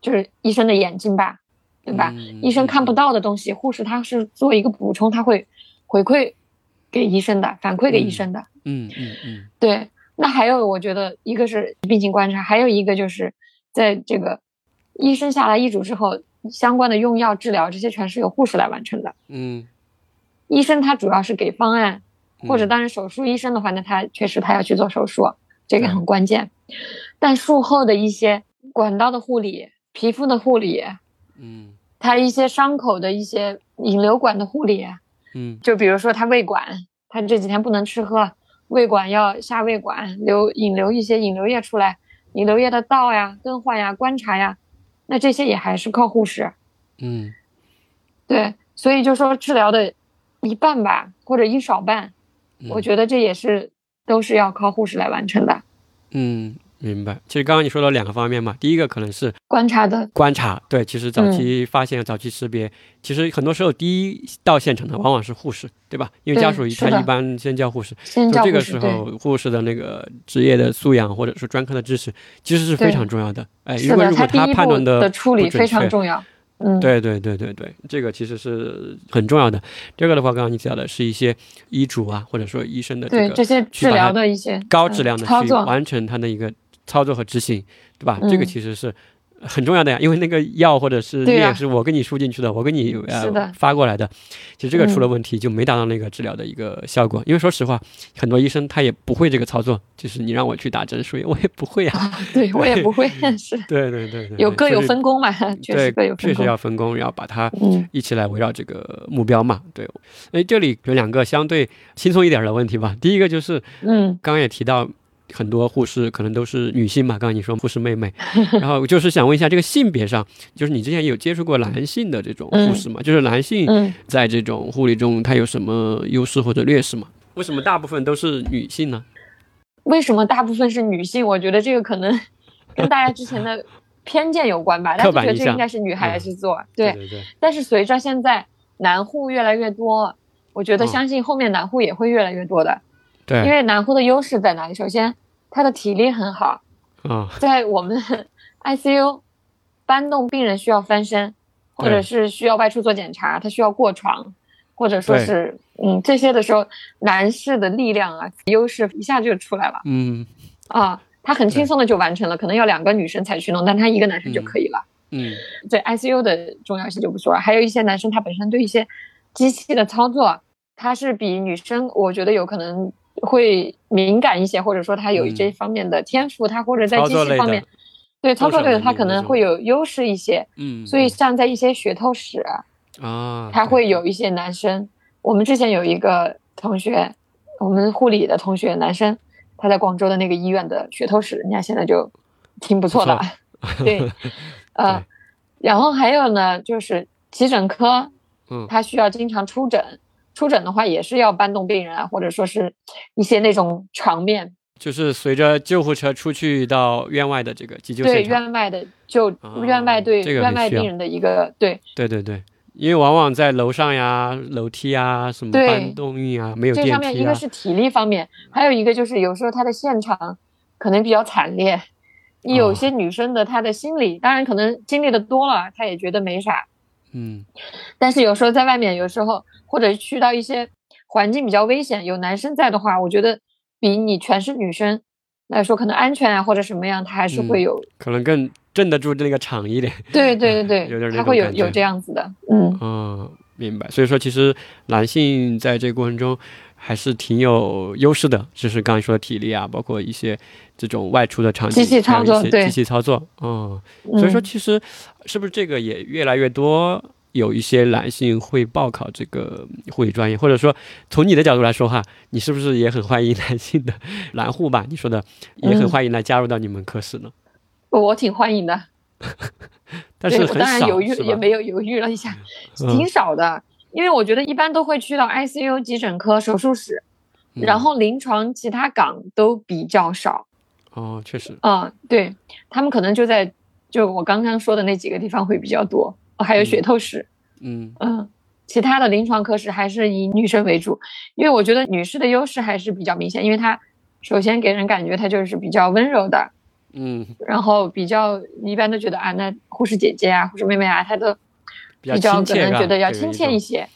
就是医生的眼睛吧，对吧？嗯医生看不到的东西，护士他是做一个补充，他会回馈给医生的，反馈给医生的。嗯嗯嗯对，那还有我觉得一个是病情观察，还有一个就是在这个医生下来医嘱之后，相关的用药治疗这些全是由护士来完成的。嗯，医生他主要是给方案，或者嗯当然手术医生的话那，他确实他要去做手术，这个很关键。但术后的一些管道的护理、皮肤的护理，嗯。他一些伤口的一些引流管的护理，嗯。就比如说他胃管，他这几天不能吃喝，胃管要下胃管流引流一些引流液出来，引流液的倒呀、更换呀、观察呀，那这些也还是靠护士。嗯。对，所以就说治疗的一半吧，或者一少半，嗯，我觉得这也是都是要靠护士来完成的。嗯，明白。其实刚刚你说了两个方面嘛，第一个可能是观察的，观察，对，其实早嗯期发现、早期识别，其实很多时候第一到现场的往往是护士，对吧？因为家属他一般先叫护士，就这个时候护士的那个职业的素养或者说专科的知识，其实是非常重要的。哎，因为，如果他判断的处理非常重要。嗯，对对对对对，这个其实是很重要的。第二个的话，刚刚你提到的是一些医嘱啊，或者说医生的这个对这些治疗的一些嗯高质量的操作，去完成他的一个操作和执行，对吧？这个嗯其实是很重要的呀，因为那个药或者是液是我给你输进去的，我给你呃发过来的，其实这个出了嗯问题就没达到那个治疗的一个效果。因为说实话，很多医生他也不会这个操作，就是你让我去打针输液，我也不会呀。啊，对我也不会，是对对对对，有各有分工嘛，确实各有分工确实。要分工，要把它嗯一起来围绕这个目标嘛。对，哎，这里有两个相对轻松一点的问题吧。第一个就是嗯刚刚也提到。很多护士可能都是女性嘛，刚刚你说护士妹妹，然后就是想问一下，这个性别上，就是你之前有接触过男性的这种护士吗？就是男性嗯，在这种护理中，他有什么优势或者劣势吗？为什么大部分都是女性呢？为什么大部分是女性？我觉得这个可能跟大家之前的偏见有关吧，大家觉得这应该是女孩子做，对。对对，但是随着现在男护越来越多，我觉得嗯相信后面男护也会越来越多的，对，因为男护的优势在哪里？首先，他的体力很好，啊，在我们 ICU 搬动病人需要翻身，或者是需要外出做检查，他需要过床，或者说是嗯这些的时候，男士的力量啊优势一下就出来了。嗯。啊，他很轻松的就完成了，可能要两个女生才去弄，但他一个男生就可以了。嗯。对 ICU 的重要性就不说了，还有一些男生他本身对一些机器的操作，他是比女生我觉得有可能会敏感一些，或者说他有嗯。这方面的天赋，他或者在操作类的机器方面，对操作类的他可能会有优势一些。嗯，所以像在一些血透室，啊，他会。有一些男生，我们之前有一个同学，我们护理的同学男生，他在广州的那个医院的血透室，人家现在就挺不错的，对，呃对，然后还有呢，就是急诊科，嗯。他需要经常出诊，出诊的话也是要搬动病人啊，或者说是一些那种场面，就是随着救护车出去到院外的这个急救对。院外的救、啊院外对院外病人的一个对对对对，因为往往在楼上呀、楼梯啊、什么对搬动运啊，没有这电梯啊上面一个，是体力方面，还有一个就是有时候他的现场可能比较惨烈。你有哦些女生的她的心理，当然可能经历的多了，她也觉得没啥。嗯但是有时候在外面，有时候或者去到一些环境比较危险，有男生在的话，我觉得比你全是女生来说，可能安全啊或者什么样，他还是会嗯有。可能更镇得住那个场一点。对对对有点对，那种感觉她会有有这样子的，嗯。嗯，明白。所以说，其实男性在这个过程中还是挺有优势的，就是刚才说的体力啊，包括一些这种外出的场景，机器操作对机器操作。嗯，所以说嗯其实是不是这个也越来越多？有一些男性会报考这个护理专业，或者说从你的角度来说哈，你是不是也很欢迎男性的 男护吧？你说的也很嗯欢迎来加入到你们科室呢？我挺欢迎的，但是我当然，犹豫也没有犹豫了一下，嗯挺少的，因为我觉得一般都会去到 ICU 急诊科手术室，嗯然后临床其他岗都比较少。哦，确实，嗯，对他们可能就在就我刚刚说的那几个地方会比较多，哦还有血透室，嗯嗯，其他的临床科室还是以女生为主，因为我觉得女士的优势还是比较明显，因为她首先给人感觉她就是比较温柔的，嗯，然后比较一般都觉得啊，那护士姐姐啊、护士妹妹啊，她都比比较可能觉得要亲切一些。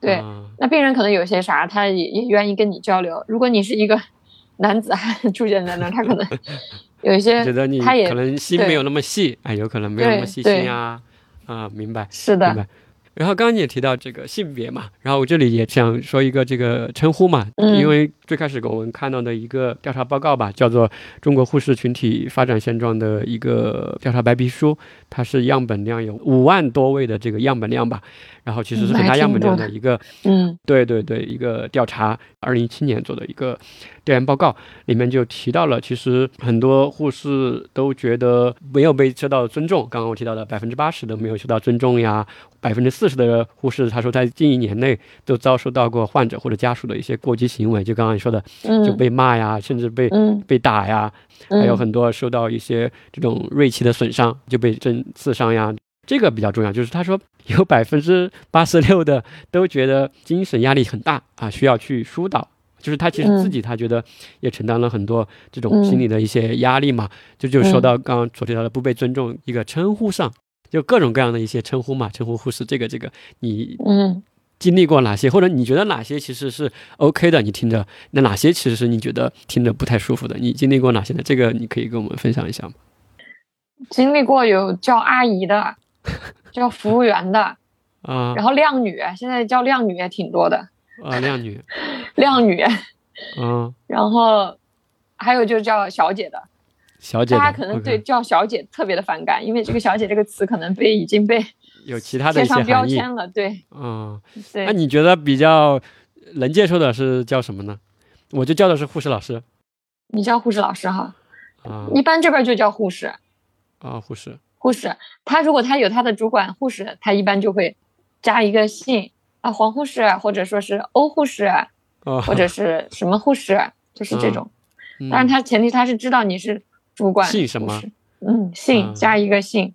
对，啊那病人可能有些啥，他也也愿意跟你交流。如果你是一个 男子汉出现在那儿，他可能 有一些觉得你他也可能心没有那么细，哎，有可能没有那么细心啊，啊，明白是的，明白。然后刚刚你也提到这个性别嘛，然后我这里也想说一个这个称呼嘛，嗯因为最开始我们看到的一个调查报告吧，叫做《中国护士群体发展现状》的一个调查白皮书，它是样本量有五万多位的这个样本量吧，然后其实是很大样本量的的一个嗯对对对，一个调查，二零一七年做的一个调研报告，里面就提到了，其实很多护士都觉得没有被受到尊重。刚刚我提到的百分之八十都没有受到尊重呀，百分之四十的护士他说在近一年内都遭受到过患者或者家属的一些过激行为，就刚刚你说的，就嗯被骂呀，甚至被嗯，被打呀，嗯还有很多受到一些这种锐器的损伤，就被针刺伤呀。这个比较重要，就是他说有百分之八十六的都觉得精神压力很大啊，需要去疏导。就是他其实自己他觉得也承担了很多这种心理的一些压力嘛，这就说到刚刚所提到的不被尊重一个称呼上，就各种各样的一些称呼嘛，称呼护士这个这个，你嗯经历过哪些，或者你觉得哪些其实是 OK 的，你听着，那哪些其实是你觉得听着不太舒服的，你经历过哪些呢？这个你可以跟我们分享一下吗？经历过有叫阿姨的，叫服务员的，啊。然后靓女，现在叫靓女也挺多的，啊，靓女，靓女，嗯，然后还有就叫小姐的，小姐，大家可能对叫小姐特别的反感，因为这个小姐这个词可能被已经被有其他的一些标含义，签了，对嗯，对那。你觉得比较能接受的是叫什么呢？我就叫的是护士老师你叫护士老师哈，啊一般这边就叫护士。啊，护士护士，他如果他有他的主管护士，他一般就会加一个姓啊，黄护士，或者说是欧护士，啊，或者是什么护士，就是这种。嗯当然，他前提他是知道你是主管姓什么？嗯，姓嗯加一个姓，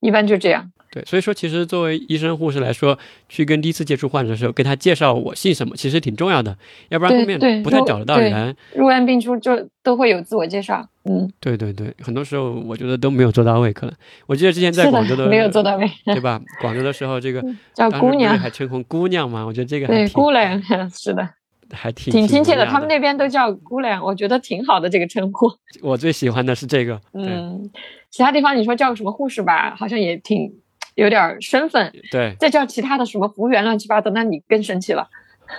一般就这样。对，所以说其实作为医生护士来说，去跟第一次接触患者的时候，跟他介绍我姓什么，其实挺重要的，要不然后面不太找得到人。入院病出就都会有自我介绍。嗯，对对对，很多时候我觉得都没有做到位，可能我记得之前在广州的的，没有做到位，对吧？广州的时候，这个 叫姑娘，还称呼姑娘嘛，我觉得这个还对，挺姑娘，是的，还挺挺亲切的。他们那边都叫姑娘，我觉得挺好的这个称呼。我最喜欢的是这个，嗯，其他地方你说叫个什么护士吧，好像也挺有点儿身份。对，再叫其他的什么服务员乱七八糟，那你更生气了。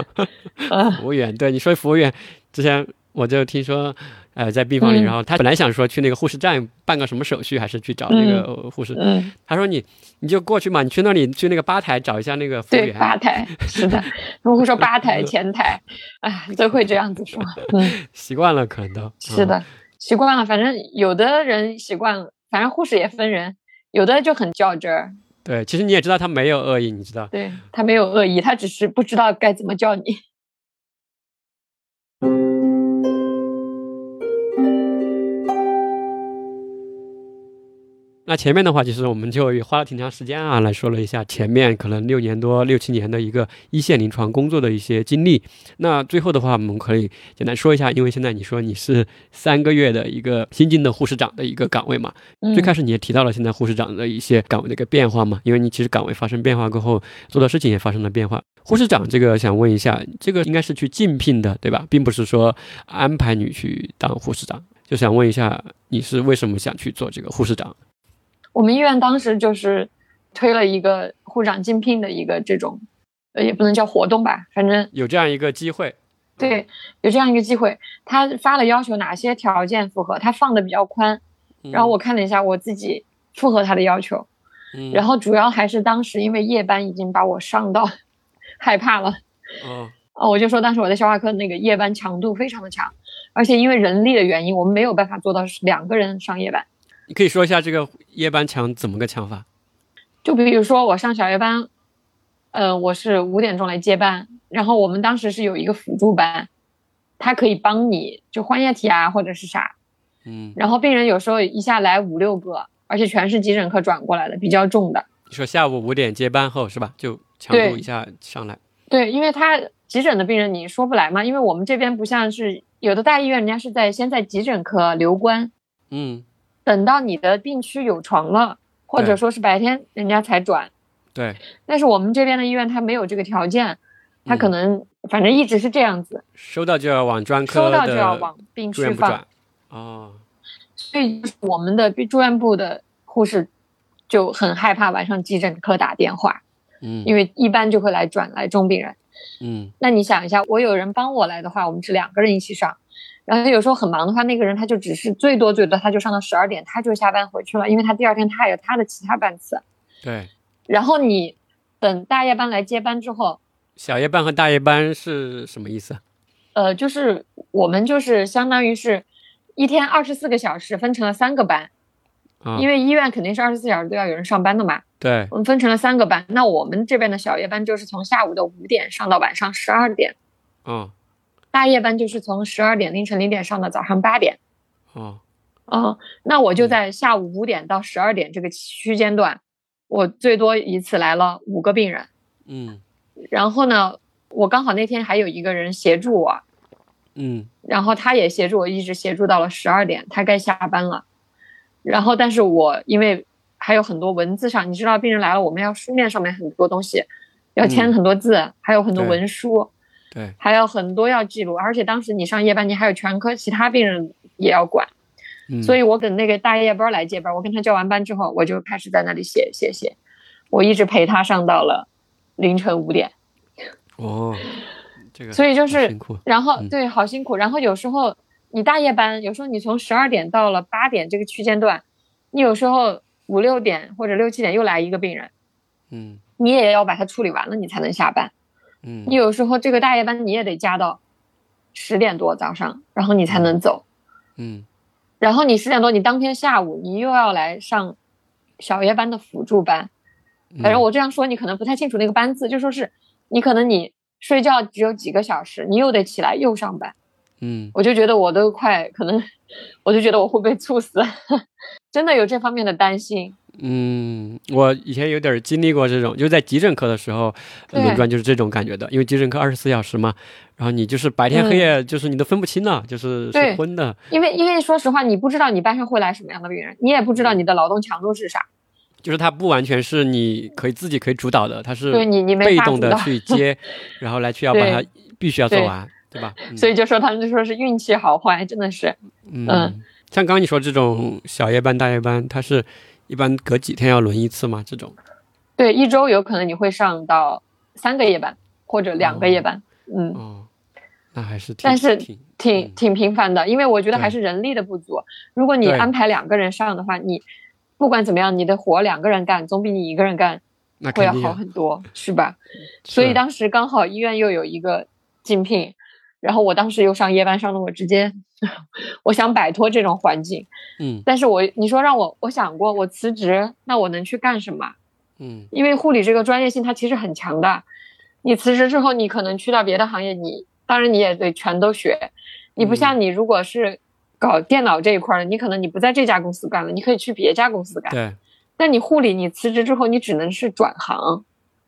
呃，服务员，对你说服务员，之前我就听说，呃，在病房里，嗯然后他本来想说去那个护士站办个什么手续，还是去找那个呃护士，嗯，他说你你就过去嘛，你去那里去那个吧台找一下那个服务对，员，吧台是的，他们会说吧台、前台，哎，都会这样子说。嗯，习惯了可能都是，的，习惯了。反正有的人习惯了，反正护士也分人，有的就很较真儿，嗯对，其实你也知道他没有恶意，你知道，对他没有恶意，他只是不知道该怎么叫你。那前面的话，其实我们就也花了挺长时间啊，来说了一下前面可能六年多、六七年的一个一线临床工作的一些经历。那最后的话，我们可以简单说一下，因为现在你说你是三个月的一个新进的护士长的一个岗位嘛，最开始你也提到了现在护士长的一些岗位的一个变化嘛，因为你其实岗位发生变化过后，做的事情也发生了变化。护士长这个想问一下，这个应该是去竞聘的，对吧？并不是说安排你去当护士长，就想问一下，你是为什么想去做这个护士长？我们医院当时就是推了一个护士长竞聘的一个这种，呃，也不能叫活动吧，反正有这样一个机会。对，有这样一个机会，他发了要求哪些条件符合，他放的比较宽，然后我看了一下，我自己符合他的要求，嗯，然后主要还是当时因为夜班已经把我上到害怕了，嗯，哦，我就说当时我在消化科那个夜班强度非常的强，而且因为人力的原因，我们没有办法做到两个人上夜班。你可以说一下这个夜班抢怎么个抢法？就比如说我上小夜班，呃，我是五点钟来接班，然后我们当时是有一个辅助班，他可以帮你就换液体啊或者是啥，嗯，然后病人有时候一下来五六个，而且全是急诊科转过来的，比较重的。你说下午五点接班后是吧？就强度一下上来。对，因为他急诊的病人你说不来嘛，因为我们这边不像是有的大医院，人家是在先在急诊科留观，嗯。等到你的病区有床了，或者说是白天人家才转。对。但是我们这边的医院它没有这个条件，它可能反正一直是这样子。收到就要往专科收到就要往病区放。哦。所以我们的住院部的护士就很害怕晚上急诊科打电话。嗯。因为一般就会来转来重病人。嗯。那你想一下，我有人帮我来的话，我们是两个人一起上。然后有时候很忙的话，那个人他就只是最多最多他就上到十二点，他就下班回去了，因为他第二天他还有他的其他班次。对。然后你等大夜班来接班之后，小夜班和大夜班是什么意思？呃，就是我们就是相当于是一天二十四个小时分成了三个班，啊，因为医院肯定是二十四小时都要有人上班的嘛。对。我们分成了三个班，那我们这边的小夜班就是从下午的五点上到晚上十二点。嗯。大夜班就是从十二点凌晨零点上到早上八点，哦，哦，那我就在下午五点到十二点这个区间段，我最多一次来了五个病人，嗯，然后呢，我刚好那天还有一个人协助我，嗯，然后他也协助我，一直协助到了十二点，他该下班了，然后但是我因为还有很多文字上，你知道病人来了，我们要书面上面很多东西，要签很多字，还有很多文书。对，还有很多要记录，而且当时你上夜班，你还有全科其他病人也要管，所以我等那个大夜班来接班，我跟他交完班之后，我就开始在那里写写写，我一直陪他上到了凌晨五点。哦，这个，所以就是，然后对，好辛苦。然后有时候你大夜班，有时候你从十二点到了八点这个区间段，你有时候五六点或者六七点又来一个病人，嗯，你也要把它处理完了，你才能下班。嗯，你有时候这个大夜班你也得加到十点多早上，然后你才能走。嗯，然后你十点多，你当天下午你又要来上小夜班的辅助班。反正我这样说你可能不太清楚那个班次，就说是你可能你睡觉只有几个小时，你又得起来又上班。嗯，我就觉得我都快可能，我就觉得我会被 猝死，真的有这方面的担心。嗯，我以前有点经历过这种，就在急诊科的时候轮转就是这种感觉的，因为急诊科二十四小时嘛，然后你就是白天黑夜就是你都分不清了，就是是昏的。因为因为说实话，你不知道你班上会来什么样的病人，你也不知道你的劳动强度是啥，就是他不完全是你可以自己可以主导的，他是对你你被动的去接，然后来去要把它必须要做完，对吧？所以就说他们就说是运气好坏，真的是，嗯，像刚刚你说这种小夜班大夜班，它是。一般隔几天要轮一次吗？这种，对，一周有可能你会上到三个夜班或者两个夜班，嗯，哦，那还是挺，但是挺挺频繁的，因为我觉得还是人力的不足。如果你安排两个人上的话，你不管怎么样，你的活两个人干总比你一个人干会要好很多，是吧？所以当时刚好医院又有一个竞聘。然后我当时又上夜班上的，我直接，我想摆脱这种环境，嗯，但是我你说让我，我想过我辞职，那我能去干什么？嗯，因为护理这个专业性它其实很强的，你辞职之后，你可能去到别的行业，你当然你也得全都学，你不像你如果是搞电脑这一块儿，你可能你不在这家公司干了，你可以去别家公司干。对，但你护理你辞职之后，你只能是转行。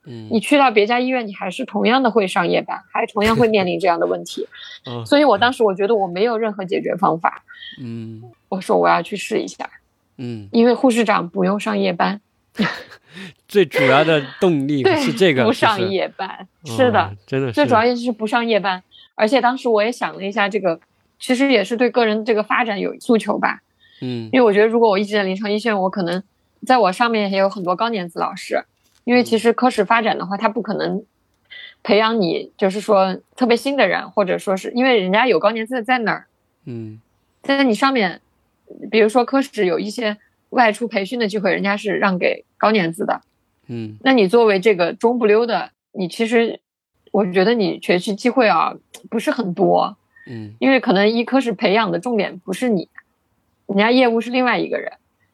嗯，你去到别家医院，你还是同样的会上夜班，还同样会面临这样的问题。嗯所以我当时我觉得我没有任何解决方法，嗯我说我要去试一下，嗯，因为护士长不用上夜班，最主要的动力对，是这个，不上夜班，是的哦，真的是最主要就是不上夜班。而且当时我也想了一下，这个其实也是对个人这个发展有诉求吧，嗯因为我觉得如果我一直在临床医院，我可能在我上面也有很多高年级老师，因为其实科室发展的话，他不可能培养你，就是说特别新的人，或者说是因为人家有高年级在哪儿，嗯。在你上面，比如说科室有一些外出培训的机会，人家是让给高年资的，嗯。那你作为这个中不溜的，你其实我觉得你学习机会啊不是很多，嗯，因为可能医科室培养的重点不是你，人家业务是另外一个人。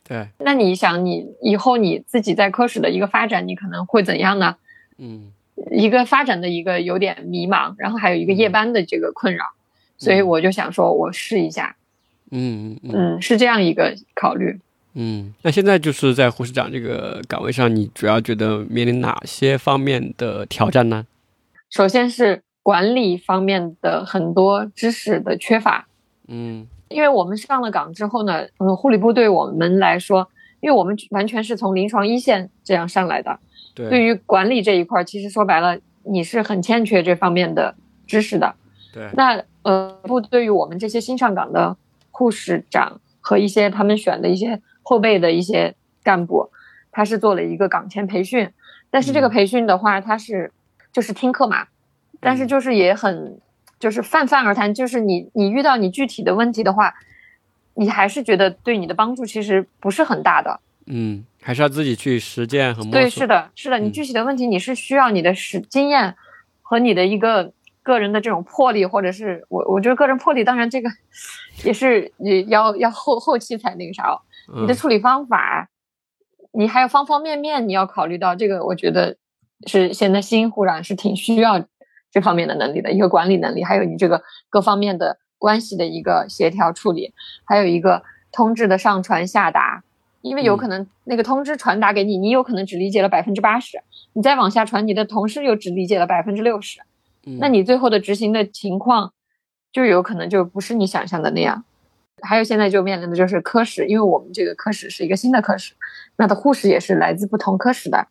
对，那你想，你以后你自己在科室的一个发展，你可能会怎样呢？嗯一个发展的一个有点迷茫，然后还有一个夜班的这个困扰，所以我就想说，我试一下，嗯嗯嗯，是这样一个考虑。嗯。那现在就是在护士长这个岗位上，你主要觉得面临哪些方面的挑战呢？首先是管理方面的很多知识的缺乏，嗯因为我们上了岗之后呢，嗯，护理部对我们来说，因为我们完全是从临床一线这样上来的，对，对于管理这一块儿，其实说白了，你是很欠缺这方面的知识的。对，那呃，部对于我们这些新上岗的护士长和一些他们选的一些后备的一些干部，他是做了一个岗前培训，但是这个嗯。培训的话，他是就是听课嘛，但是嗯就是也很就是泛泛而谈，就是你你遇到你具体的问题的话，你还是觉得对你的帮助其实不是很大的。嗯，还是要自己去实践和摸索。对，是的，是的，你嗯具体的问题你是需要你的实经验和你的一个个人的这种魄力，或者是我我觉得个人魄力，当然这个也是也要要后后期才那个啥哦，你的嗯处理方法，你还有方方面面你要考虑到，这个我觉得是现在新护长是挺需要这方面的能力的，一个管理能力，还有你这个各方面的关系的一个协调处理，还有一个通知的上传下达。因为有嗯可能那个通知传达给你，你有可能只理解了百分之八十，你再往下传，你的同事又只理解了百分之六十，嗯那你最后的执行的情况，就有可能就不是你想象的那样。还有现在就面临的就是科室，因为我们这个科室是一个新的科室，那的护士也是来自不同科室的，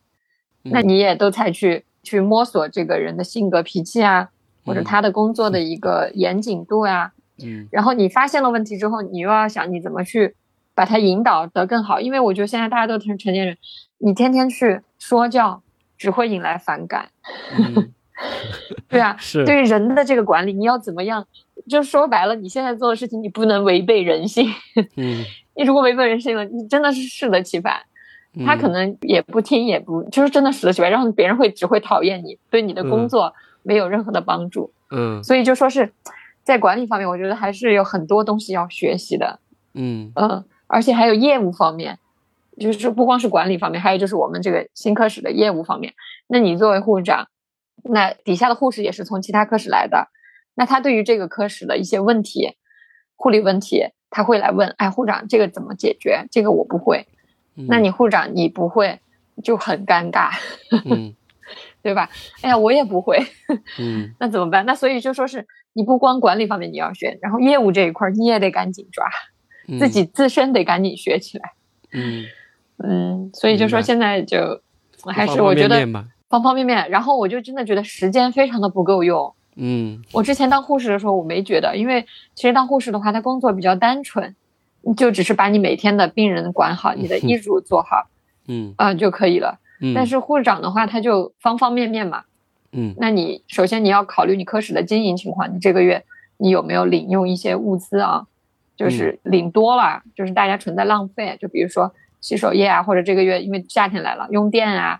那嗯你也都采取去摸索这个人的性格脾气啊，或者嗯他的工作的一个严谨度啊，嗯然后你发现了问题之后，你又要想你怎么去把它引导得更好，因为我觉得现在大家都成成年人，你天天去说教，只会引来反感。嗯 对啊，是对于人的这个管理，你要怎么样？就说白了，你现在做的事情，你不能违背人性。嗯，你如果违背人性了，你真的是适得其反。他可嗯能也不听，也不就是真的死得其反，然后别人会只会讨厌你，对你的工嗯作没有任何的帮助。嗯所以就说是在管理方面，我觉得还是有很多东西要学习的。嗯嗯，而且还有业务方面，就是不光是管理方面，还有就是我们这个新科室的业务方面。那你作为护士长，那底下的护士也是从其他科室来的，那他对于这个科室的一些问题、护理问题，他会来问：哎，护长，这个怎么解决？这个我不会。嗯，那你护长你不会，就很尴尬，嗯 对吧？哎呀，我也不会，嗯 那怎么办？那所以就说是你不光管理方面你要学，然后业务这一块儿你也得赶紧抓，嗯 自己自身得赶紧学起来。嗯，嗯，所以就说现在就还是我觉得方方面面，然后我就真的觉得时间非常的不够用。嗯我之前当护士的时候，我没觉得，因为其实当护士的话，他工作比较单纯，你就只是把你每天的病人管好，你的医嘱做好 嗯啊、就可以了。嗯，但是护士长的话，他就方方面面嘛。嗯那你首先你要考虑你科室的经营情况，你这个月你有没有领用一些物资啊？就是领多了，就是大家存在浪费，就比如说洗手液啊，或者这个月因为夏天来了用电啊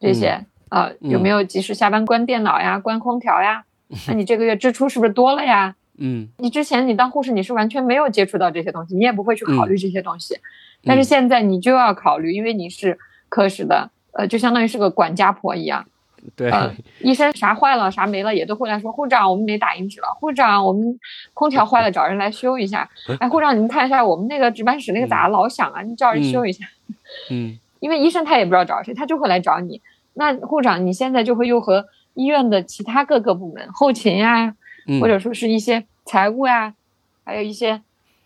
这些，啊，嗯有没有及时下班关电脑呀、关空调呀？那你这个月支出是不是多了呀？嗯。你之前你当护士你是完全没有接触到这些东西，你也不会去考嗯。虑这些东西，但是现在你就要考虑，因为你是科室的，呃，就相当于是个管家婆一样，对，呃，医生啥坏了啥没了也都会来说，护长我们没打印纸了，护长我们空调坏了找人来修一下，哎，护长你们看一下我们那个值班室那个咋老响啊，你叫人修一下。嗯，因为医生他也不知道找谁，他就会来找你。那护长你现在就会又和医院的其他各个部门，后勤呀、嗯或者说是一些财务呀、还有一些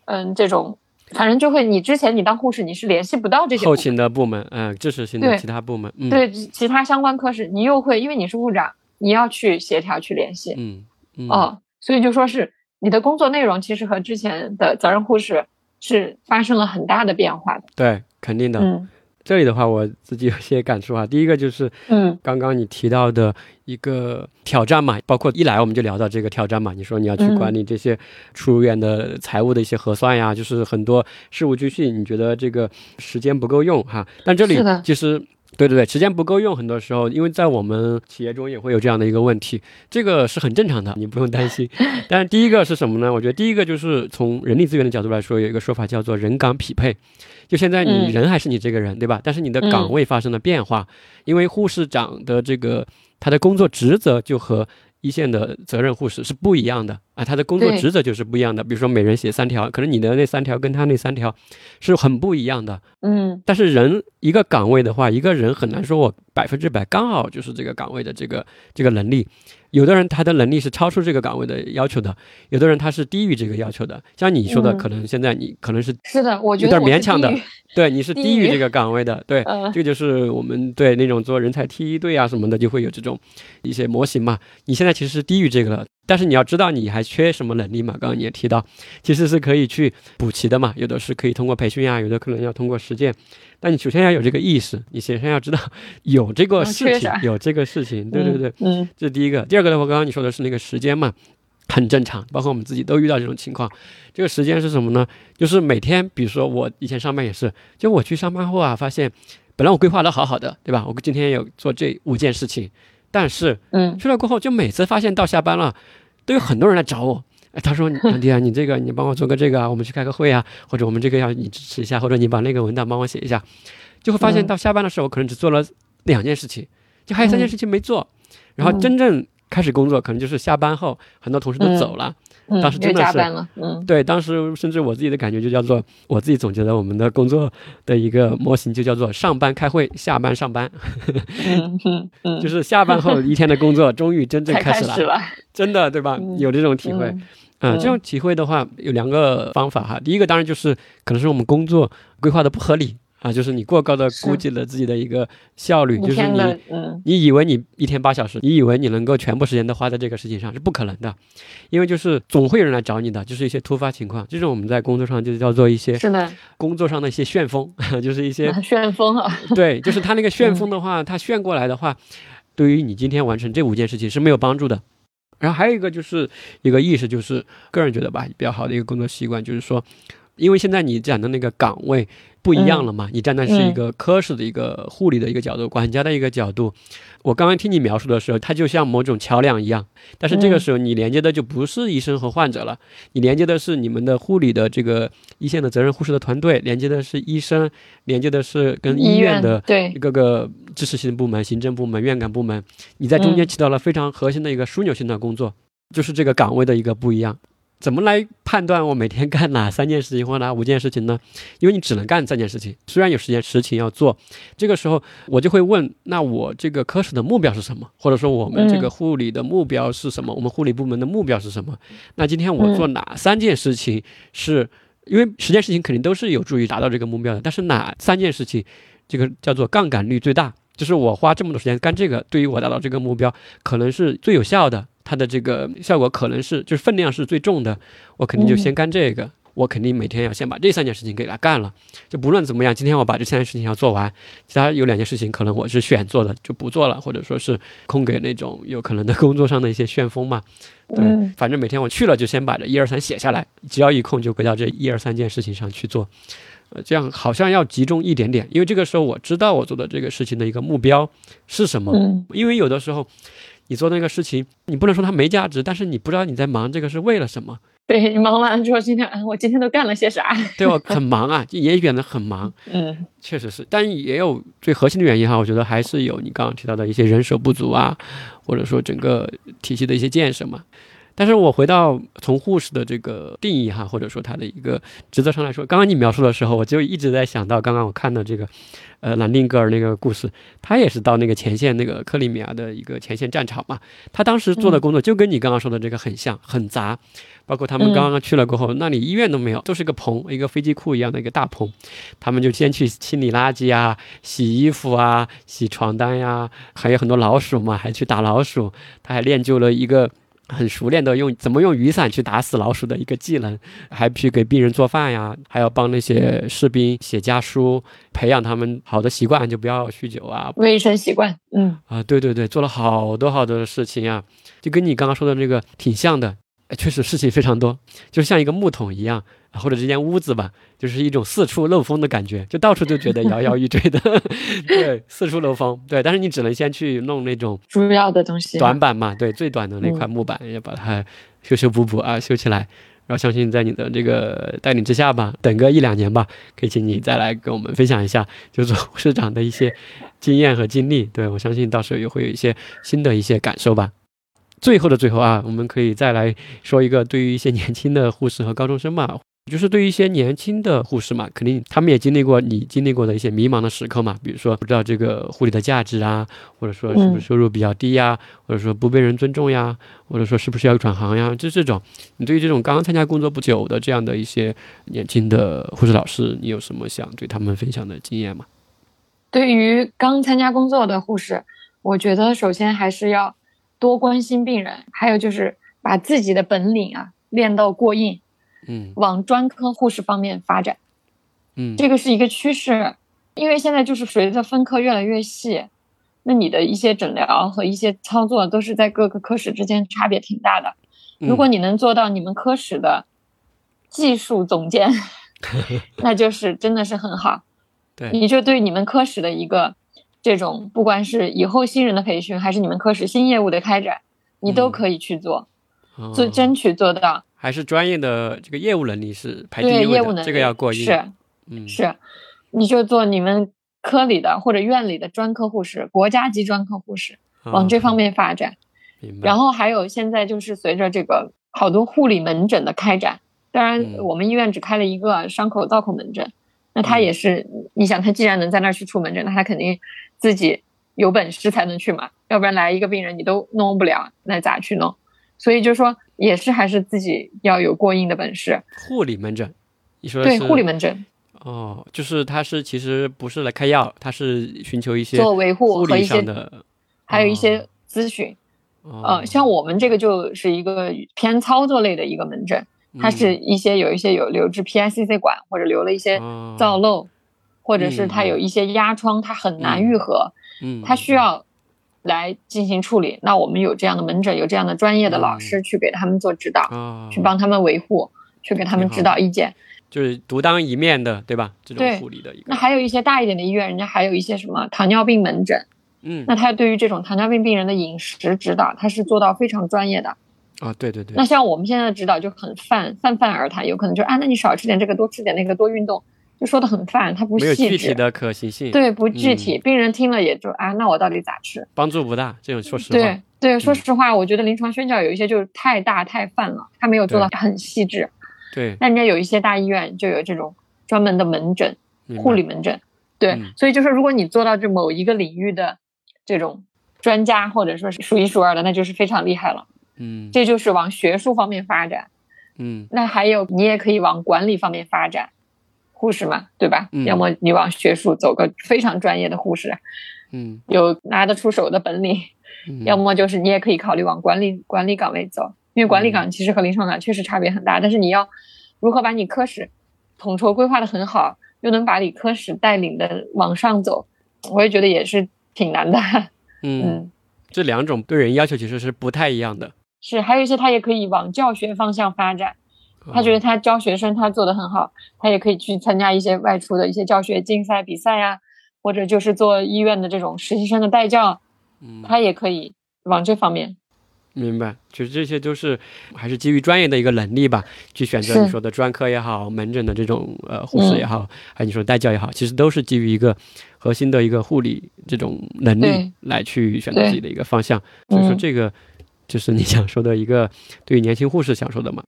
嗯这种，反正就会你之前你当护士你是联系不到这些后勤的部门，嗯，支持性的其他部门，嗯，，对其他相关科室，你又会因为你是护长，你要去协调去联系，嗯嗯，哦，所以就说是你的工作内容其实和之前的责任护士是发生了很大的变化的。对，肯定的。嗯这里的话，我自己有些感触啊。第一个就是嗯刚刚你提到的一个挑战嘛，包括一来我们就聊到这个挑战嘛。你说你要去嗯管理这些出院的财务的一些核算呀，就是很多事无巨细，你觉得这个时间不够用哈？但这里其实。对对对，时间不够用，很多时候，因为在我们企业中也会有这样的一个问题，这个是很正常的，你不用担心。但是第一个是什么呢？我觉得第一个就是从人力资源的角度来说，有一个说法叫做人岗匹配。就现在你嗯人还是你这个人，对吧？但是你的岗嗯位发生了变化，因为护士长的这个他的工作职责就和一线的责任护士是不一样的啊，他的工作职责就是不一样的。比如说每人写三条，可能你的那三条跟他那三条是很不一样的。嗯但是人一个岗位的话，一个人很难说我百分之百刚好就是这个岗位的这个这个能力。有的人他的能力是超出这个岗位的要求的，有的人他是低于这个要求的。像你说的，嗯可能现在你可能是是的，我觉有得有点勉强的对，你是低于这个岗位的，对，嗯这个就是我们对那种做人才梯队啊什么的，就会有这种一些模型嘛。你现在其实是低于这个了，但是你要知道你还缺什么能力嘛。刚刚你也提到，其实是可以去补齐的嘛。有的是可以通过培训啊，有的可能要通过实践。但你首先要有这个意识，你首先要知道有这个事情，有这个事情，对对对，嗯这是第一个。第二个的话，刚刚你说的是那个时间嘛，很正常，包括我们自己都遇到这种情况。这个时间是什么呢？就是每天，比如说我以前上班也是，就我去上班后啊，发现本来我规划的好好的，对吧？我今天有做这五件事情，但是嗯去了过后，就每次发现到下班了，都有很多人来找我。哎，他说：“杨迪啊，你这个你帮我做个这个啊，我们去开个会啊，或者我们这个要你支持一下，或者你把那个文档帮我写一下。”就会发现嗯到下班的时候，可能只做了两件事情，就还有三件嗯事情没做。然后真正开始工作，可能就是下班后，很多同事都走了。嗯，当时真的是加班了，嗯对，当时甚至我自己的感觉就叫做，我自己总结的我们的工作的一个模型，就叫做上班开会，下班上班，就是下班后一天的工作终于真正开始了，真的对吧？嗯有这种体会。嗯这种体会的话有两个方法哈。第一个当然就是可能是我们工作规划的不合理啊，就是你过高的估计了自己的一个效率，就是你你以为你一天八小时，你以为你能够全部时间都花在这个事情上是不可能的，因为就是总会有人来找你的，就是一些突发情况，这种我们在工作上就叫做一些是的，工作上的一些旋风，就是一些 旋风啊，对，就是他那个 嗯。旋风的话，他旋过来的话，对于你今天完成这五件事情是没有帮助的。然后还有一个就是一个意识，就是个人觉得吧，比较好的一个工作习惯，就是说，因为现在你讲的那个岗位不一样了嘛，你站的是一个科室的一个护理的一个角度，管家的一个角度。我刚刚听你描述的时候，它就像某种桥梁一样，但是这个嗯时候你连接的就不是医生和患者了，你连接的是你们的护理的这个一线的责任护士的团队，连接的是医生，连接的是跟医院的对，各个支持性部门、行政部门、院感部门，你在中间嗯起到了非常核心的一个枢纽性的工作，就是这个岗位的一个不一样。怎么来判断我每天干哪三件事情或哪五件事情呢？因为你只能干三件事情，虽然有十件事情要做，这个时候我就会问：那我这个科室的目标是什么？或者说我们这个嗯护理的目标是什么？我们护理部门的目标是什么？那今天我做哪三件事情是？因为十件事情肯定都是有助于达到这个目标的，但是哪三件事情，这个叫做杠杆率最大，就是我花这么多时间干这个，对于我达到这个目标，可能是最有效的，它的这个效果可能是就是分量是最重的，我肯定就先干这个。我肯定每天要先把这三件事情给它干了，就不论怎么样，今天我把这三件事情要做完，其他有两件事情可能我是选做的就不做了，或者说是空给那种有可能的工作上的一些旋风嘛。对，嗯反正每天我去了就先把这一二三写下来，只要一空就回到这一二三件事情上去做。呃，这样好像要集中一点点，因为这个时候我知道我做的这个事情的一个目标是什么。嗯因为有的时候你做那个事情，你不能说它没价值，但是你不知道你在忙这个是为了什么。对你忙完了之后，今天我今天都干了些啥？对我很忙啊，也远的很忙。嗯，确实是，但也有最核心的原因哈，我觉得还是有你刚刚提到的一些人手不足啊，或者说整个体系的一些建设嘛。但是我回到从护士的这个定义哈，或者说他的一个职责上来说，刚刚你描述的时候，我就一直在想到刚刚我看到这个，呃，兰丁格尔那个故事，他也是到那个前线那个克里米亚的一个前线战场嘛，他当时做的工作就跟你刚刚说的这个很像，很杂，包括他们刚刚去了过后，那里医院都没有，都是个棚，一个飞机库一样的一个大棚，他们就先去清理垃圾啊，洗衣服啊，洗床单呀，还有很多老鼠嘛，还去打老鼠，他还练就了一个。很熟练的用怎么用雨伞去打死老鼠的一个技能，还去给病人做饭呀，还要帮那些士兵写家书，培养他们好的习惯，就不要酗酒啊，卫生习惯。嗯啊，对对对，做了好多好多的事情啊，就跟你刚刚说的那个挺像的，确实事情非常多，就像一个木桶一样。或者这间屋子吧，就是一种四处漏风的感觉，就到处都觉得摇摇欲坠的，对，四处漏风，对。但是你只能先去弄那种主要的东西，短板嘛，对，最短的那块木板，要把它修修补补啊，修起来。然后相信在你的这个带领之下吧，等个一两年吧，可以请你再来跟我们分享一下，就是护士长的一些经验和经历。对我相信到时候也会有一些新的一些感受吧。最后的最后啊，我们可以再来说一个对于一些年轻的护士和高中生吧。就是对于一些年轻的护士嘛，肯定他们也经历过你经历过的一些迷茫的时刻嘛。比如说不知道这个护理的价值啊，或者说是不是收入比较低呀，或者说不被人尊重呀，或者说是不是要转行呀，就这种。你对于这种刚刚参加工作不久的这样的一些年轻的护士老师，你有什么想对他们分享的经验吗？对于刚参加工作的护士，我觉得首先还是要多关心病人，还有就是把自己的本领啊练到过硬。嗯，往专科护士方面发展，嗯，这个是一个趋势，因为现在就是随着分科越来越细，那你的一些诊疗和一些操作都是在各个科室之间差别挺大的。如果你能做到你们科室的技术总监，那就是真的是很好。对，你就对你们科室的一个这种，不管是以后新人的培训，还是你们科室新业务的开展，你都可以去做，做争取做到。还是专业的这个业务能力是排第一位的，这个要过硬。是，嗯，是，你就做你们科里的或者院里的专科护士，国家级专科护士，往这方面发展。然后还有现在就是随着这个好多护理门诊的开展，当然我们医院只开了一个伤口造口门诊，那他也是，你想他既然能在那儿去出门诊，那他肯定自己有本事才能去嘛，要不然来一个病人你都弄不了，那咋去弄？所以就说。也是还是自己要有过硬的本事。护理门诊，你说对护理门诊哦，就是他是其实不是来开药，他是寻求一些做维护和一些的，还有一些咨询。呃，像我们这个就是一个偏操作类的一个门诊，它是一些有一些有留置 PICC 管或者留了一些造瘘，或者是它有一些压疮，它很难愈合，嗯，它需要。来进行处理，那我们有这样的门诊，有这样的专业的老师去给他们做指导，去帮他们维护，去给他们指导意见，就是独当一面的，对吧？这种护理的一个。那还有一些大一点的医院，人家还有一些什么糖尿病门诊，嗯，那他对于这种糖尿病病人的饮食指导，他是做到非常专业的。啊，对对对。那像我们现在的指导就很泛泛泛而谈，有可能就啊，那你少吃点这个，多吃点那个，多运动。就说的很泛，它不细致，具体的可行性，对，不具体，病人听了也就啊，那我到底咋吃？帮助不大，这种说实话。对对，说实话，我觉得临床宣教有一些就是太大太泛了，他没有做到很细致。对，那人家有一些大医院就有这种专门的门诊，护理门诊。对，所以就是如果你做到这某一个领域的这种专家，或者说是数一数二的，那就是非常厉害了。嗯，这就是往学术方面发展。嗯，那还有你也可以往管理方面发展。护士嘛，对吧？要么你往学术走个非常专业的护士，嗯，有拿得出手的本领；要么就是你也可以考虑往管理管理岗位走，因为管理岗其实和临床岗确实差别很大。但是你要如何把你科室统筹规划的很好，又能把你科室带领的往上走，我也觉得也是挺难的。嗯，这两种对人要求其实是不太一样的。是，还有一些他也可以往教学方向发展。他觉得他教学生他做的很好，他也可以去参加一些外出的一些教学竞赛比赛呀，或者就是做医院的这种实习生的带教，他也可以往这方面。明白，其实这些都是还是基于专业的一个能力吧，去选择你说的专科也好，门诊的这种呃护士也好，还有你说代教也好，其实都是基于一个核心的一个护理这种能力来去选择自己的一个方向。所以说嗯这个就是你想说的一个对于年轻护士想说的嘛。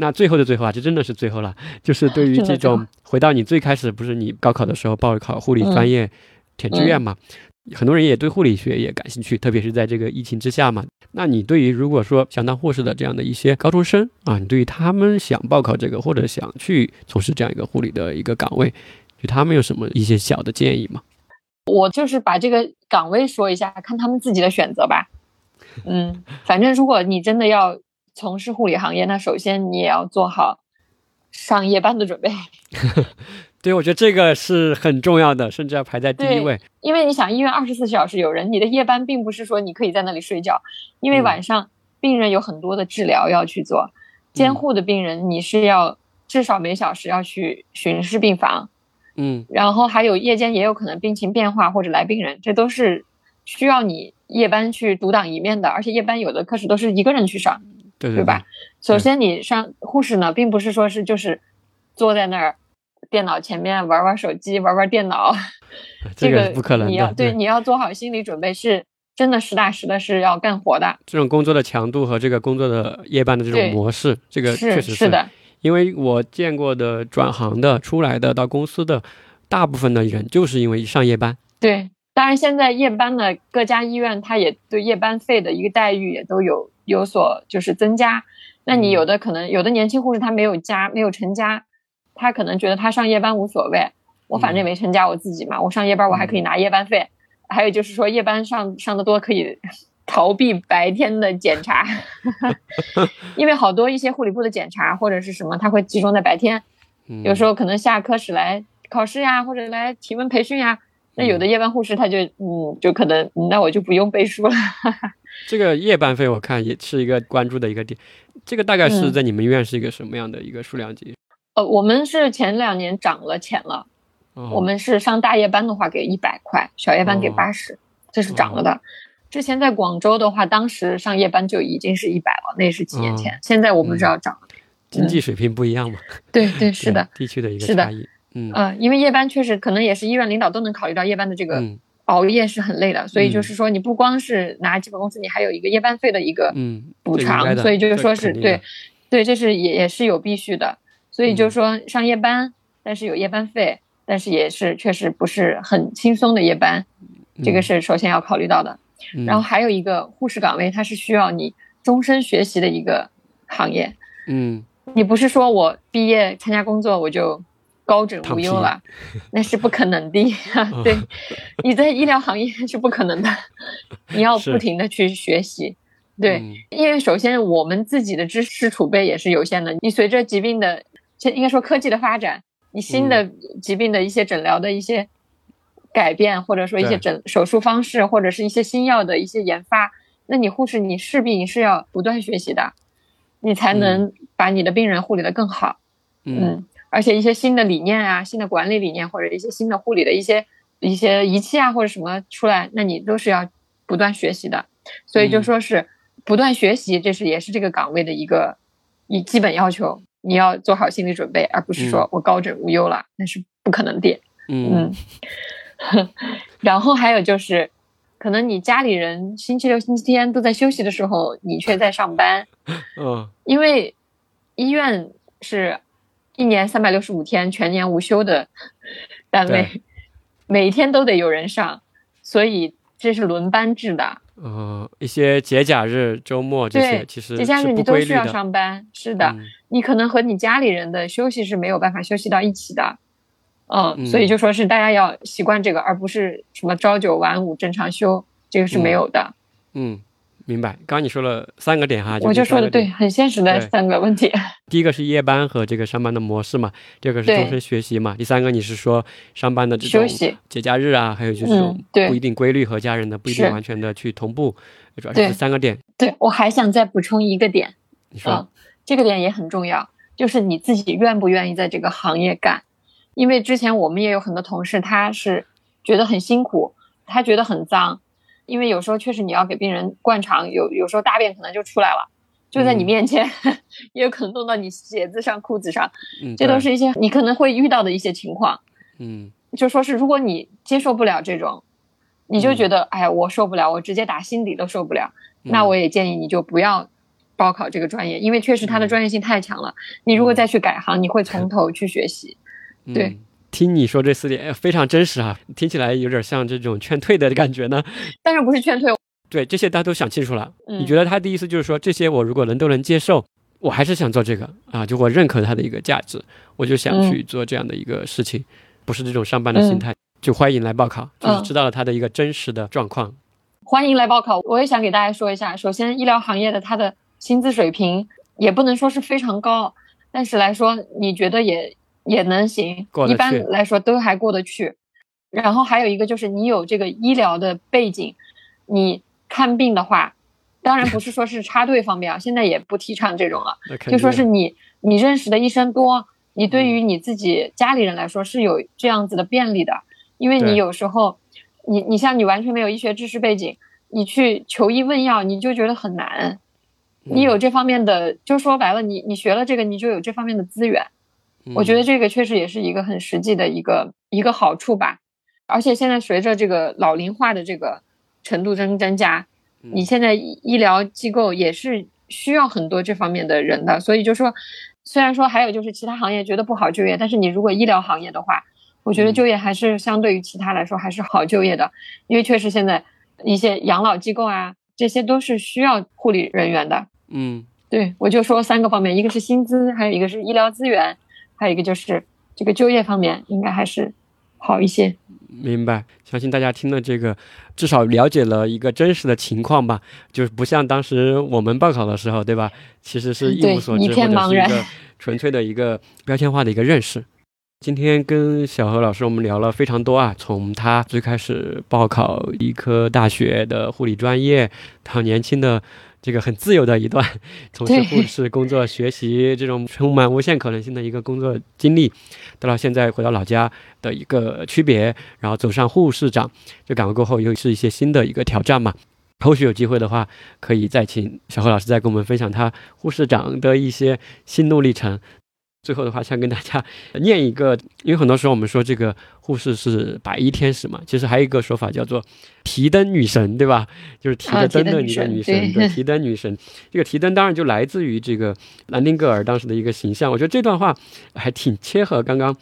那最后的最后啊，这真的是最后了，就是对于 这种回到你最开始不是你高考的时候报考护理专嗯业填志愿嘛？很多人也对护理学也感兴趣，特别是在这个疫情之下嘛。那你对于如果说想当护士的这样的一些高中生啊，你对于他们想报考这个或者想去从事这样一个护理的一个岗位，对他们有什么一些小的建议吗？我就是把这个岗位说一下，看他们自己的选择吧。嗯，反正如果你真的要从事护理行业，那首先你也要做好上夜班的准备，对，我觉得这个是很重要的，甚至要排在第一位。因为你想，医院二十四小时有人，你的夜班并不是说你可以在那里睡觉，因为嗯。晚上病人有很多的治疗要去做，监护的病人你是要至少每小时要去巡视病房，嗯。然后还有夜间也有可能病情变化或者来病人，这都是需要你夜班去独当一面的，而且夜班有的科室都是一个人去上，对对吧？首先你上护士呢，并不是说是就是坐在那儿电脑前面玩玩手机、玩玩电脑，这个不可能的。你要对你要做好心理准备，是真的实打实的是要干活的，这种工作的强度和这个工作的夜班的这种模式，这个确是实是的，因为我见过的转行的、出来的到公司的，大部分的人就是因为上夜班。对。当然，现在夜班的各家医院，它也对夜班费的一个待遇也都有有所就是增加。那你嗯有的可能有的年轻护士他没有加没有成家，他可能觉得他上夜班无所谓，我反正也没成家我自己嘛，我上夜班我还可以拿夜班费。还有就是说夜班上上的多可以逃避白天的检查，因为好多一些护理部的检查或者是什么，他会集中在白天，嗯、有时候可能下科室来考试呀，或者来体温培训呀。那有的夜班护士他就嗯，就可能嗯那我就不用背书了。这个夜班费我看也是一个关注的一个点，这个大概是嗯在你们医院是一个什么样的一个数量级？呃，我们是前两年涨了钱了，哦、我们是上大夜班的话给一百块，小夜班给哦八十、这是涨了的。之前在广州的话，当时上夜班就已经是一百了，那是几年前。哦现在我不知道涨了。经济水平不一样嘛？对对是的，地区的一个差异。嗯呃，因为夜班确实可能也是医院领导都能考虑到夜班的这个嗯熬夜是很累的，所以就是说你不光是拿基本工资，你还有一个夜班费的一个嗯，补偿，所以就是说是对，对，这是也也是有必须的。所以嗯就是说上夜班，但是有夜班费，但是也是确实不是很轻松的夜班，这个嗯是首先要考虑到的。嗯然后还有一个护士岗位，它是需要你终身学习的一个行业。嗯你不是说我毕业参加工作我就高枕无忧了，那是不可能的。对，你在医疗行业是不可能的，你要不停的去学习。对，嗯。因为首先我们自己的知识储备也是有限的，你随着疾病的，这应该说科技的发展，你新的疾病的一些诊疗的一些改变，或者说一些对。诊手术方式，或者是一些新药的一些研发，那你护士你势必你是要不断学习的，你才能把你的病人护理的更好。嗯。嗯，而且一些新的理念啊、新的管理理念，或者一些新的护理的一些一些仪器啊，或者什么出来，那你都是要不断学习的。所以就嗯说是不断学习，这是也是这个岗位的一个一基本要求。你要做好心理准备，而不是说我高枕无忧了，那是不可能的。嗯嗯，然后还有就是，可能你家里人星期六、星期天都在休息的时候，你却在上班，嗯因为医院是一年三百六十五天全年无休的单位，每一天都得有人上，所以这是轮班制的。呃，一些节假日、周末这些其实节假日你都需要。上班，是的，嗯你可能和你家里人的休息是没有办法休息到一起的。嗯，嗯所以就说是大家要习惯这个，而不是什么朝九晚五正常休，这个是没有的。嗯，明白。刚刚你说了三个点哈，我就说的对。很现实的三个问题。第一个是夜班和这个上班的模式嘛，第二个是终身学习嘛，第三个你是说上班的这种休息节假日啊，还有就是这种嗯对不一定规律和家人的不一定完全的去同步，主要是这三个点。对我还想再补充一个点，你说，嗯，这个点也很重要，就是你自己愿不愿意在这个行业干。因为之前我们也有很多同事，他是觉得很辛苦，他觉得很脏，因为有时候确实你要给病人灌肠，有有时候大便可能就出来了，就在你面前，也有可能弄到你鞋子上、裤子上，这都是一些你可能会遇到的一些情况。嗯，就说是如果你接受不了这种，你就觉得哎呀我受不了，我直接打心底都受不了，那我也建议你就不要报考这个专业，因为确实它的专业性太强了。你如果再去改行，你会从 头去学习。对。听你说这四点非常真实啊，听起来有点像这种劝退的感觉呢。但是不是劝退？对，这些大家都想清楚了。你觉得他的意思就是说，这些我如果能都能接受，我还是想做这个啊，就我认可他的一个价值，我就想去做这样的一个事情，不是这种上班的心态，就欢迎来报考，就是知道了他的一个真实的状况。欢迎来报考，我也想给大家说一下，首先医疗行业的它的薪资水平也不能说是非常高，但是来说你觉得也。也能行，一般来说都还过得去。然后还有一个就是你有这个医疗的背景，你看病的话，当然不是说是插队方便啊，现在也不提倡这种了。就说是你你认识的医生多，你对于你自己家里人来说是有这样子的便利的。因为你有时候，你你像你完全没有医学知识背景，你去求医问药，你就觉得很难。你有这方面的，就说白了，你你学了这个，你就有这方面的资源。我觉得这个确实也是一个很实际的一个一个好处吧，而且现在随着这个老龄化的这个程度增增加，你现在医疗机构也是需要很多这方面的人的，所以就说，虽然说还有就是其他行业觉得不好就业，但是你如果医疗行业的话，我觉得就业还是相对于其他来说还是好就业的，因为确实现在一些养老机构啊，这些都是需要护理人员的。嗯，对，我就说三个方面，一个是薪资，还有一个是医疗资源。还有一个就是这个就业方面应该还是好一些。明白，相信大家听了这个，至少了解了一个真实的情况吧，就是不像当时我们报考的时候，对吧？其实是一无所知，或者是一个 纯粹的一个标签化的一个认识。今天跟小何老师我们聊了非常多啊，从他最开始报考医科大学的护理专业，到年轻的。这个很自由的一段 从事护士工作、学习这种充满无限可能性的一个工作经历，到了现在回到老家的一个区别，然后走上护士长这岗位过后，又是一些新的一个挑战嘛。后续有机会的话，可以再请小何老师再跟我们分享他护士长的一些心路历程。最后的话，想跟大家念一个，因为很多时候我们说这个护士是白衣天使嘛，其实还有一个说法叫做提灯女神，对吧？就是提着灯的一个女神，对，提灯女神。这个提灯当然就来自于这个兰丁格尔当时的一个形象。我觉得这段话还挺切合刚刚，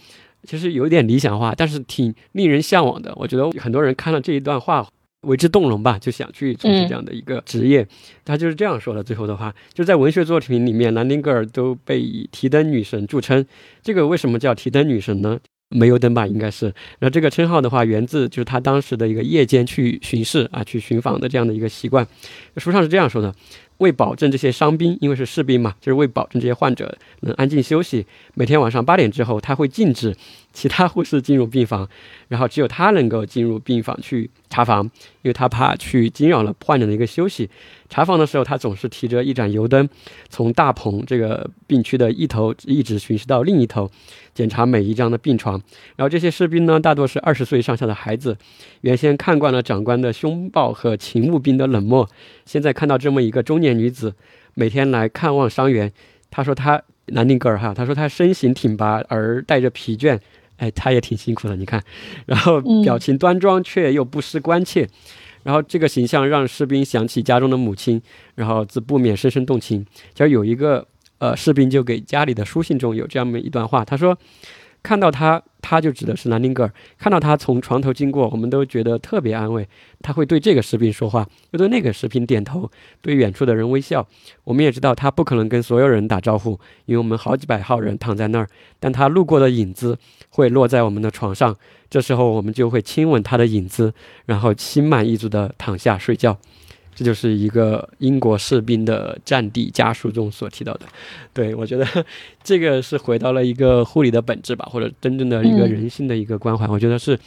其实有点理想化，但是挺令人向往的。我觉得很多人看了这一段话。为之动容吧，就想去从事这样的一个职业。他就是这样说的。最后的话，就在文学作品里面，兰丁格尔都被以提灯女神著称。这个为什么叫提灯女神呢？煤油灯吧，应该是。那这个称号的话，源自就是他当时的一个夜间去巡视啊，去巡访的这样的一个习惯。书上是这样说的。为保证这些伤兵，因为是士兵嘛，就是为保证这些患者能安静休息，每天晚上八点之后，他会禁止其他护士进入病房，然后只有他能够进入病房去查房，因为他怕去惊扰了患者的一个休息。查房的时候，他总是提着一盏油灯，从大棚这个病区的一头一直巡视到另一头，检查每一张的病床。然后这些士兵呢，大多是二十岁上下的孩子，原先看惯了长官的凶暴和勤务兵的冷漠，现在看到这么一个中年女子每天来看望伤员。他说他南丁格尔哈，他说他身形挺拔而带着疲倦，哎，他也挺辛苦的，你看，然后表情端庄却又不失关切。然后这个形象让士兵想起家中的母亲，然后自不免深深动情。就有一个呃士兵就给家里的书信中有这样一段话，他说。看到他，他就指的是兰丁格尔。看到他从床头经过，我们都觉得特别安慰。他会对这个士兵说话，又对那个士兵点头，对远处的人微笑。我们也知道他不可能跟所有人打招呼，因为我们好几百号人躺在那儿。但他路过的影子会落在我们的床上，这时候我们就会亲吻他的影子，然后心满意足地躺下睡觉。这就是一个英国士兵的战地家书中所提到的，对我觉得 这个是回到了一个护理的本质吧，或者真正的一个人性的一个关怀。我觉得是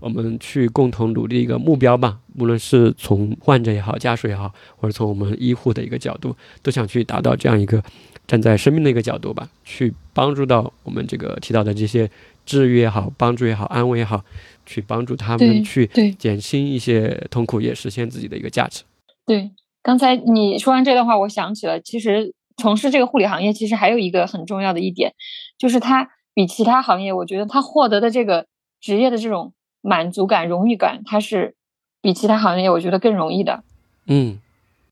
我们去共同努力一个目标吧，无论是从患者也好，家属也好，或者从我们医护的一个角度，都想去达到这样一个站在生命的一个角度吧，去帮助到我们这个提到的这些治愈也好，帮助也好，安慰也好，去帮助他们去减轻一些痛苦，也实现自己的一个价值。对，刚才你说完这段话，我想起了，其实从事这个护理行业，其实还有一个很重要的一点，就是它比其他行业，我觉得它获得的这个职业的这种满足感、荣誉感，它是比其他行业我觉得更容易的。嗯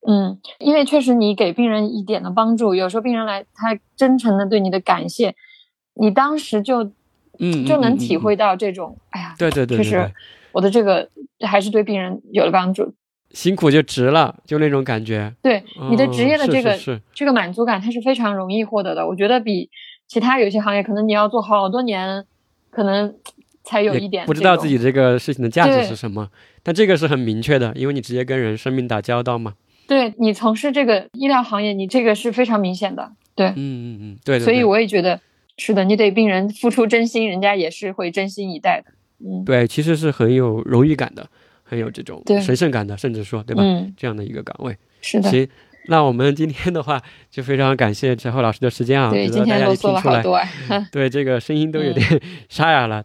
嗯，因为确实你给病人一点的帮助，有时候病人来，他真诚的对你的感谢，你当时就嗯，就能体会到这种，哎呀，对对对确实我的这个还是对病人有了帮助。辛苦就值了，就那种感觉。对你的职业的这个、这个满足感，它是非常容易获得的。我觉得比其他有些行业，可能你要做好多年，可能才有一点不知道自己这个事情的价值是什么，但这个是很明确的，因为你直接跟人生命打交道嘛。对你从事这个医疗行业，你这个是非常明显的。对，嗯嗯嗯，对对所以我也觉得是的，你对病人付出真心，人家也是会真心以待的。嗯，对，其实是很有荣誉感的，很有这种对神圣感的，甚至说对吧？嗯，这样的一个岗位。是的。行，那我们今天的话就非常感谢陈浩老师的时间啊，对，今天啰嗦了好多啊。对这个声音都有嗯点 沙哑了。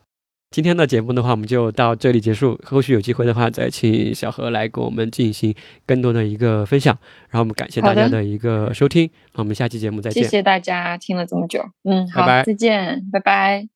今天的节目的话，我们就到这里结束。后续有机会的话，再请小何来给我们进行更多的一个分享。然后我们感谢大家的一个收听，那我们下期节目再见。谢谢大家听了这么久。嗯，好，拜拜再见，拜拜。